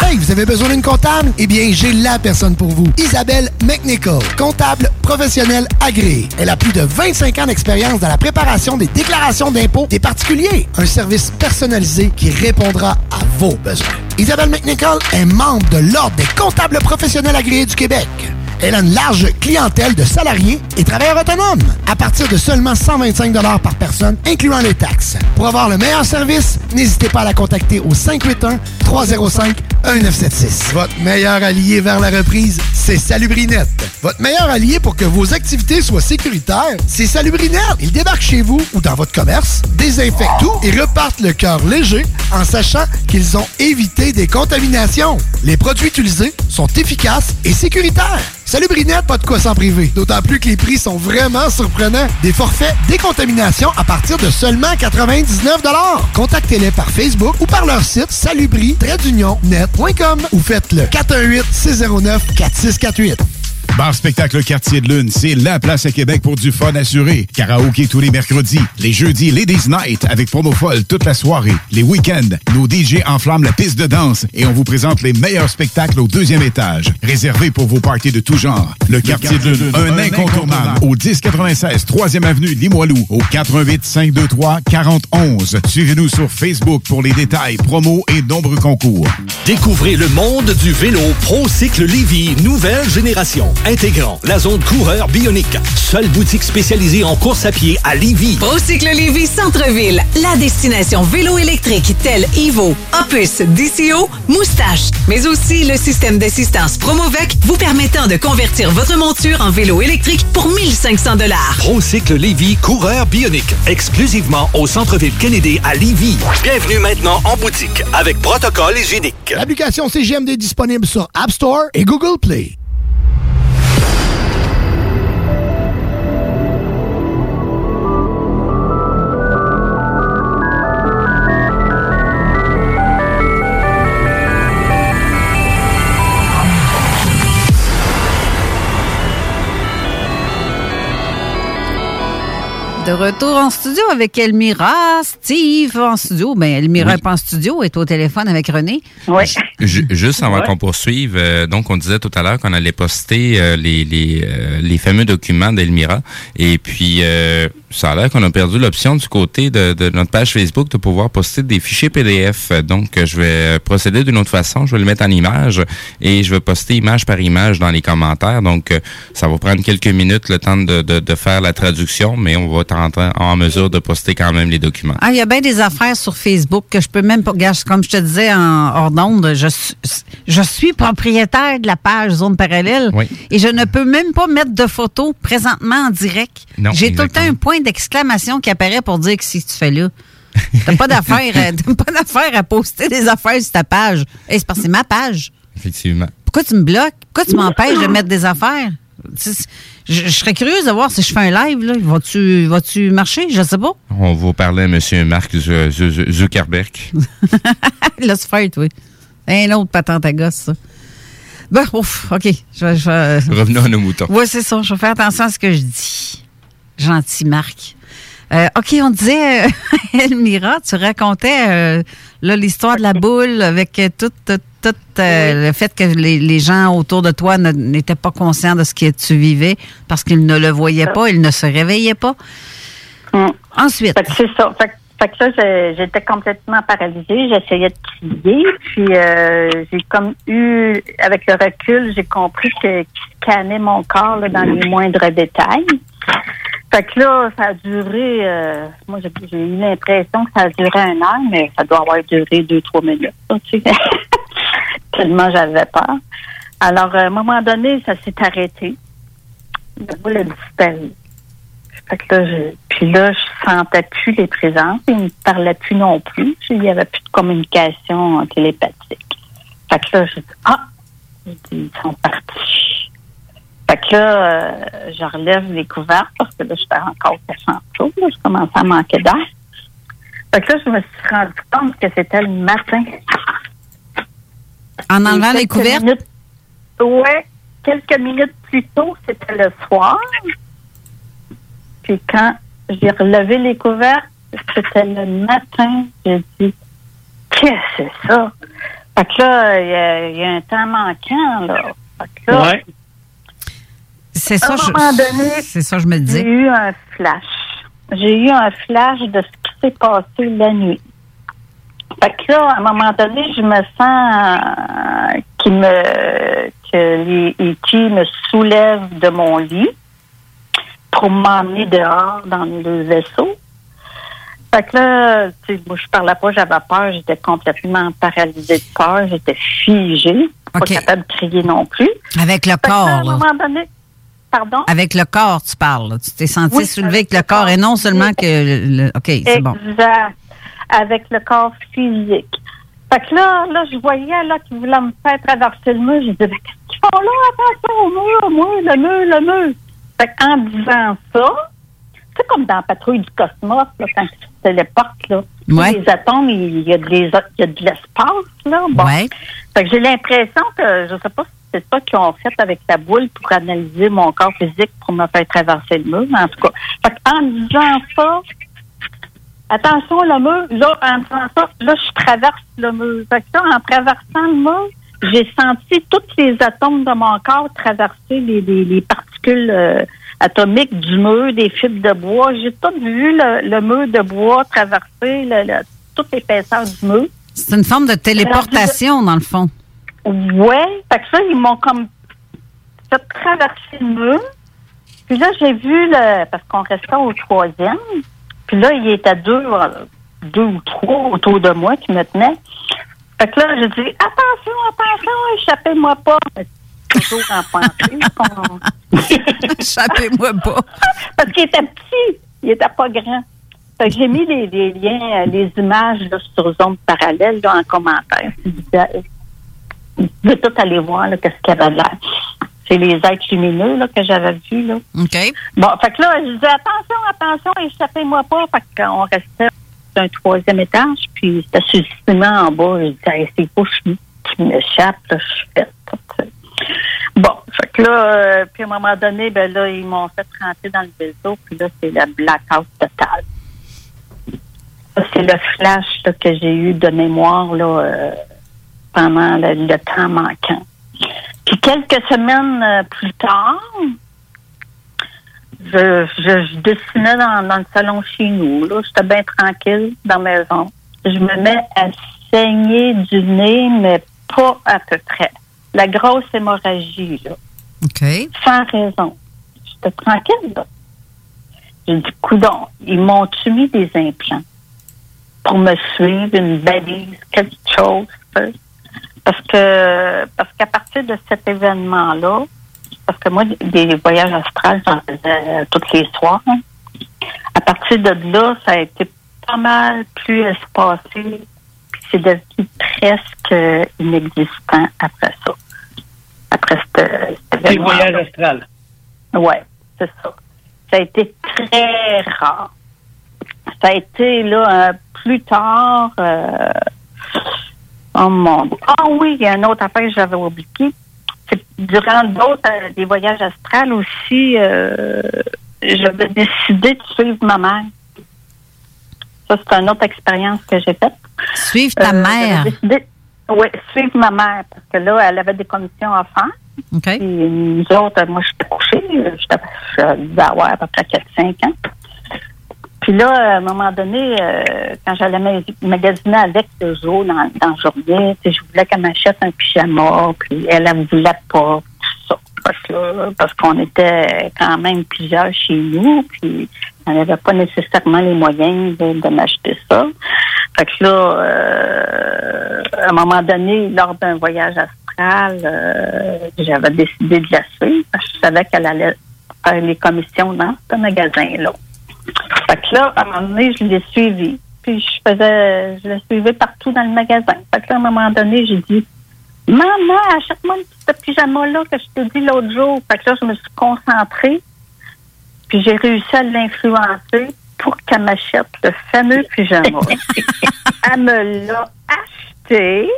Hey, vous avez besoin d'une comptable? Eh bien, j'ai la personne pour vous. Isabelle McNichol, comptable professionnelle agréée. Elle a plus de 25 ans d'expérience dans la préparation des déclarations d'impôts des particuliers. Un service personnalisé qui répondra à vos besoins. Isabelle McNichol est membre de l'Ordre des comptables professionnels agréés du Québec. Elle a une large clientèle de salariés et travailleurs autonomes à partir de seulement 125 par personne, incluant les taxes. Pour avoir le meilleur service, n'hésitez pas à la contacter au 581-305-1976. Votre meilleur allié vers la reprise, c'est Salubrinet. Votre meilleur allié pour que vos activités soient sécuritaires, c'est Salubrinet. Ils débarquent chez vous ou dans votre commerce, désinfectent tout et repartent le cœur léger en sachant qu'ils ont évité des contaminations. Les produits utilisés sont efficaces et sécuritaires. Salut Brinette, pas de quoi s'en priver. D'autant plus que les prix sont vraiment surprenants. Des forfaits décontamination à partir de seulement 99 Contactez-les par Facebook ou par leur site salubri-net.com ou faites-le 418-609-4648. Bar Spectacle Quartier de Lune, c'est la place à Québec pour du fun assuré. Karaoké tous les mercredis. Les jeudis, Ladies Night avec promo folle toute la soirée. Les week-ends, nos DJ enflamment la piste de danse et on vous présente les meilleurs spectacles au deuxième étage. Réservé pour vos parties de tout genre. Le, Quartier de Lune, un, incontournable. Au 1096 3e Avenue Limoilou. Au 418 523 4011. Suivez-nous sur Facebook pour les détails, promos et nombreux concours. Découvrez le monde du vélo ProCycle Lévy, nouvelle génération. Intégrant la zone coureur bionique. Seule boutique spécialisée en course à pied à Lévis. Procycle Lévis Centre-Ville, la destination vélo électrique telle Evo, Opus, DCO, Moustache, mais aussi le système d'assistance Promovec vous permettant de convertir votre monture en vélo électrique pour 1500 dollars. Procycle Lévis coureur bionique. Exclusivement au centre-ville Kennedy à Lévis. Bienvenue maintenant en boutique avec protocole hygiénique. L'application CGMD est disponible sur App Store et Google Play. De retour en studio avec Elmira, Steve en studio. Ben, Elmira n'est pas en studio, elle est au téléphone avec René. Oui. Ju- Juste avant Ouais. qu'on poursuive, euh, donc on disait tout à l'heure qu'on allait poster euh, les, les, euh, les fameux documents d'Elmira. Et puis, euh, ça a l'air qu'on a perdu l'option du côté de, de notre page Facebook de pouvoir poster des fichiers PDF. Donc, je vais procéder d'une autre façon. Je vais le mettre en image et je vais poster image par image dans les commentaires. Donc, euh, ça va prendre quelques minutes le temps de, de, de faire la traduction, mais on va être en, en mesure de poster quand même les documents. Ah, il y a bien des affaires sur Facebook que je peux même pas. Comme je te disais en hors d'onde, je, suis- je suis propriétaire de la page Zone Parallèle Oui. et je ne peux même pas mettre de photos présentement en direct. Non, J'ai tout le temps un point d'exclamation qui apparaît pour dire que si tu fais là. T'as pas d'affaire, t'as pas d'affaire à poster des affaires sur ta page. Hey, c'est parce que c'est ma page. Effectivement. Pourquoi tu me bloques? Pourquoi tu m'empêches de mettre des affaires? Je, je serais curieuse de voir si je fais un live. Là. Va-tu, vas-tu marcher? Je sais pas. On va parler à M. Zu- Zuckerberg. Laisse faire, oui. Un autre patente à gosse, ça. Bon, ouf, OK. Je, je Revenons à nos moutons. Oui, c'est ça. Je vais faire attention à ce que je dis. Gentil Marc. Euh, OK, on disait, euh, Elmira, tu racontais euh, là, l'histoire de la boule avec tout, tout, tout, euh, le fait que les, les gens autour de toi n'étaient pas conscients de ce que tu vivais parce qu'ils ne le voyaient pas, ils ne se réveillaient pas. Ensuite. Fait que c'est ça. Fait, que- fait que là, j'ai- j'étais complètement paralysée. J'essayais de crier. Puis euh, j'ai comme eu, avec le recul, j'ai compris que qu'il scannait mon corps là, dans les moindres détails. Fait que là, ça a duré, euh, moi j'ai eu l'impression que ça a duré un heure, mais ça doit avoir duré deux, trois minutes. Tellement j'avais peur. Alors, à un moment donné, ça s'est arrêté. La boule a disparu. Fait que là, je, puis là, je sentais plus les présences. Ils ne parlaient plus non plus. Il n'y avait plus de communication télépathique. Fait que là, ah, J'ai dit, ils sont partis. Fait que là, euh, je relève les couverts parce que là, j'étais encore chaud. Là, je commençais à manquer d'air. Fait que là, je me suis rendu compte que c'était le matin. En enlevant les couvertes? minutes- ouais, quelques minutes plus tôt, c'était le soir. Puis quand j'ai relevé les couvertes, c'était le matin. J'ai dit, qu'est-ce que c'est ça? Fait que là, il y, a- il y a un temps manquant, là. Fait que là, C'est à ça, un je- moment donné, c'est ça, je me j'ai eu un flash. J'ai eu un flash de ce qui s'est passé la nuit. Fait que là, à un moment donné, je me sens euh, qu'il me que les E.T. me soulèvent de mon lit pour m'emmener dehors dans le vaisseau. Fait que là, tu sais, moi, je parlais pas, j'avais peur, j'étais complètement paralysée de peur, j'étais figée, pas capable de crier non plus. Avec le Fait là, à corps, un moment donné, pardon? Avec le corps, tu parles. Tu t'es senti Oui, soulevé avec le corps et non seulement que le. OK, c'est bon. Exact. Avec le corps physique. Fait que là, là, je voyais là qu'ils voulaient me faire traverser le mur. J'ai dit, Mais qu'est-ce qu'ils font là? Attention au mur, moi, le mur, le mur. Fait qu'en disant ça, c'est comme dans la patrouille du cosmos, là, quand tu te téléportes, là. Ouais. Les atomes, il y a de, il y a de l'espace, là. Bon. Ouais. Fait que j'ai l'impression que, je sais pas si c'est ça qu'ils ont fait avec la boule pour analyser mon corps physique pour me faire traverser le mur, mais en tout cas. Fait qu'en disant ça, attention le mur, là, en disant ça, là, je traverse le mur. Fait que là, en traversant le mur, j'ai senti tous les atomes de mon corps traverser les, les, les particules euh, atomiques du mur, des fibres de bois. J'ai tout vu le, le mur de bois traverser le, le- toute l'épaisseur du mur. C'est une forme de téléportation, dans le fond. Ouais. Fait que ça, ils m'ont comme j'ai traversé le mur. Puis là, j'ai vu, le, parce qu'on restait au troisième. Puis là, il était deux, euh, deux ou trois autour de moi qui me tenaient. Fait que là, j'ai dit, attention, attention, échappez-moi pas. Toujours en pensée. qu'on- Échappez-moi pas. Parce qu'il était petit, il était pas grand. Fait que j'ai mis les, les liens, euh, les images là, sur zone parallèle là, en commentaire. Si vous pouvez tout aller voir là, qu'est-ce qu'il y avait de l'air. C'est les êtres lumineux là, que j'avais vus. Là. OK. Bon, fait que là, je disais attention, attention, échappez-moi pas. Fait qu'on restait sur un troisième étage, puis c'était sur le ciment en bas. Je disais, Hey, c'est pas je qui m'échappe, là, je suis faite. Bon, fait que là, euh, puis à un moment donné, ben là, ils m'ont fait rentrer dans le vaisseau, puis là, c'est le blackout total. Ça, c'est le flash là, que j'ai eu de mémoire là, euh, pendant le, le temps manquant. Puis quelques semaines euh, plus tard, je, je, je dessinais dans, dans le salon chez nous. Là, j'étais bien tranquille dans la maison. Je me mets à saigner du nez, mais pas à peu près. La grosse hémorragie, là. OK. Sans raison. J'étais tranquille, là. J'ai dit, coudon, ils m'ont-tu mis des implants pour me suivre, une balise, quelque chose? Parce que, parce qu'à partir de cet événement-là, parce que moi, des voyages astrales, j'en faisais tous les soirs. hein. À partir de là, ça a été pas mal plus espacé. Puis c'est devenu presque inexistant après ça. Après Les voyages astral. Oui, c'est ça. Ça a été très rare. Ça a été là euh, plus tard. euh, oh mon Dieu. Ah oui, il y a une autre affaire que j'avais oublié. C'est durant d'autres euh, des voyages astrales aussi, euh, j'avais décidé de suivre ma mère. Ça, c'est une autre expérience que j'ai faite. Suivre ta Euh, mère. Oui, suivre ma mère, parce que là, elle avait des conditions à faire. OK. Puis nous autres, moi, j'étais couchée. J'étais, je devais avoir à peu près 4-5 ans. Puis là, à un moment donné, euh, quand j'allais ma- magasiner avec le jour dans, dans la journée, je voulais qu'elle m'achète un pyjama, puis elle, elle voulait pas, tout ça. Parce, que parce qu'on était quand même plusieurs chez nous, puis elle n'avait pas nécessairement les moyens de, de m'acheter ça. Fait que là, euh, à un moment donné, lors d'un voyage astral, euh, j'avais décidé de la suivre parce que je savais qu'elle allait faire les commissions dans ce magasin-là. Fait que là, à un moment donné, je l'ai suivi. Puis je faisais, je la suivais partout dans le magasin. Fait que là, à un moment donné, j'ai dit, Maman, achète-moi une petite pyjama-là que je t'ai dit l'autre jour. Fait que là, je me suis concentrée. Puis j'ai réussi à l'influencer pour qu'elle m'achète le fameux pyjama. elle me l'a acheté.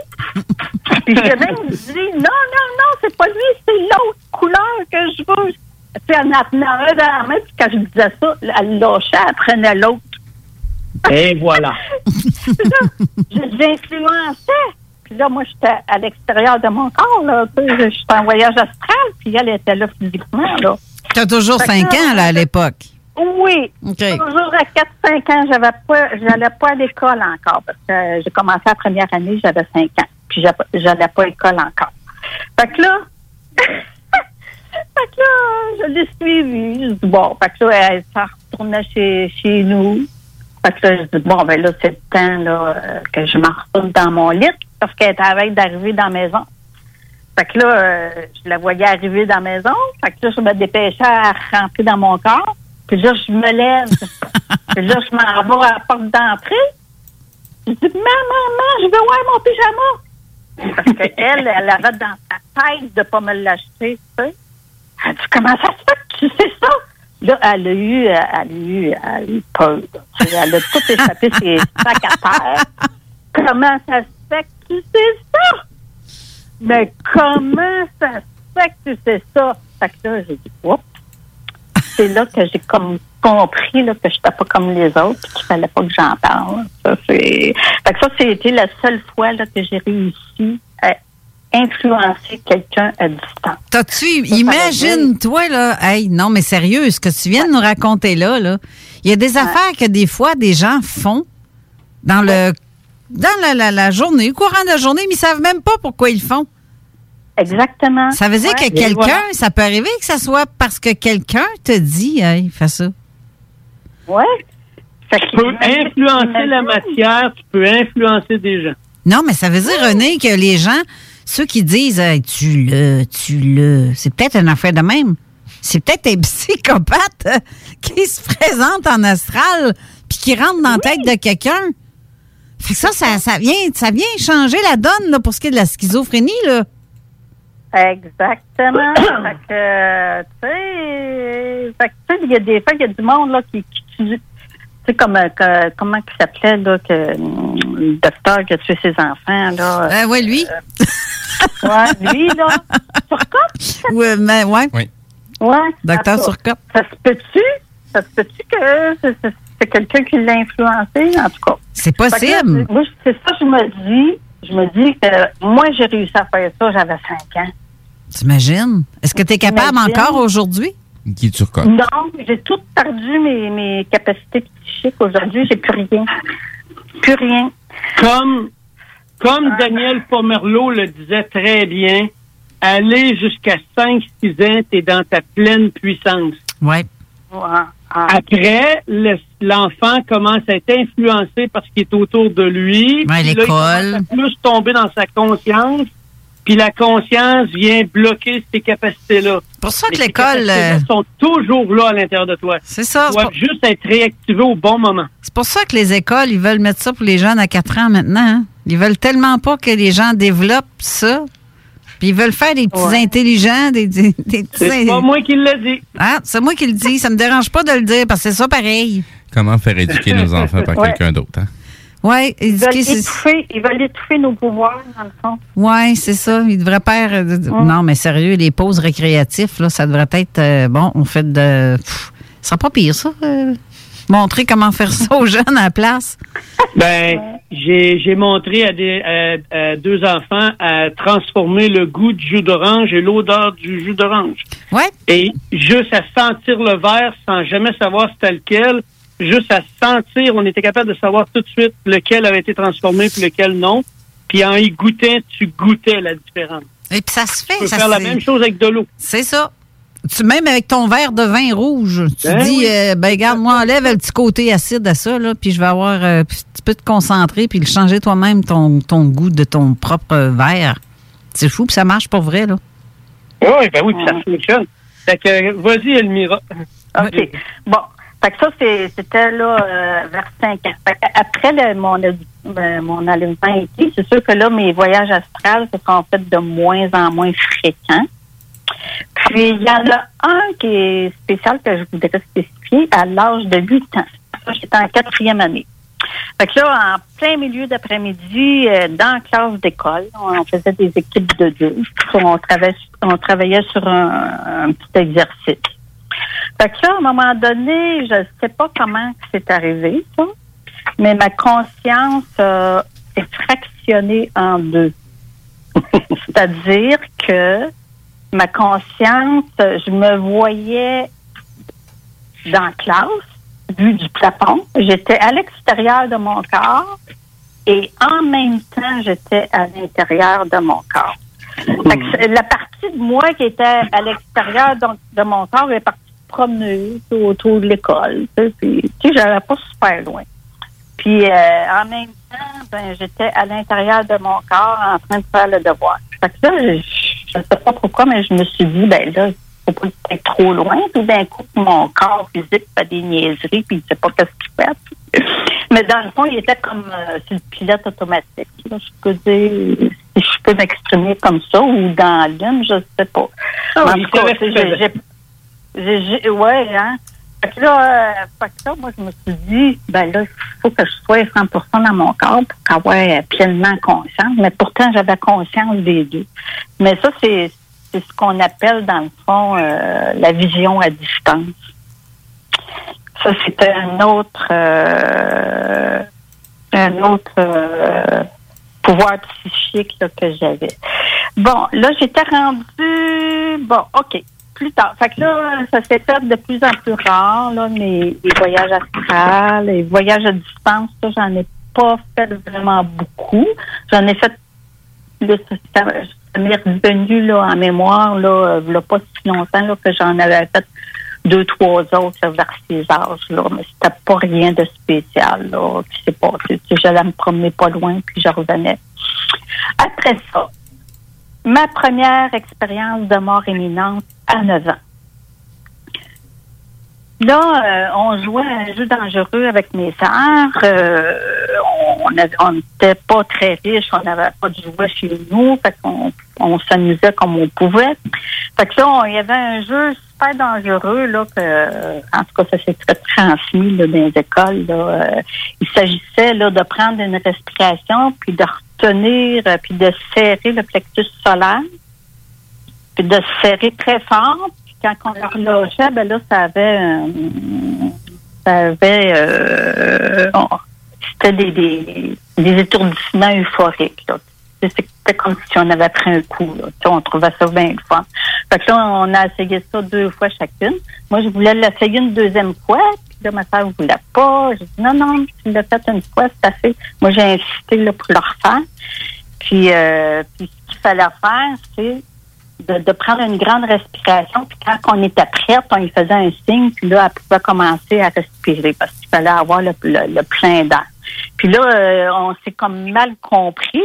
Puis j'ai même dit, non, non, non, c'est pas lui, c'est l'autre couleur que je veux. Tu sais, elle en tenait un dans la main, puis quand je disais ça, elle lâchait, elle prenait l'autre. Et voilà. Puis là, je l'influençais. Puis là, moi, j'étais à l'extérieur de mon corps, là. Sais, j'étais en voyage astral, puis elle était là physiquement, là. Tu as toujours Fait que 5 là, ans, là, à l'époque. Oui. Toujours à 4-5 ans, j'avais pas, j'allais pas à l'école encore parce que j'ai commencé la première année, j'avais 5 ans. Puis j'allais pas à l'école encore. Fait que là, fait que là, je l'ai suivi. Je dis, bon, fait que là, elle s'en retournait chez, chez nous. Fait que là, je dis, bon, ben là, c'est le temps là, euh, que je m'en retourne dans mon lit parce qu'elle était à veille d'arriver dans la maison. Fait que là, euh, je la voyais arriver dans la maison. Fait que là, je me dépêchais à rentrer dans mon corps. Puis là, je me lève. puis là, je m'en vais à la porte d'entrée. Je dis, maman, maman, je veux voir mon pyjama. Parce qu'elle, elle avait dans sa tête de pas me l'acheter, tu sais. Dit, comment ça se fait que tu sais ça? Là, elle a eu, elle a eu, elle a eu peur. Elle a tout échappé ses sacs à terre. Comment ça se fait que tu sais ça? Mais comment ça se fait que tu sais ça? Fait que là, j'ai dit, oups. C'est là que j'ai comme compris là, que je n'étais pas comme les autres et qu'il fallait pas que j'en parle. Ça, c'est... Fait que ça, c'était la seule fois là, que j'ai réussi à influencer quelqu'un à distance. T'as-tu, Ça, ça imagine, toi, là, hey, non, mais sérieux, ce que tu viens de nous raconter là, là, il y a des affaires que des fois, des gens font dans le, dans la, la- la journée, au courant de la journée, mais ils savent même pas pourquoi ils le font. Exactement. Ça veut dire Ouais. que quelqu'un, voilà. ça peut arriver que ça soit parce que quelqu'un te dit, hey, fais ça. Ouais. Tu peux influencer la matière, tu peux influencer des gens. Non, mais ça veut dire, René, que les gens, ceux qui disent, Hey, tu le, tu le, c'est peut-être une affaire de même. C'est peut-être un psychopathe euh, qui se présente en astral puis qui rentre dans la tête de quelqu'un. Fait que ça, ça, ça vient, ça vient changer la donne là, pour ce qui est de la schizophrénie. Là. Exactement. fait que, tu sais, il y a des fois, il y a du monde, là, qui, qui sais, comme, euh, que- comment il s'appelait, là, que, le docteur qui a tué ses enfants, là. Euh, ouais, lui? ouais, lui, là. Turcotte? Ouais, mais, ouais. Ouais. Docteur Turcotte. Ça se peut-tu? Ça se peut-tu que c'est- quelqu'un qui l'a influencé, en tout cas? C'est là, possible. c'est- moi, c'est ça, je me dis. Je me dis que moi, j'ai réussi à faire ça, j'avais 5 ans. T'imagines? Est-ce que tu es capable encore aujourd'hui? Guy Turcotte. Non, j'ai tout perdu mes, mes capacités psychiques. Aujourd'hui, j'ai plus rien. Plus rien. Comme, comme Daniel Pomerleau le disait très bien, aller jusqu'à 5-6 ans, tu es dans ta pleine puissance. Ouais. Après, le- l'enfant commence à être influencé par ce qui est autour de lui. Ouais, l'école. commence à plus tomber dans sa conscience. Puis la conscience vient bloquer ces capacités-là. pour ça que Mais ces l'école, capacités-là euh, sont toujours là à l'intérieur de toi. C'est ça. Tu dois juste être réactivé au bon moment. C'est pour ça que les écoles, ils veulent mettre ça pour les jeunes à 4 ans maintenant. hein. Ils veulent tellement pas que les gens développent ça. Puis ils veulent faire des petits Ouais. intelligents, des, des, des petits... C'est pas moi qui l'ai dit. Ah, c'est moi qui le dis. Ça me dérange pas de le dire parce que c'est ça pareil. Comment faire éduquer nos enfants par Ouais. quelqu'un d'autre? Hein? Oui, Ils veulent, étouffer, ils veulent étouffer nos pouvoirs, dans le fond. Ouais, c'est ça. Ils devraient faire... euh, Non, mais sérieux, les pauses récréatives, là, ça devrait être... euh, bon, on fait de... Pff, ce sera pas pire, ça. euh, montrer comment faire ça aux jeunes à la place. Ben, j'ai j'ai montré à, des, à- à deux enfants à transformer le goût du jus d'orange et l'odeur du jus d'orange. Ouais. Et juste à sentir le verre sans jamais savoir c'était lequel, juste à sentir, on était capable de savoir tout de suite lequel avait été transformé puis lequel non. Puis en y goûtant, tu goûtais la différence. Et puis ça se fait. Tu peux ça faire la même chose avec de l'eau. C'est ça. Tu, même avec ton verre de vin rouge, tu Ben dis, oui. euh, ben regarde, moi, enlève le petit côté acide à ça, là, puis je vais avoir, euh, tu peux te concentrer, puis le changer toi-même ton, ton goût de ton propre verre. C'est fou, puis ça marche pour vrai, là. Oui, ben oui, puis ça fonctionne. Fait que, vas-y, Elmira. OK. Bon. Fait que ça, c'était là euh, vers 5 ans. Fait après le- mon, euh, mon allèvement été, c'est sûr que là, mes voyages astrales se sont faits de moins en moins fréquents. Puis, il y en a un qui est spécial que je voudrais spécifier à l'âge de 8 ans. Ça, J'étais en quatrième année. Fait que là, en plein milieu d'après-midi, euh, dans la classe d'école, on faisait des équipes de deux. On travaillait, on travaillait sur un, un petit exercice. Fait que là, à un moment donné, je ne sais pas comment c'est arrivé, ça, mais ma conscience est fractionnée en deux. C'est-à-dire que ma conscience, je me voyais dans la classe, vue du plafond. J'étais à l'extérieur de mon corps et en même temps, j'étais à l'intérieur de mon corps. Fait que la partie de moi qui était à l'extérieur donc, de mon corps est partie promener autour de l'école. Tu sais, puis, tu sais, j'allais pas super loin. Puis euh, en même temps, ben, j'étais à l'intérieur de mon corps en train de faire le devoir. Fait que là, je, sais pas pourquoi, mais je me suis dit, ben là, faut pas être trop loin. Tout d'un coup, mon corps physique fait des niaiseries, puis il sait pas qu'est-ce qu'il fait. Mais dans le fond, il était comme euh, sur le pilote automatique. là. je peux dire, si je peux m'exprimer comme ça, ou dans l'une, je sais pas. Ah en tout cas, ouais, hein. Fait que là, euh, que moi, je me suis dit, ben là, il faut que je sois 100% dans mon corps pour avoir euh, pleinement conscience. Mais pourtant, j'avais conscience des deux. Mais ça, c'est ce qu'on appelle, dans le fond, euh, la vision à distance. Ça, c'était un autre, un autre pouvoir psychique que j'avais. Bon, là, j'étais rendue, bon, OK, plus tard. Fait que là, ça s'est fait de plus en plus rare, là, mes, les voyages astrales, les voyages à distance, ça, j'en ai pas fait vraiment beaucoup. J'en ai fait, là, ça, m'est revenu là, en mémoire, là, euh, a pas si longtemps là, que j'en avais fait deux, trois autres là, vers ces âges, là, mais c'était pas rien de spécial là, qui s'est passé. Tu J'allais me promener pas loin, puis je revenais. Après ça, ma première expérience de mort imminente à 9 ans. Là, euh, on jouait à un jeu dangereux avec mes sœurs. Euh, on n'était pas très riches, on n'avait pas de jouets chez nous, fait qu'on on s'amusait comme on pouvait. Fait que là, il y avait un jeu super dangereux, là, que, euh, en tout cas, ça s'est très transmis dans les écoles. Euh, il s'agissait là, de prendre une respiration, puis de retenir, euh, puis de serrer le plexus solaire, puis de se serrer très fort. Puis quand on relâchait, ben là, ça avait, ça avait, c'était des, des, étourdissements euphoriques. Là. C'était comme si on avait pris un coup. Là. On trouvait ça bien. Fait que là, on a essayé ça deux fois chacune. Moi, je voulais l'essayer une deuxième fois. Puis là, ma soeur ne voulait pas. J'ai dit non, non, tu l'as fait une fois, c'est assez. Moi, j'ai insisté là, pour le refaire. Puis, euh, ce qu'il fallait faire, c'est de, prendre une grande respiration. Puis quand on était prête, on lui faisait un signe. Puis là, elle pouvait commencer à respirer parce qu'il fallait avoir le plein d'air. Puis là, euh, on s'est comme mal compris.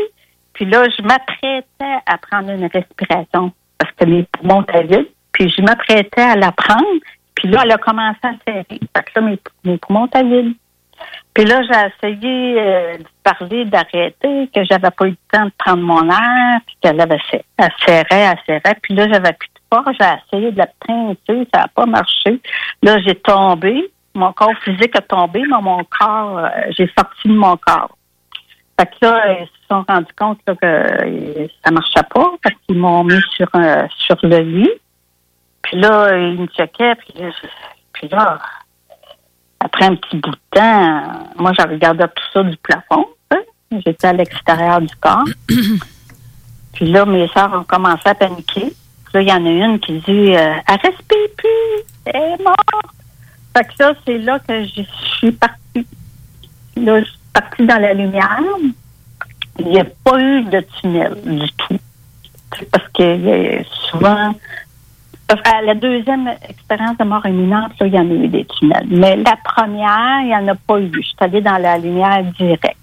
Puis là, je m'apprêtais à prendre une respiration parce que mes poumons étaient vides. Puis je m'apprêtais à la prendre. Puis là, elle a commencé à serrer. Fait que là, mes, mes poumons étaient vides. Puis là, j'ai essayé euh, de parler, d'arrêter, que j'avais pas eu le temps de prendre mon air, puis qu'elle avait. Elle serrait, elle serrait. Puis là, j'avais plus de force. J'ai essayé de la pincer, ça n'a pas marché. Là, j'ai tombé. Mon corps physique a tombé, mais mon corps, euh, j'ai sorti de mon corps. Fait que là, ils se sont rendus compte là, que euh, ça marchait pas. Fait qu'ils m'ont mis sur, un- sur le lit. Puis là, ils me checkaient. Puis, là, je- puis là, après un petit bout de temps, moi, je regardais tout ça du plafond. hein. J'étais à l'extérieur du corps. puis là, mes soeurs ont commencé à paniquer. Puis là, il y en a une qui dit euh, Elle respire plus, elle est morte. Fait que là, c'est là que je suis partie. Là, je suis partie dans la lumière. Il n'y a pas eu de tunnel du tout. Parce que souvent, parce qu'à la deuxième expérience de mort imminente, là, il y en a eu des tunnels. Mais la première, il n'y en a pas eu. Je suis allée dans la lumière directe.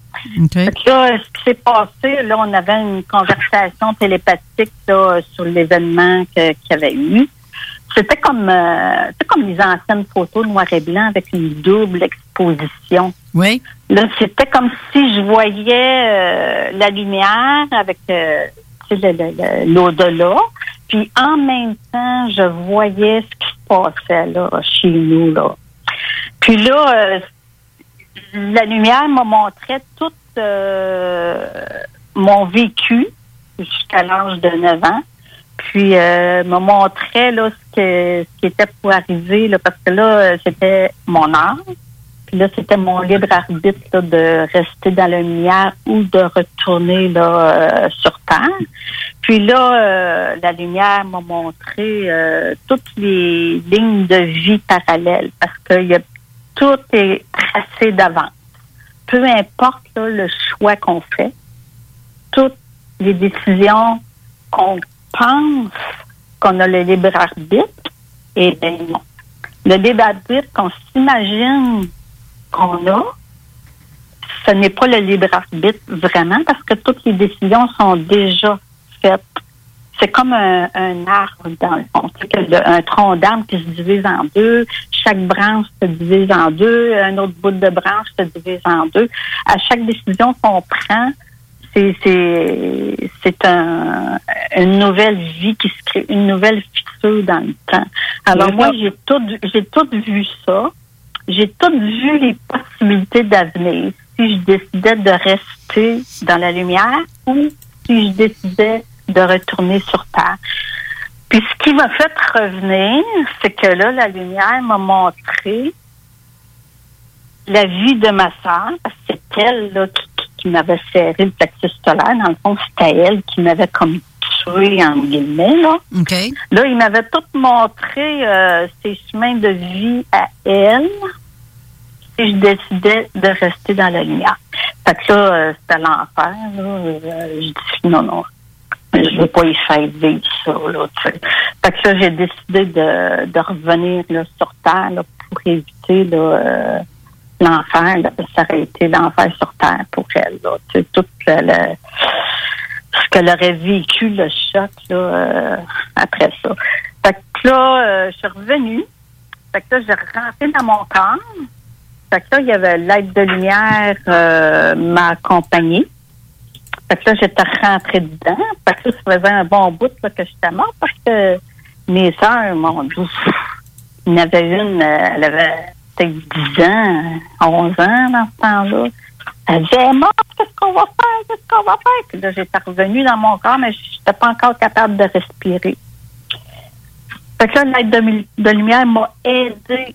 Là, ce qui s'est passé, là, on avait une conversation télépathique là, sur l'événement qu'il y avait eu. C'était comme, euh, comme les anciennes photos noir et blanc avec une double exposition. Oui. Là, c'était comme si je voyais euh, la lumière avec euh, l'au-delà. Puis en même temps, je voyais ce qui se passait là, chez nous. Là. Puis là, euh, la lumière me montrait tout euh, mon vécu jusqu'à l'âge de 9 ans. Puis euh, me montrait là, ce, que, ce qui était pour arriver, là, parce que là, c'était mon âge. Puis là, c'était mon libre arbitre là, de rester dans la lumière ou de retourner là, euh, sur Terre. Puis là, euh, la lumière m'a montré euh, toutes les lignes de vie parallèles parce que y a, tout est tracé d'avance. Peu importe là, le choix qu'on fait, toutes les décisions qu'on pense qu'on a le libre arbitre, et bien non. Le libre arbitre qu'on s'imagine qu'on a, ce n'est pas le libre arbitre vraiment parce que toutes les décisions sont déjà faites. C'est comme un, un arbre dans le fond. Un tronc d'arbre qui se divise en deux, chaque branche se divise en deux, un autre bout de branche se divise en deux. À chaque décision qu'on prend, c'est un, une nouvelle vie qui se crée, une nouvelle fissure dans le temps. Alors moi j'ai tout j'ai tout vu ça. J'ai tout vu les possibilités d'avenir. Si je décidais de rester dans la lumière ou si je décidais de retourner sur Terre. Puis ce qui m'a fait revenir, c'est que là, la lumière m'a montré la vie de ma sœur, parce que c'est elle là, qui, qui- m'avait serré le plexus solaire. Dans le fond, c'était elle qui m'avait comme tué, en guillemets. Là. Là, il m'avait tout montré euh, ses chemins de vie à elle si je décidais de rester dans la lumière. Fait que là, euh, c'était l'enfer. Euh, je dis non, non. je veux pas y faire vivre ça, là. Fait que là, j'ai décidé de, de revenir, là, sur Terre, là, pour éviter, là, euh, l'enfer, ça aurait été l'enfer sur Terre pour elle, là, tout le, ce qu'elle aurait vécu, le choc, là, euh, après ça. Fait que là, euh, je suis revenue. Fait que là, j'ai rentré dans mon corps. Fait que là, il y avait l'aide de lumière euh, m'a accompagnée. Fait que là, j'étais rentrée dedans. Fait que ça faisait un bon bout que j'étais morte parce que mes sœurs, mon Dieu, il y en avait une, euh, elle avait peut-être 10 ans, 11 ans dans ce temps-là. Elle disait, qu'est-ce qu'on va faire? Qu'est-ce qu'on va faire? Puis là, j'étais revenue dans mon corps, mais je n'étais pas encore capable de respirer. Fait que là, l'aide de, de lumière m'a aidé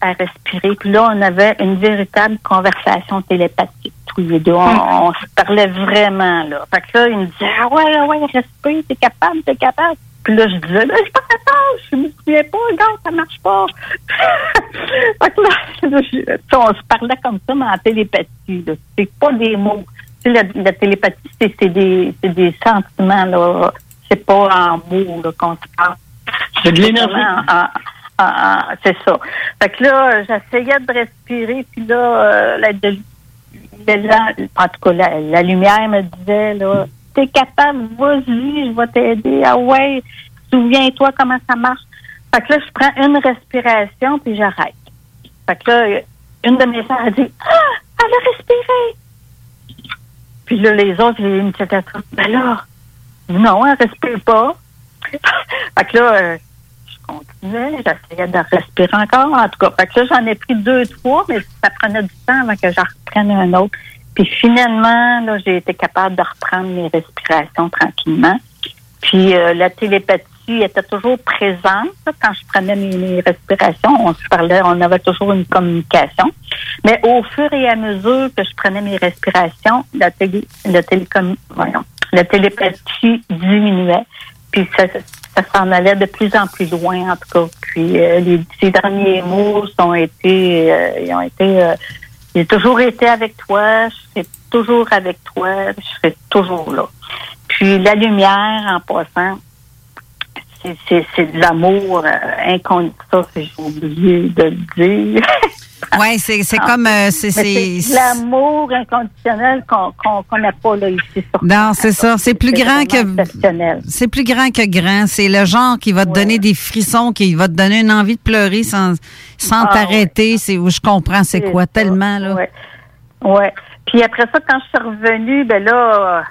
à respirer. Puis là, on avait une véritable conversation télépathique, tous les deux. On, on se parlait vraiment, là. Fait que là, il me disait, ah ouais, ouais, respire, t'es capable, t'es capable. Puis là, je disais, là, je suis pas je me souviens pas, regarde, ça marche pas. fait que là, je- on se parlait comme ça, mais en télépathie. C'est pas des mots. Tu sais, la, la télépathie, c'est des, des sentiments, là. C'est pas en mots, qu'on se parle. C'est de l'énergie. C'est ça. Fait que là, j'essayais de respirer, puis là, euh, la, de- la- en tout cas, la, la lumière me disait, là, capable, vas-y, je vais t'aider. Ah ouais, souviens-toi comment ça marche. Fait que là, je prends une respiration, puis j'arrête. Fait que là, une de mes soeurs a dit, ah, elle a respiré. Puis là, les autres, ils me disaient, ben là, non, elle respire pas. fait que là, euh, je continuais, j'essayais de respirer encore, en tout cas. Fait que là, j'en ai pris deux, trois, mais ça prenait du temps avant que j'en reprenne un autre. Puis finalement, là, j'ai été capable de reprendre mes respirations tranquillement. Puis euh, la télépathie était toujours présente quand je prenais mes, respirations. On se parlait, on avait toujours une communication. Mais au fur et à mesure que je prenais mes respirations, la télé, le télécom, voyons, la télépathie diminuait. Puis ça, ça s'en allait de plus en plus loin, en tout cas. Puis euh, les, ces derniers mots ont été, euh, ils ont été, euh, j'ai toujours été avec toi, je serai toujours avec toi, je serai toujours là. Puis la lumière, en passant, c'est- c'est c'est de l'amour euh, inconditionnel, ça, j'ai oublié de le dire. Oui, c'est c'est comme. euh, c'est- Ah. C'est- l'amour inconditionnel qu'on qu'on connaît pas là, ici sur Non, c'est ça. C'est plus C'est grand que. C'est plus grand que grand. C'est le genre qui va te donner des frissons, qui va te donner une envie de pleurer sans, sans Ah, t'arrêter. C'est où je comprends c'est quoi ça. tellement là. Ouais. ouais. Puis après ça, quand je suis revenue, ben là, euh,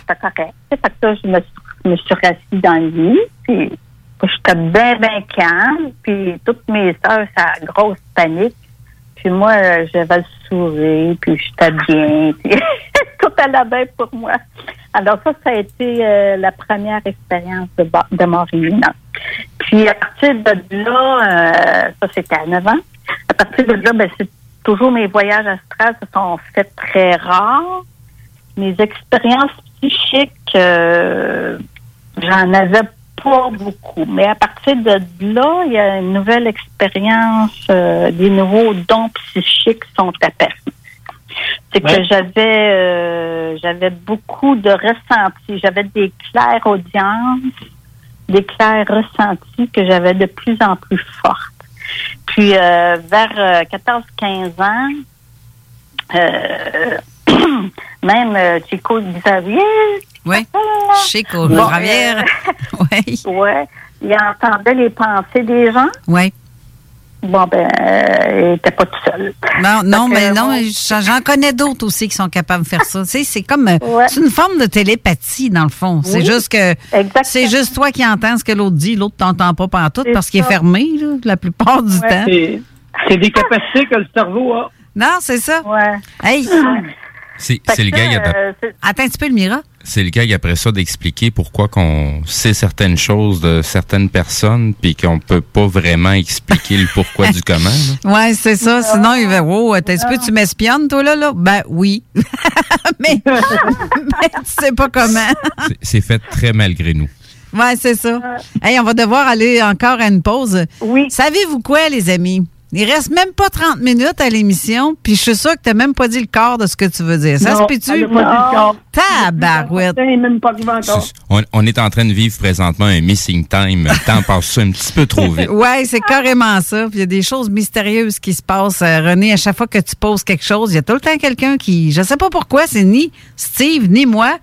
c'était correct. Fait que là, je me suis, je me suis rassise dans le lit, puis j'étais bien, bien calme, puis toutes mes soeurs, ça a grosse panique. Puis moi, j'avais le sourire, puis j'étais bien, puis tout allait bien pour moi. Alors ça, ça a été euh, la première expérience de, de mort imminente. Puis à partir de là, euh, ça c'était à 9 ans, à partir de là, ben, c'est toujours mes voyages astrales se sont faits très rares. Mes expériences psychiques, euh, j'en avais pas beaucoup. Mais à partir de là, il y a une nouvelle expérience, euh, des nouveaux dons psychiques sont apparus. C'est que j'avais euh, j'avais beaucoup de ressentis. J'avais des clairs audiences, des clairs ressentis que j'avais de plus en plus fortes. Puis euh, vers euh, 14-15 ans, même Chico Xavier. Oui. Chico Bon, Javier. oui. Ouais. Il entendait les pensées des gens? Oui. Bon, ben, euh, il était pas tout seul. Non, non, mais euh, non, j'en connais d'autres aussi qui sont capables de faire ça. Tu sais, c'est comme euh, Ouais. c'est une forme de télépathie dans le fond. C'est Oui, juste que c'est juste toi qui entends ce que l'autre dit, l'autre t'entend pas pantoute parce qu'il est fermé là, la plupart du Ouais. temps. C'est- des capacités que le cerveau a. Non, c'est ça. Ouais. Hey. C'est le gars qui a- euh, Attends un petit peu le Mira. C'est le gars qui, après ça d'expliquer pourquoi qu'on sait certaines choses de certaines personnes puis qu'on peut pas vraiment expliquer le pourquoi du comment. là. Ouais, c'est ça. Sinon, il va, wow, t'as un petit peu, tu m'espionnes, toi, là, là? Ben, oui. mais, mais tu sais pas comment. C'est- C'est fait très malgré nous. Ouais, c'est ça. Hey, on va devoir aller encore à une pause. Oui. Savez-vous quoi, les amis? Il reste même pas 30 minutes à l'émission, puis je suis sûre que tu même pas dit le quart de ce que tu veux dire. Ça Non, se peut-tu? Tabarouette. On, on est en train de vivre présentement un missing time. Le temps passe un petit peu trop vite. Oui, c'est carrément ça. Puis il y a des choses mystérieuses qui se passent. Euh, René, à chaque fois que tu poses quelque chose, il y a tout le temps quelqu'un qui. Je sais pas pourquoi, c'est ni Steve ni moi,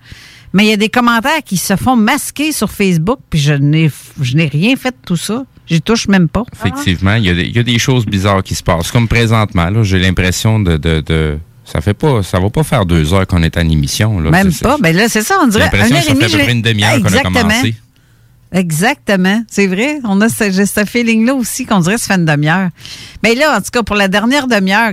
mais il y a des commentaires qui se font masquer sur Facebook, puis je n'ai je n'ai rien fait de tout ça. J'y touche même pas. Effectivement, il y, a des, il y a des choses bizarres qui se passent. Comme présentement, là, j'ai l'impression de, de, de- Ça fait pas. Ça va pas faire deux heures qu'on est en émission. Là. Même C'est- pas. Ben là, c'est ça, on J'ai dirait l'impression une que ça fait à peu près une demi-heure qu'on a commencé. Exactement. C'est vrai. On a ce, j'ai ce feeling-là aussi qu'on dirait que ça fait une demi-heure. Mais là, en tout cas, pour la dernière demi-heure,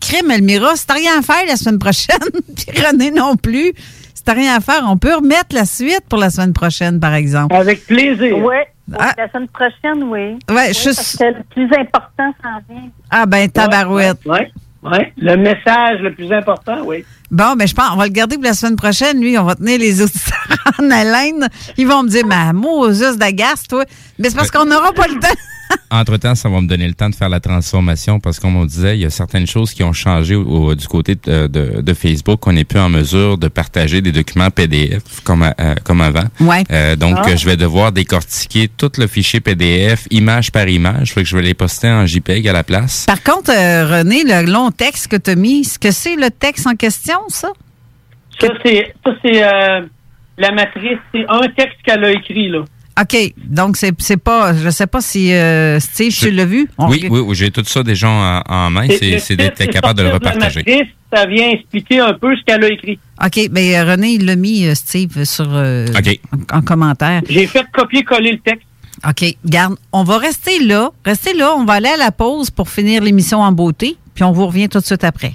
Crime Elmira, si t'as rien à faire la semaine prochaine, puis René non plus, si t'as rien à faire, on peut remettre la suite pour la semaine prochaine, par exemple. Avec plaisir. Oui. Ah. La semaine prochaine, oui. Ouais, Oui, je- parce que le plus important s'en vient. Ah ben, tabarouette. Oui, ouais. Le message le plus important, oui. Bon, ben je pense, on va le garder pour la semaine prochaine. Lui, on va tenir les auditeurs en haleine. Ils vont me dire, mais Moses d'agace, toi. Mais c'est parce qu'on n'aura pas le temps. Entre-temps, ça va me donner le temps de faire la transformation parce qu'on me disait, il y a certaines choses qui ont changé au- au- du côté de, de- de Facebook. On n'est plus en mesure de partager des documents PDF comme, euh, comme avant. Ouais. Euh, donc, Ah. euh, je vais devoir décortiquer tout le fichier PDF, image par image. Fait que je vais les poster en JPEG à la place. Par contre, euh, René, le long texte que tu as mis, est-ce que c'est le texte en question, ça? Ça, c'est ça, c'est euh, la matrice. C'est un texte qu'elle a écrit, là. OK. Donc, c'est c'est pas. Je sais pas si euh, Steve, tu l'as vu? On- Oui, oui, oui, j'ai tout ça déjà en, en main. C'est d'être capable de le sortir la repartager. matrice, ça vient expliquer un peu ce qu'elle a écrit. OK. Ben, René, il l'a mis, euh, Steve, sur. euh, OK. En, en commentaire. J'ai fait copier-coller le texte. OK. Garde, on va rester là. Restez là. On va aller à la pause pour finir l'émission en beauté. Puis on vous revient tout de suite après.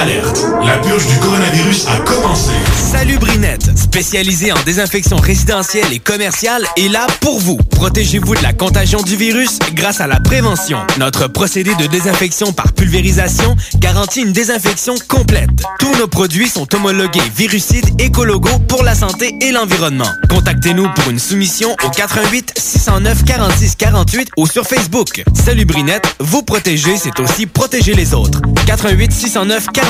Alerte, la purge du coronavirus a commencé. Salut Brinette, spécialisée en désinfection résidentielle et commerciale, est là pour vous. Protégez-vous de la contagion du virus grâce à la prévention. Notre procédé de désinfection par pulvérisation garantit une désinfection complète. Tous nos produits sont homologués virucides écologos pour la santé et l'environnement. Contactez-nous pour une soumission au 88 609 46 48 ou sur Facebook. Salut Brinette, vous protéger, c'est aussi protéger les autres. 88 609 46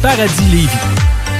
Paradis Lévis.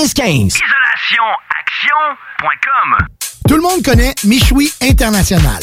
1515. IsolationAction.com Tout le monde connaît Michoui International.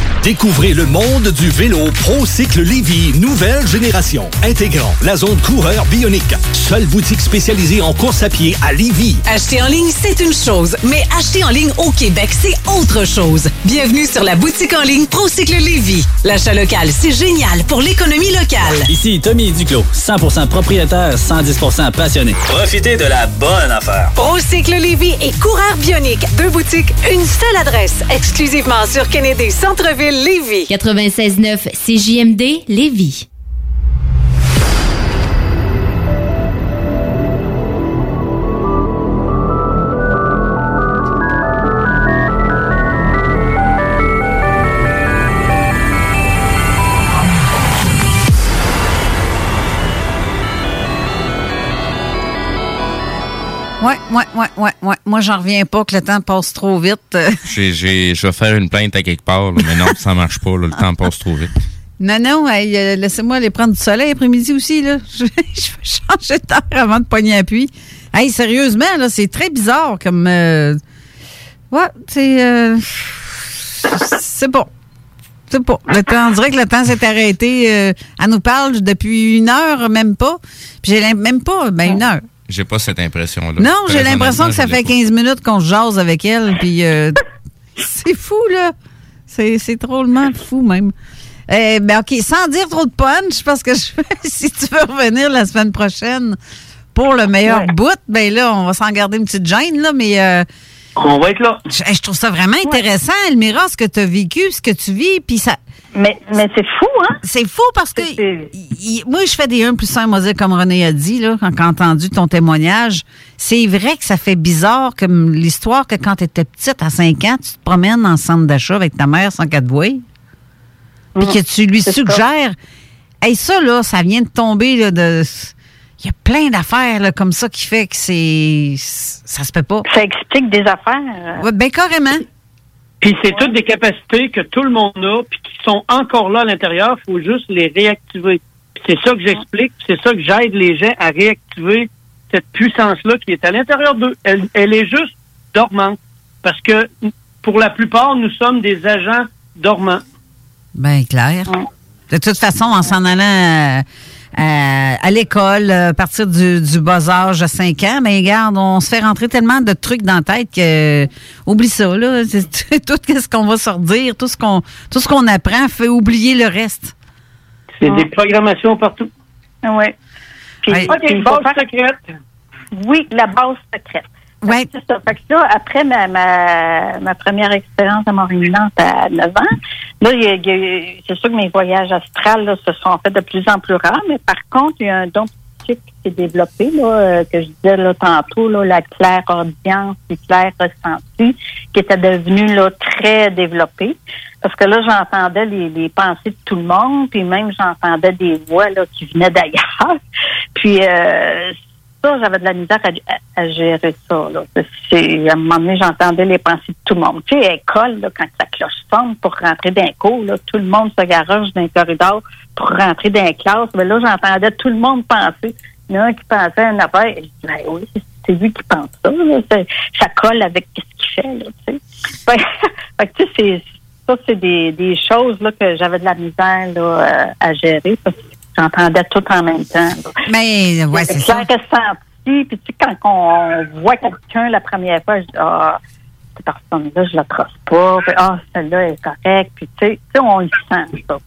Découvrez le monde du vélo ProCycle Lévy, nouvelle génération, intégrant la zone coureur bionique. Seule boutique spécialisée en course à pied à Lévy. Acheter en ligne, c'est une chose, mais acheter en ligne au Québec, c'est autre chose. Bienvenue sur la boutique en ligne Procycle Lévis. L'achat local, c'est génial pour l'économie locale. Ici Tommy Duclos, 100% propriétaire, 110% passionné. Profitez de la bonne affaire. Procycle Lévis et Coureur Bionique. Deux boutiques, une seule adresse. Exclusivement sur Kennedy Centre-Ville Lévis. 96.9 CJMD Lévis. Ouais. Moi, j'en reviens pas que le temps passe trop vite. J'ai- j'ai- je vais faire une plainte à quelque part, là, mais non, ça marche pas. là, le temps passe trop vite. Non, non, hey, euh, laissez-moi aller prendre du soleil après-midi aussi, là. Je vais, je vais changer de terre avant de pogner appui. Hey, sérieusement, là, c'est très bizarre comme. euh, Ouais, c'est. euh, C'est pas. C'est pas. Le temps, on dirait que le temps s'est arrêté. euh, elle nous parle depuis une heure, même pas. Puis j'ai même pas, ben une heure. J'ai pas cette impression-là. Non, j'ai l'impression que ça fait je l'ai 15 minutes qu'on se jase avec elle, puis euh, c'est fou, là. C'est c'est drôlement fou, même. Eh ben, OK, sans dire trop de punch, parce que je- si tu veux revenir la semaine prochaine pour le meilleur bout, ben là, on va s'en garder une petite gêne, là, mais... euh, on va être là. Je, je trouve ça vraiment intéressant, Elmira, ce que tu as vécu, ce que tu vis, puis ça... Mais, mais c'est fou, hein? C'est fou parce que moi, je fais des 1 plus 1, moi, dire, comme René a dit, là, quand j'ai entendu ton témoignage. C'est vrai que ça fait bizarre, comme l'histoire que quand tu étais petite, à 5 ans, tu te promènes en centre d'achat avec ta mère sans qu'elle te voie, puis que tu lui suggères. Hey, ça, là, ça vient de tomber, là, de. Il y a plein d'affaires, là, comme ça, qui fait que c'est. Ça se peut pas. Ça explique des affaires. Ouais, ben, carrément. Puis c'est toutes des capacités que tout le monde a, puis qui sont encore là à l'intérieur. Il faut juste les réactiver. C'est ça que j'explique, puis c'est ça que j'aide les gens à réactiver cette puissance-là qui est à l'intérieur d'eux. Elle, elle est juste dormante. Parce que pour la plupart, nous sommes des agents dormants. Ben clair. De toute façon, en s'en allant euh, à, à l'école, euh, à partir du, du bas âge de 5 ans, mais regarde, on se fait rentrer tellement de trucs dans la tête que oublie ça, là. C'est- Tout ce qu'on va sortir, tout ce qu'on tout ce qu'on apprend fait oublier le reste. C'est des programmations partout. Oui. Puis, Hey. Secrète. Oui, la base secrète. Ouais. C'est ça. Fait que là, après ma, ma, ma première expérience à Montréal à 9 ans, là, y a- c'est sûr que mes voyages astrales là, se sont faits de plus en plus rares, mais par contre, il y a un don qui s'est développé, là, euh, que je disais là, tantôt, là, la claire audience, le clair ressenti, qui était devenu là, très développé. Parce que là, j'entendais les, les pensées de tout le monde, puis même j'entendais des voix là, qui venaient d'ailleurs. Puis euh, ça, j'avais de la misère à, gérer ça. Là. À un moment donné, j'entendais les pensées de tout le monde. Tu sais, à l'école, là, quand la cloche sonne pour rentrer dans un cours, là, tout le monde se garoche dans les corridors pour rentrer dans les classes. Mais là, j'entendais tout le monde penser. Il y en a un qui pensait à une affaire. Je ben oui, c'est- lui qui pense ça. Ça colle avec ce qu'il fait. Là, tu sais. Fait, que, tu sais, c'est, ça, c'est des, des choses là, que j'avais de la misère là, euh, à gérer j'entendais tout en même temps. Mais ouais, c'est ça. Ressenti, puis tu sais, quand on voit quelqu'un la première fois, je dis, ah, cette personne-là, je la trosse pas, puis ah, celle-là est correcte, puis tu sais, on le sent, ça.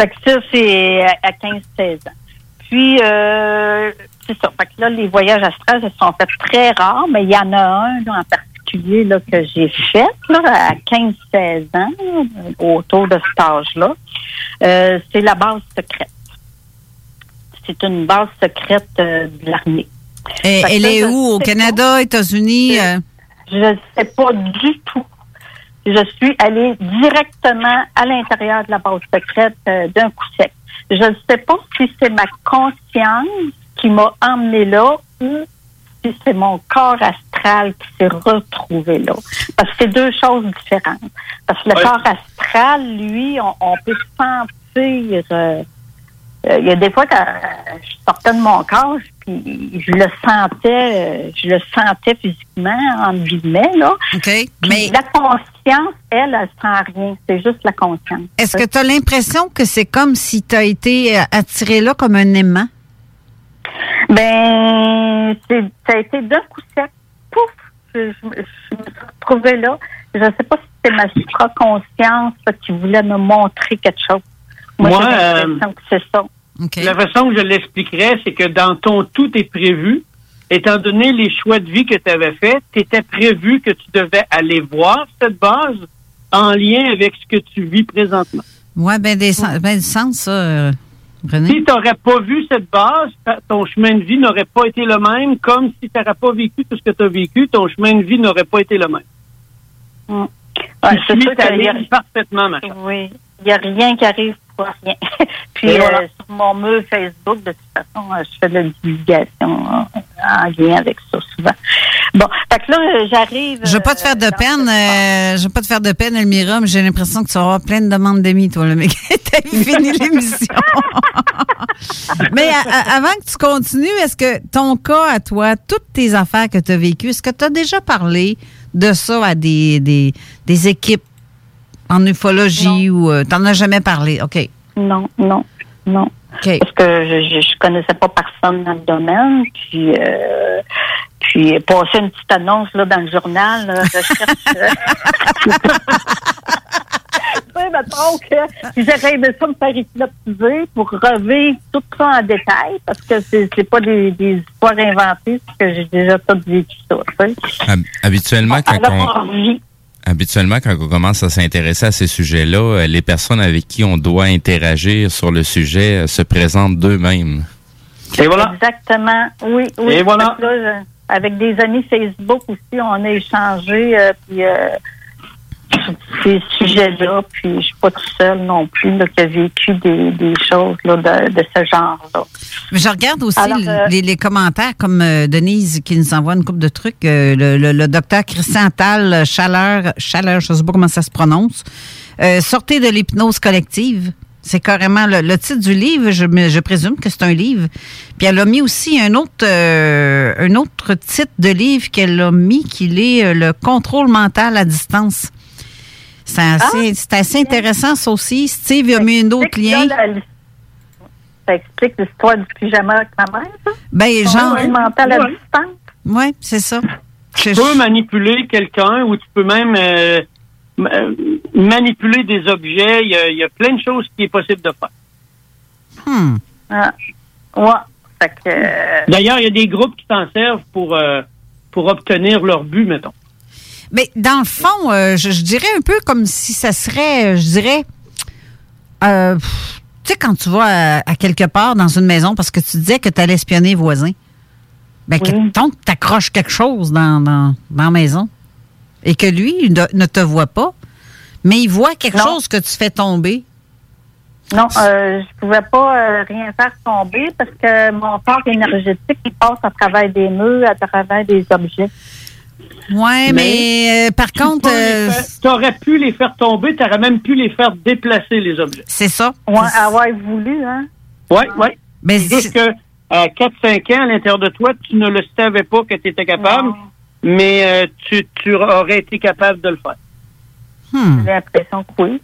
Fait que ça, c'est à à 15-16 ans. Puis, euh, c'est ça. Fait que là, les voyages astrales se sont faits très rares, mais il y en a un là, en particulier là, que j'ai fait là, à 15-16 ans, autour de cet âge-là. Euh, c'est la base secrète. C'est une base secrète euh, de l'armée. Et- elle est où? Au Canada, États-Unis? euh? Je ne sais pas du tout. Je suis allée directement à l'intérieur de la base secrète euh, d'un coup sec. Je ne sais pas si c'est ma conscience qui m'a emmenée là ou puis c'est mon corps astral qui s'est retrouvé là. Parce que c'est deux choses différentes. Parce que le Ouais. corps astral, lui, on, on peut sentir. euh, euh, Il y a des fois que euh, je sortais de mon corps, puis je le sentais, euh, je le sentais physiquement, en guillemets, là. OK. Mais la conscience, elle, elle sent rien. C'est juste la conscience. Est-ce que tu as l'impression que c'est comme si tu as été euh, attiré là comme un aimant? Ben, ça a été d'un coup sec. Pouf! Je, je, me- je me suis retrouvée là. Je ne sais pas si c'était ma supraconscience qui voulait me montrer quelque chose. Moi, Moi, j'ai euh, c'est ça. La façon que je l'expliquerais, c'est que dans ton tout est prévu. Étant donné les choix de vie que tu avais faits, tu étais prévu que tu devais aller voir cette base en lien avec ce que tu vis présentement. Ouais, ben, des sens- ben, du sens, ça, euh, René. Si tu n'aurais pas vu cette base, ton chemin de vie n'aurait pas été le même, comme si tu n'aurais pas vécu tout ce que tu as vécu, ton chemin de vie n'aurait pas été le même. Mm. Ouais, c'est suis sûr ta qu'il y a- ligne parfaitement, ma chère. Oui. Il n'y a rien qui arrive rien. Puis voilà. euh, sur mon mur Facebook, de toute façon, euh, je fais de la divulgation euh, en lien avec ça souvent. Bon, fait que là, euh, j'arrive. Je veux pas te faire de peine, euh, je veux pas te faire de peine, Elmira, mais j'ai l'impression que tu vas avoir plein de demandes d'amis, toi, le mec. T'as fini l'émission. mais à- à- avant que tu continues, est-ce que ton cas à toi, toutes tes affaires que tu as vécues, est-ce que tu as déjà parlé de ça à des, des, des équipes en ufologie ou euh, t'en as jamais parlé? OK. Non, non, non. Parce que je, je, je connaissais pas personne dans le domaine. Puis, euh, puis passer une petite annonce là, dans le journal, là, je cherche. euh, mettons que j'aurais aimé ça me faire hypnotiser pour revivre tout ça en détail parce que c'est c'est pas des, des histoires inventées, c'est que j'ai déjà tout vécu ça. tu sais. Hab- Habituellement, quand Alors, on, on. Habituellement, quand on commence à s'intéresser à ces sujets-là, euh, les personnes avec qui on doit interagir sur le sujet euh, se présentent d'eux-mêmes. Et voilà. Exactement. Oui, oui. Et voilà. Là, je- avec des amis Facebook aussi, on a échangé euh, puis, euh, ces sujets-là. Puis je suis pas tout seul non plus là, qui a vécu des, des choses là, de, de ce genre-là. Mais je regarde aussi Alors, euh, les, les commentaires comme euh, Denise qui nous envoie une couple de trucs. euh, le, le- le docteur Christian Tal, Chaleur, Chaleur, je ne sais pas comment ça se prononce. Sortez de l'hypnose collective. C'est carrément le, le titre du livre. Je, je présume que c'est un livre. Puis elle a mis aussi un autre, un autre titre de livre qu'elle a mis, qu'il est le contrôle mental à distance. C'est assez, assez intéressant, ça aussi. Steve a mis un autre lien. Là, la- ça explique l'histoire du pyjama avec ma mère, ça? Ben, genre. À Ouais. Oui, c'est ça. Tu peux manipuler quelqu'un ou tu peux même euh, euh, manipuler des objets. Il y, a, il y a plein de choses qui est possible de faire. Hmm. Ah. Ouais. Fait que, euh, D'ailleurs, il y a des groupes qui s'en servent pour, euh, pour obtenir leur but, mettons. Mais dans le fond, euh, je, je dirais un peu comme si ça serait, euh, je dirais, euh, tu sais, quand tu vas à, à quelque part dans une maison parce que tu disais que tu allais espionner les voisins, ben, que donc tu accroches quelque chose dans, dans, dans la maison et que lui il ne, ne te voit pas, mais il voit quelque Non. chose que tu fais tomber. Non, euh, je pouvais pas euh, rien faire tomber parce que mon corps énergétique il passe à travers des murs, à travers des objets. Ouais, mais, euh, par contre, euh, tu aurais pu les faire tomber, tu aurais même pu les faire déplacer, les objets. c'est ça. Ouais, avoir voulu, hein? Oui, oui. Mais C'est juste que à 4-5 ans, à l'intérieur de toi, tu ne le savais pas que tu étais capable, mais euh, tu, tu aurais été capable de le faire. Hmm. J'ai l'impression que oui.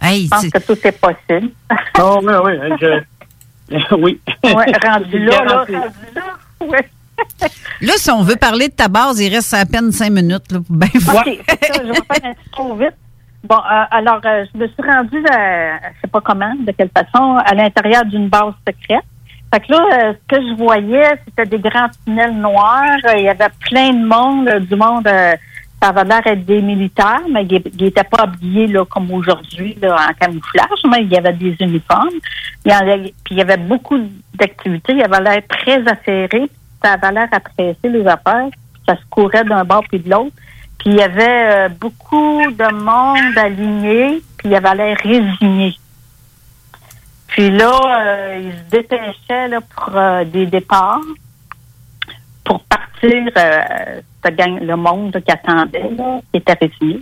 Hey, je pense que tout est possible. Oh, oui, oui. Je... oui. Ouais, rendu là, là, rendu là. Ouais. Là, si on veut parler de ta base, il reste à peine cinq minutes. Pour bien OK, c'est ça, je vais faire trop vite. Bon, euh, alors, euh, je me suis rendue, à, je sais pas comment, de quelle façon, à l'intérieur d'une base secrète. Fait que là, euh, ce que je voyais, c'était des grands tunnels noirs. Euh, Il y avait plein de monde, euh, du monde, euh, ça avait l'air d'être des militaires, mais ils n'étaient pas habillés là, comme aujourd'hui, en camouflage, mais il y avait des uniformes. Il y avait- puis il y avait beaucoup d'activités. Il avait l'air très affairé. Ça avait l'air presser les affaires. Ça se courait d'un bord puis de l'autre. Puis il y avait euh, beaucoup de monde aligné, puis il avait l'air résigné. Puis là, euh, il se dépêchait là, pour euh, des départs. cette gang- le monde qui attendait, là, qui était résigné.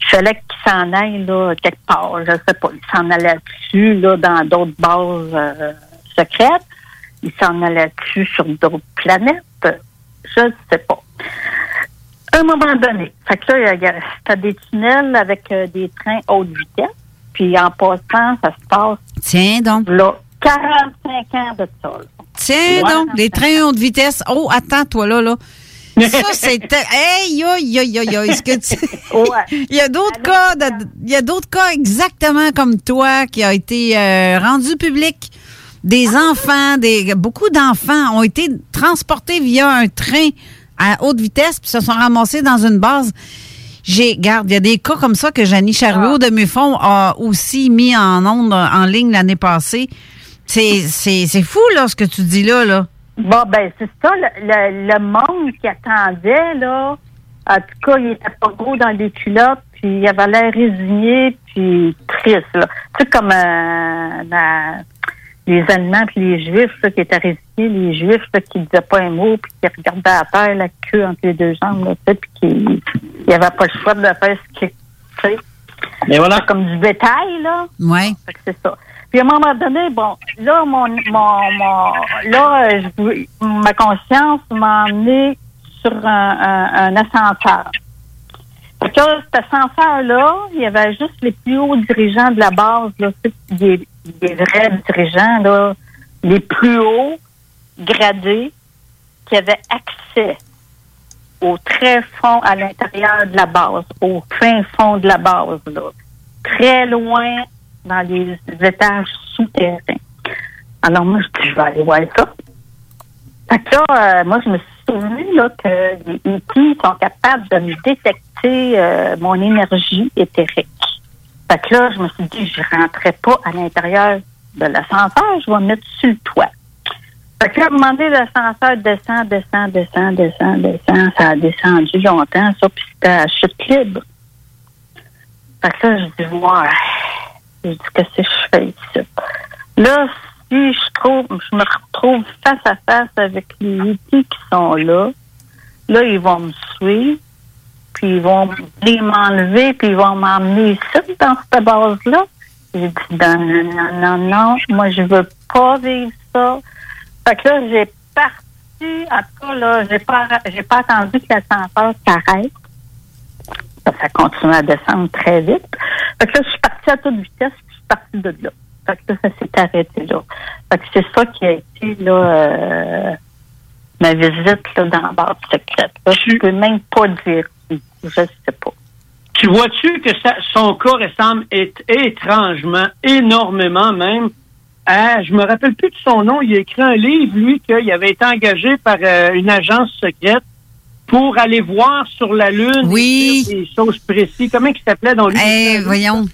Il fallait qu'il s'en aille là, quelque part. Je sais pas. Il s'en allait dessus là, dans d'autres bases secrètes. Il s'en allait dessus sur d'autres planètes? Je ne sais pas. À un moment donné, fait que là, il y a- t'as des tunnels avec euh, des trains haute vitesse. Puis en passant, ça se passe. Tiens donc. Là, 45 ans de ça. Tiens Ouais. donc, les trains haute vitesse. Oh, attends, toi là, là. Ça, c'était. Hey, aïe, aïe, aïe, aïe. Est-ce que tu. Il y a d'autres cas, de- il y a d'autres cas exactement comme toi qui a été euh, rendu public. Des enfants, des beaucoup d'enfants ont été transportés via un train à haute vitesse puis se sont ramassés dans une base. J'ai, garde, il y a des cas comme ça que Janie Chariot de Muffon a aussi mis en onde, en ligne l'année passée. C'est, c'est, c'est fou, là, ce que tu dis là, là. Bon, ben, c'est ça, le, le, le monde qui attendait, là. En tout cas, il était pas gros dans les culottes, puis il avait l'air résigné, puis triste, là. Tu sais, comme euh, dans les Allemands puis les Juifs, là, qui étaient résignés, les Juifs, là, qui disaient pas un mot, puis qui regardaient à terre, la queue entre les deux jambes, là, tu sais, puis qui il avait pas le choix de faire ce qu'il, tu sais. Mais voilà. Comme du bétail, là. Que c'est ça. Puis à un moment donné, bon, là, mon, mon, mon là, euh, je voulais- ma conscience m'a emmené sur un, un, un ascenseur. Fait que là, cet ascenseur-là, il y avait juste les plus hauts dirigeants de la base, là, tu sais, des, des vrais dirigeants, là, les plus hauts gradés qui avaient accès au très fond à l'intérieur de la base, au fin fond de la base, là, très loin dans les étages souterrains. Alors moi, je dis, je vais aller voir ça. Fait que là, euh, moi, je me suis souvenu là, que les E.T. sont capables de me détecter euh, mon énergie éthérique. Fait que là, je me suis dit, je rentrais pas à l'intérieur de l'ascenseur, je vais me mettre sur le toit. Fait que là, à l'ascenseur descend, descend, descend, descend, descend. Ça a descendu longtemps, ça, puis c'était à chute libre. Fait que là, je dis, ouais. Je dis, qu'est-ce que je fais? Là, si je trouve, je me retrouve face à face avec les outils qui sont là, là, ils vont me suivre, puis ils vont venir m'enlever, puis ils vont m'emmener ici, dans cette base-là. J'ai dit, non, non, non, non, non, moi, je veux pas vivre ça. Fait que là, j'ai parti, en tout cas, là, j'ai pas, j'ai pas attendu que l'ascenseur s'arrête. Ça, ça continue à descendre très vite. Fait que là, je suis partie à toute vitesse, puis je suis partie de là. Fait que là, ça s'est arrêté là. Fait que c'est ça qui a été, là, euh, ma visite, là, dans la barre secrète. Là, je peux même pas dire. Je sais pas. Tu vois-tu que ça- son cas ressemble étrangement, énormément même, à, je me rappelle plus de son nom, il a écrit un livre, lui, qu'il avait été engagé par euh, une agence secrète pour aller voir sur la Lune oui. des choses précises. Comment il s'appelait dans lui? Eh, voyons.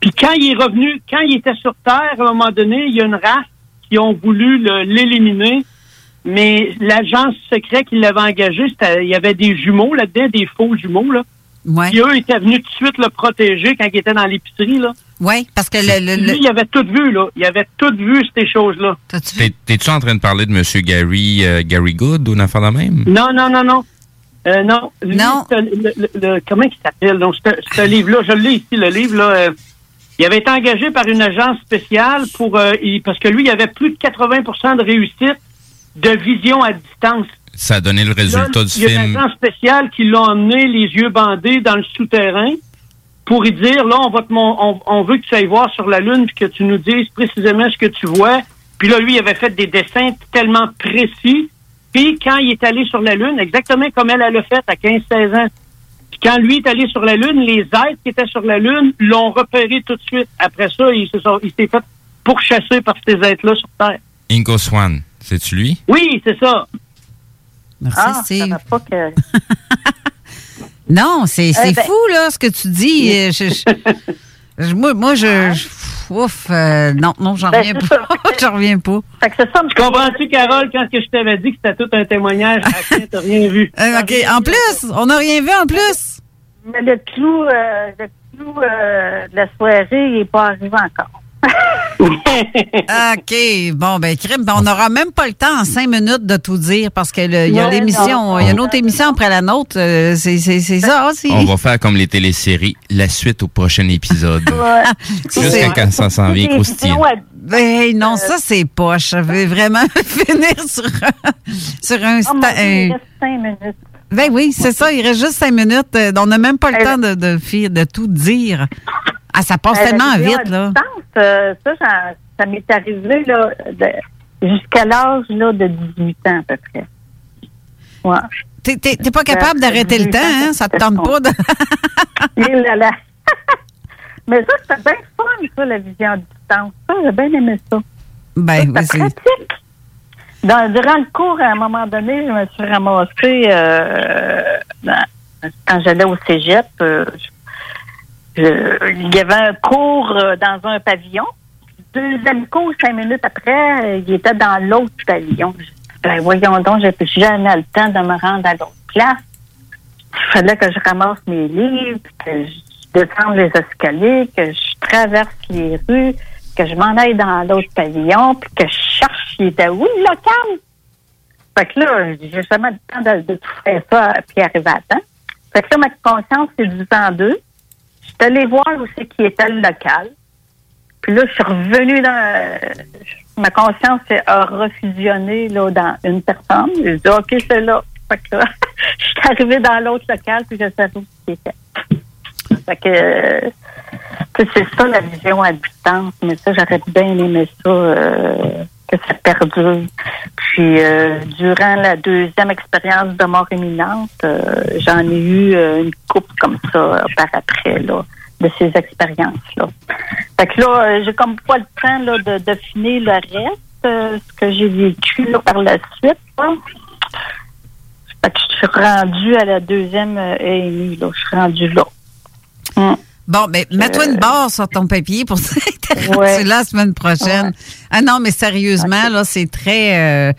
Puis quand il est revenu, quand il était sur Terre, à un moment donné, il y a une race qui ont voulu le- l'éliminer. Mais l'agence secrète qui l'avait engagé, c'était- il y avait des jumeaux là-dedans, des faux jumeaux, là. Ouais. Puis eux étaient venus tout de suite le protéger quand il était dans l'épicerie, là. Oui, parce que le. le- le- Lui, il avait tout vu, là. Il avait tout vu, ces choses-là. T'es- T'es-tu en train de parler de M. Gary, euh, Gary Good ou une affaire de même? Non, non, non, non. Euh, non. Lui, c'est Le, le- le- comment il s'appelle? Donc, ce ce livre-là, je l'ai ici, le livre, là. euh, il avait été engagé par une agence spéciale pour, euh, il- parce que lui, il avait plus de 80% de réussite de vision à distance. Ça a donné le résultat Là, du il y a film. agence spéciale qui l'a emmené les yeux bandés dans le souterrain pour y dire, là, on va te on, on veut que tu ailles voir sur la Lune puis que tu nous dises précisément ce que tu vois. Puis là, lui, il avait fait des dessins tellement précis. Puis quand il est allé sur la Lune, exactement comme elle, elle l'a fait à 15-16 ans. Puis quand lui est allé sur la Lune, les êtres qui étaient sur la Lune l'ont repéré tout de suite. Après ça, il se s'est fait pourchasser par ces êtres-là sur Terre. Ingo Swan, c'est-tu lui? Oui, c'est ça. Merci, ah, Steve. pas que... Non, c'est c'est Eh ben- fou, là, ce que tu dis. Euh, je- je- je- moi, moi, je. je- ouf, euh, non, non, j'en Ben, reviens pas. j'en reviens pas. Tu comprends-tu, Carole, quand que je t'avais dit que c'était tout un témoignage, t'as rien vu? Euh, OK, en plus, on n'a rien vu en plus. Mais le clou, euh, le clou euh, de la soirée, il n'est pas arrivé encore. OK. Bon, ben, crime, ben, on n'aura même pas le temps en cinq minutes de tout dire parce qu'il y a l'émission, il y a une autre émission après la nôtre. euh, C'est c'est- c'est ça aussi. On va faire comme les téléséries, la suite au prochain épisode. Jusqu'à quand ça s'en vient croustillant. Ben non, ça c'est poche. Je vais vraiment finir sur un, sur un, Oh, sta- Dieu, un- cinq minutes. Ben oui, c'est ça. Il reste juste cinq minutes. Euh, On n'a même pas le temps de, de, de tout dire. Ah, ça passe Euh, tellement vite, là. distance, euh, ça, ça, ça m'est arrivé là, jusqu'à l'âge là, de 18 ans à peu près. Ouais. T'es, t'es- t'es pas capable Euh, d'arrêter le 18 temps, hein? Ça te tente pas de... Et là là. Mais ça, c'était bien fun, ça, la vision à distance. Ça, j'ai bien aimé ça. Ben oui, C'était c'est... pratique. Dans- durant le cours, à un moment donné, je me suis ramassée euh, dans- quand j'allais au cégep. euh, je- il y avait un cours euh, dans un pavillon. Deuxième cours, cinq minutes après, euh, il était dans l'autre pavillon. Je Ben, voyons donc, j'ai jamais le temps de me rendre à l'autre place. Il fallait que je ramasse mes livres, que je descende les escaliers, que je traverse les rues, que je m'en aille dans l'autre pavillon, puis que je cherche s'il était où le local? Fait que là, j'ai jamais le temps de, tout faire ça puis arriver à temps. Fait que là, ma conscience s'est divisée en deux. Je suis allée voir où c'est qui était le local. Puis là, je suis revenue dans... ma conscience a refusionné là, dans une personne. J'ai dit, OK, c'est là. Que je suis arrivée dans l'autre local, puis je savais où c'était. Fait que, c'est ça la vision à distance, mais ça, j'aurais bien aimé ça, euh, que ça perdure. Puis, euh, durant la deuxième expérience de mort imminente, euh, j'en ai eu euh, une coupe comme ça par après, là, de ces expériences-là. Fait que là, euh, j'ai comme pas le temps là, de, de finir le reste, euh, ce que j'ai vécu là, par la suite. là. Fait que je suis rendue à la deuxième AMI, là. Je suis rendue là. Hum. Bon, ben, mets-toi une barre sur ton papier pour Ouais. la semaine prochaine. Ah non, mais sérieusement, là, c'est très... euh,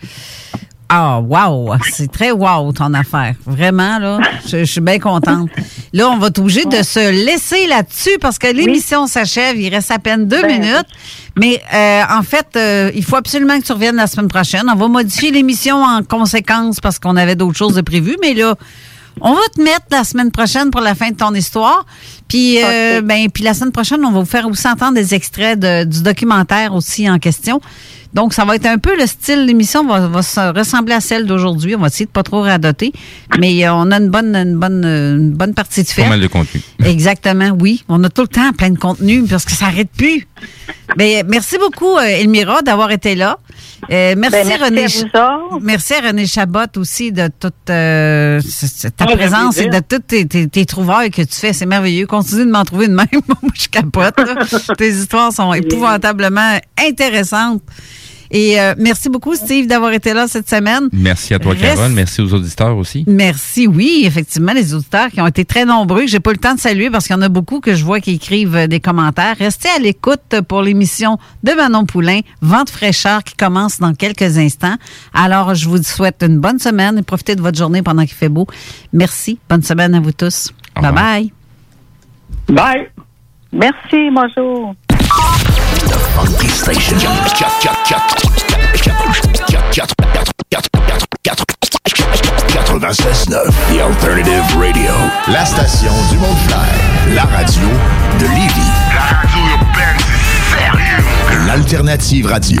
Ah, wow! C'est très wow, ton affaire. Vraiment, là, je, je suis bien contente. Là, on va être obligé de se laisser là-dessus parce que l'émission s'achève. Il reste à peine deux Ben, minutes. Mais euh, en fait, euh, il faut absolument que tu reviennes la semaine prochaine. On va modifier l'émission en conséquence parce qu'on avait d'autres choses de prévues. Mais là, on va te mettre la semaine prochaine pour la fin de ton histoire. Puis, euh, ben, puis la semaine prochaine, on va vous faire aussi entendre des extraits de- du documentaire aussi en question. Donc, ça va être un peu le style de l'émission va, va se ressembler à celle d'aujourd'hui. On va essayer de pas trop radoter, mais euh, on a une bonne, une bonne, une bonne partie de fait. Pas mal de contenu. Exactement, oui. On a tout le temps plein de contenu parce que ça n'arrête plus. Ben, merci beaucoup, euh, Elmira, d'avoir été là. Euh, merci, Ben, merci René. à. Merci à René Chabot aussi de toute euh, ta Ah, présence et de toutes tes, tes- tes trouvailles que tu fais. C'est merveilleux. Continue de m'en trouver de même. Moi, je capote. tes histoires sont épouvantablement intéressantes. Et euh, merci beaucoup, Steve, d'avoir été là cette semaine. Merci à toi, Reste- Carole. Merci aux auditeurs aussi. Merci, oui, effectivement, les auditeurs qui ont été très nombreux. J'ai pas eu le temps de saluer parce qu'il y en a beaucoup que je vois qui écrivent euh, des commentaires. Restez à l'écoute pour l'émission de Manon Poulain, Vente fraîcheur, qui commence dans quelques instants. Alors, je vous souhaite une bonne semaine et profitez de votre journée pendant qu'il fait beau. Merci. Bonne semaine à vous tous. Bye bye. Bye. Merci, bonjour. Station. 96.9, The Alternative Radio. La station du Mont-Clair. La radio de Lévis. La radio. L'alternative radio.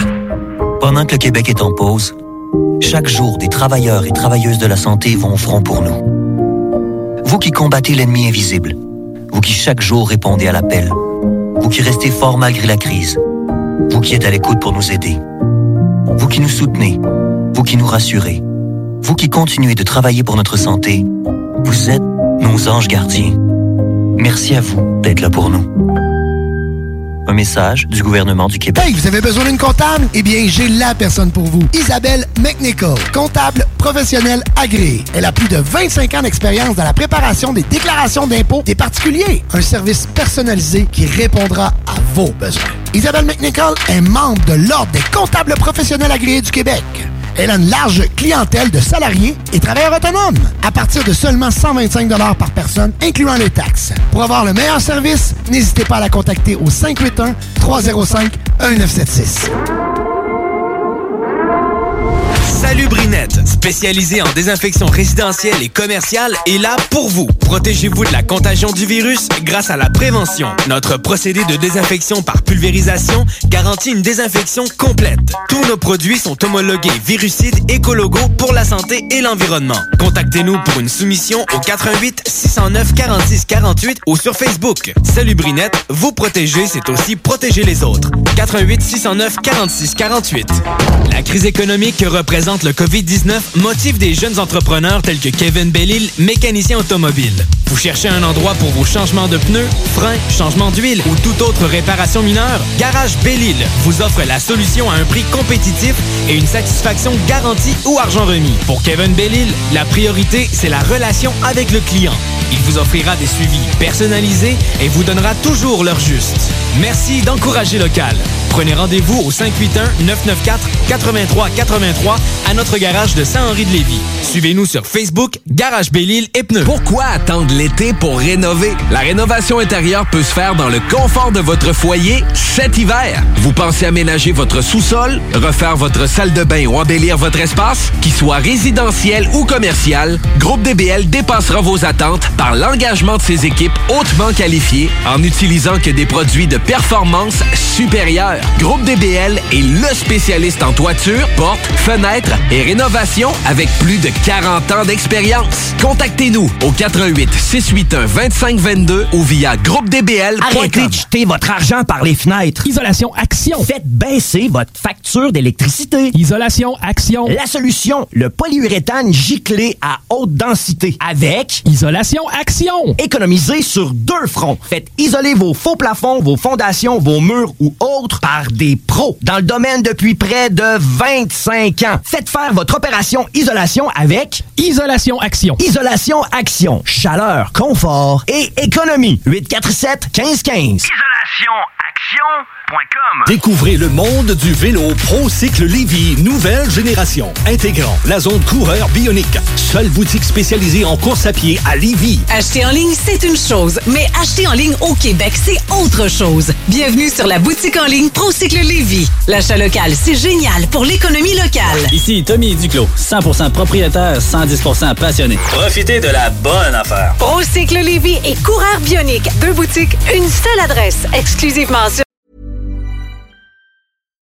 Pendant que le Québec est en pause, chaque jour, des travailleurs et travailleuses de la santé vont au front pour nous. Vous qui combattez l'ennemi invisible, vous qui chaque jour répondez à l'appel, vous qui restez fort malgré la crise, vous qui êtes à l'écoute pour nous aider, vous qui nous soutenez, vous qui nous rassurez, vous qui continuez de travailler pour notre santé, vous êtes nos anges gardiens. Merci à vous d'être là pour nous. Message du gouvernement du Québec. Hey, vous avez besoin d'une comptable? Eh bien, j'ai la personne pour vous. Isabelle McNichol, comptable professionnelle agréée. Elle a plus de 25 ans d'expérience dans la préparation des déclarations d'impôts des particuliers. Un service personnalisé qui répondra à vos besoins. Isabelle McNichol est membre de l'Ordre des comptables professionnels agréés du Québec elle a une large clientèle de salariés et travailleurs autonomes à partir de seulement 125 par personne, incluant les taxes. Pour avoir le meilleur service, n'hésitez pas à la contacter au 581 305 1976. Salubrinette, spécialisée en désinfection résidentielle et commerciale, est là pour vous. Protégez-vous de la contagion du virus grâce à la prévention. Notre procédé de désinfection par pulvérisation garantit une désinfection complète. Tous nos produits sont homologués virucides écologaux pour la santé et l'environnement. Contactez-nous pour une soumission au 88 609 46 48 ou sur Facebook. Salubrinette, vous protéger, c'est aussi protéger les autres. 88 609 46 48. La crise économique représente le COVID-19 motive des jeunes entrepreneurs tels que Kevin Bellil, mécanicien automobile. Vous cherchez un endroit pour vos changements de pneus, freins, changements d'huile ou toute autre réparation mineure? Garage Bellil vous offre la solution à un prix compétitif et une satisfaction garantie ou argent remis. Pour Kevin Bellil, la priorité, c'est la relation avec le client. Il vous offrira des suivis personnalisés et vous donnera toujours l'heure juste. Merci d'encourager local. Prenez rendez-vous au 581-994-8383 à notre garage de Saint-Henri-de-Lévis. Suivez-nous sur Facebook, Garage et Pneus. Pourquoi attendre l'été pour rénover? La rénovation intérieure peut se faire dans le confort de votre foyer cet hiver. Vous pensez aménager votre sous-sol, refaire votre salle de bain ou embellir votre espace? Qu'il soit résidentiel ou commercial, Groupe DBL dépassera vos attentes par l'engagement de ses équipes hautement qualifiées en utilisant que des produits de performance supérieure. Groupe DBL est le spécialiste en toiture, portes, fenêtres et rénovation avec plus de 40 ans d'expérience. Contactez-nous au 88 681 2522 ou via groupedbl.com. Arrêtez de jeter votre argent par les fenêtres. Isolation Action. Faites baisser votre facture d'électricité. Isolation Action. La solution, le polyuréthane giclé à haute densité avec Isolation Action. Économisez sur deux fronts. Faites isoler vos faux plafonds, vos fondations, vos murs ou autres par des pros dans le domaine depuis près de 25 ans. Faites faire votre opération isolation avec Isolation Action. Isolation Action. Chaleur, confort et économie. 847 1515. Découvrez le monde du vélo ProCycle Lévy, nouvelle génération, intégrant la zone coureur bionique. Seule boutique spécialisée en course à pied à Lévy. Acheter en ligne, c'est une chose, mais acheter en ligne au Québec, c'est autre chose. Bienvenue sur la boutique en ligne Procycle Lévy. L'achat local, c'est génial pour l'économie locale. Ici Tommy Duclos, 100% propriétaire, 110% passionné. Profitez de la bonne affaire. Procycle Lévy et Coureur Bionique. Deux boutiques, une seule adresse, exclusivement sur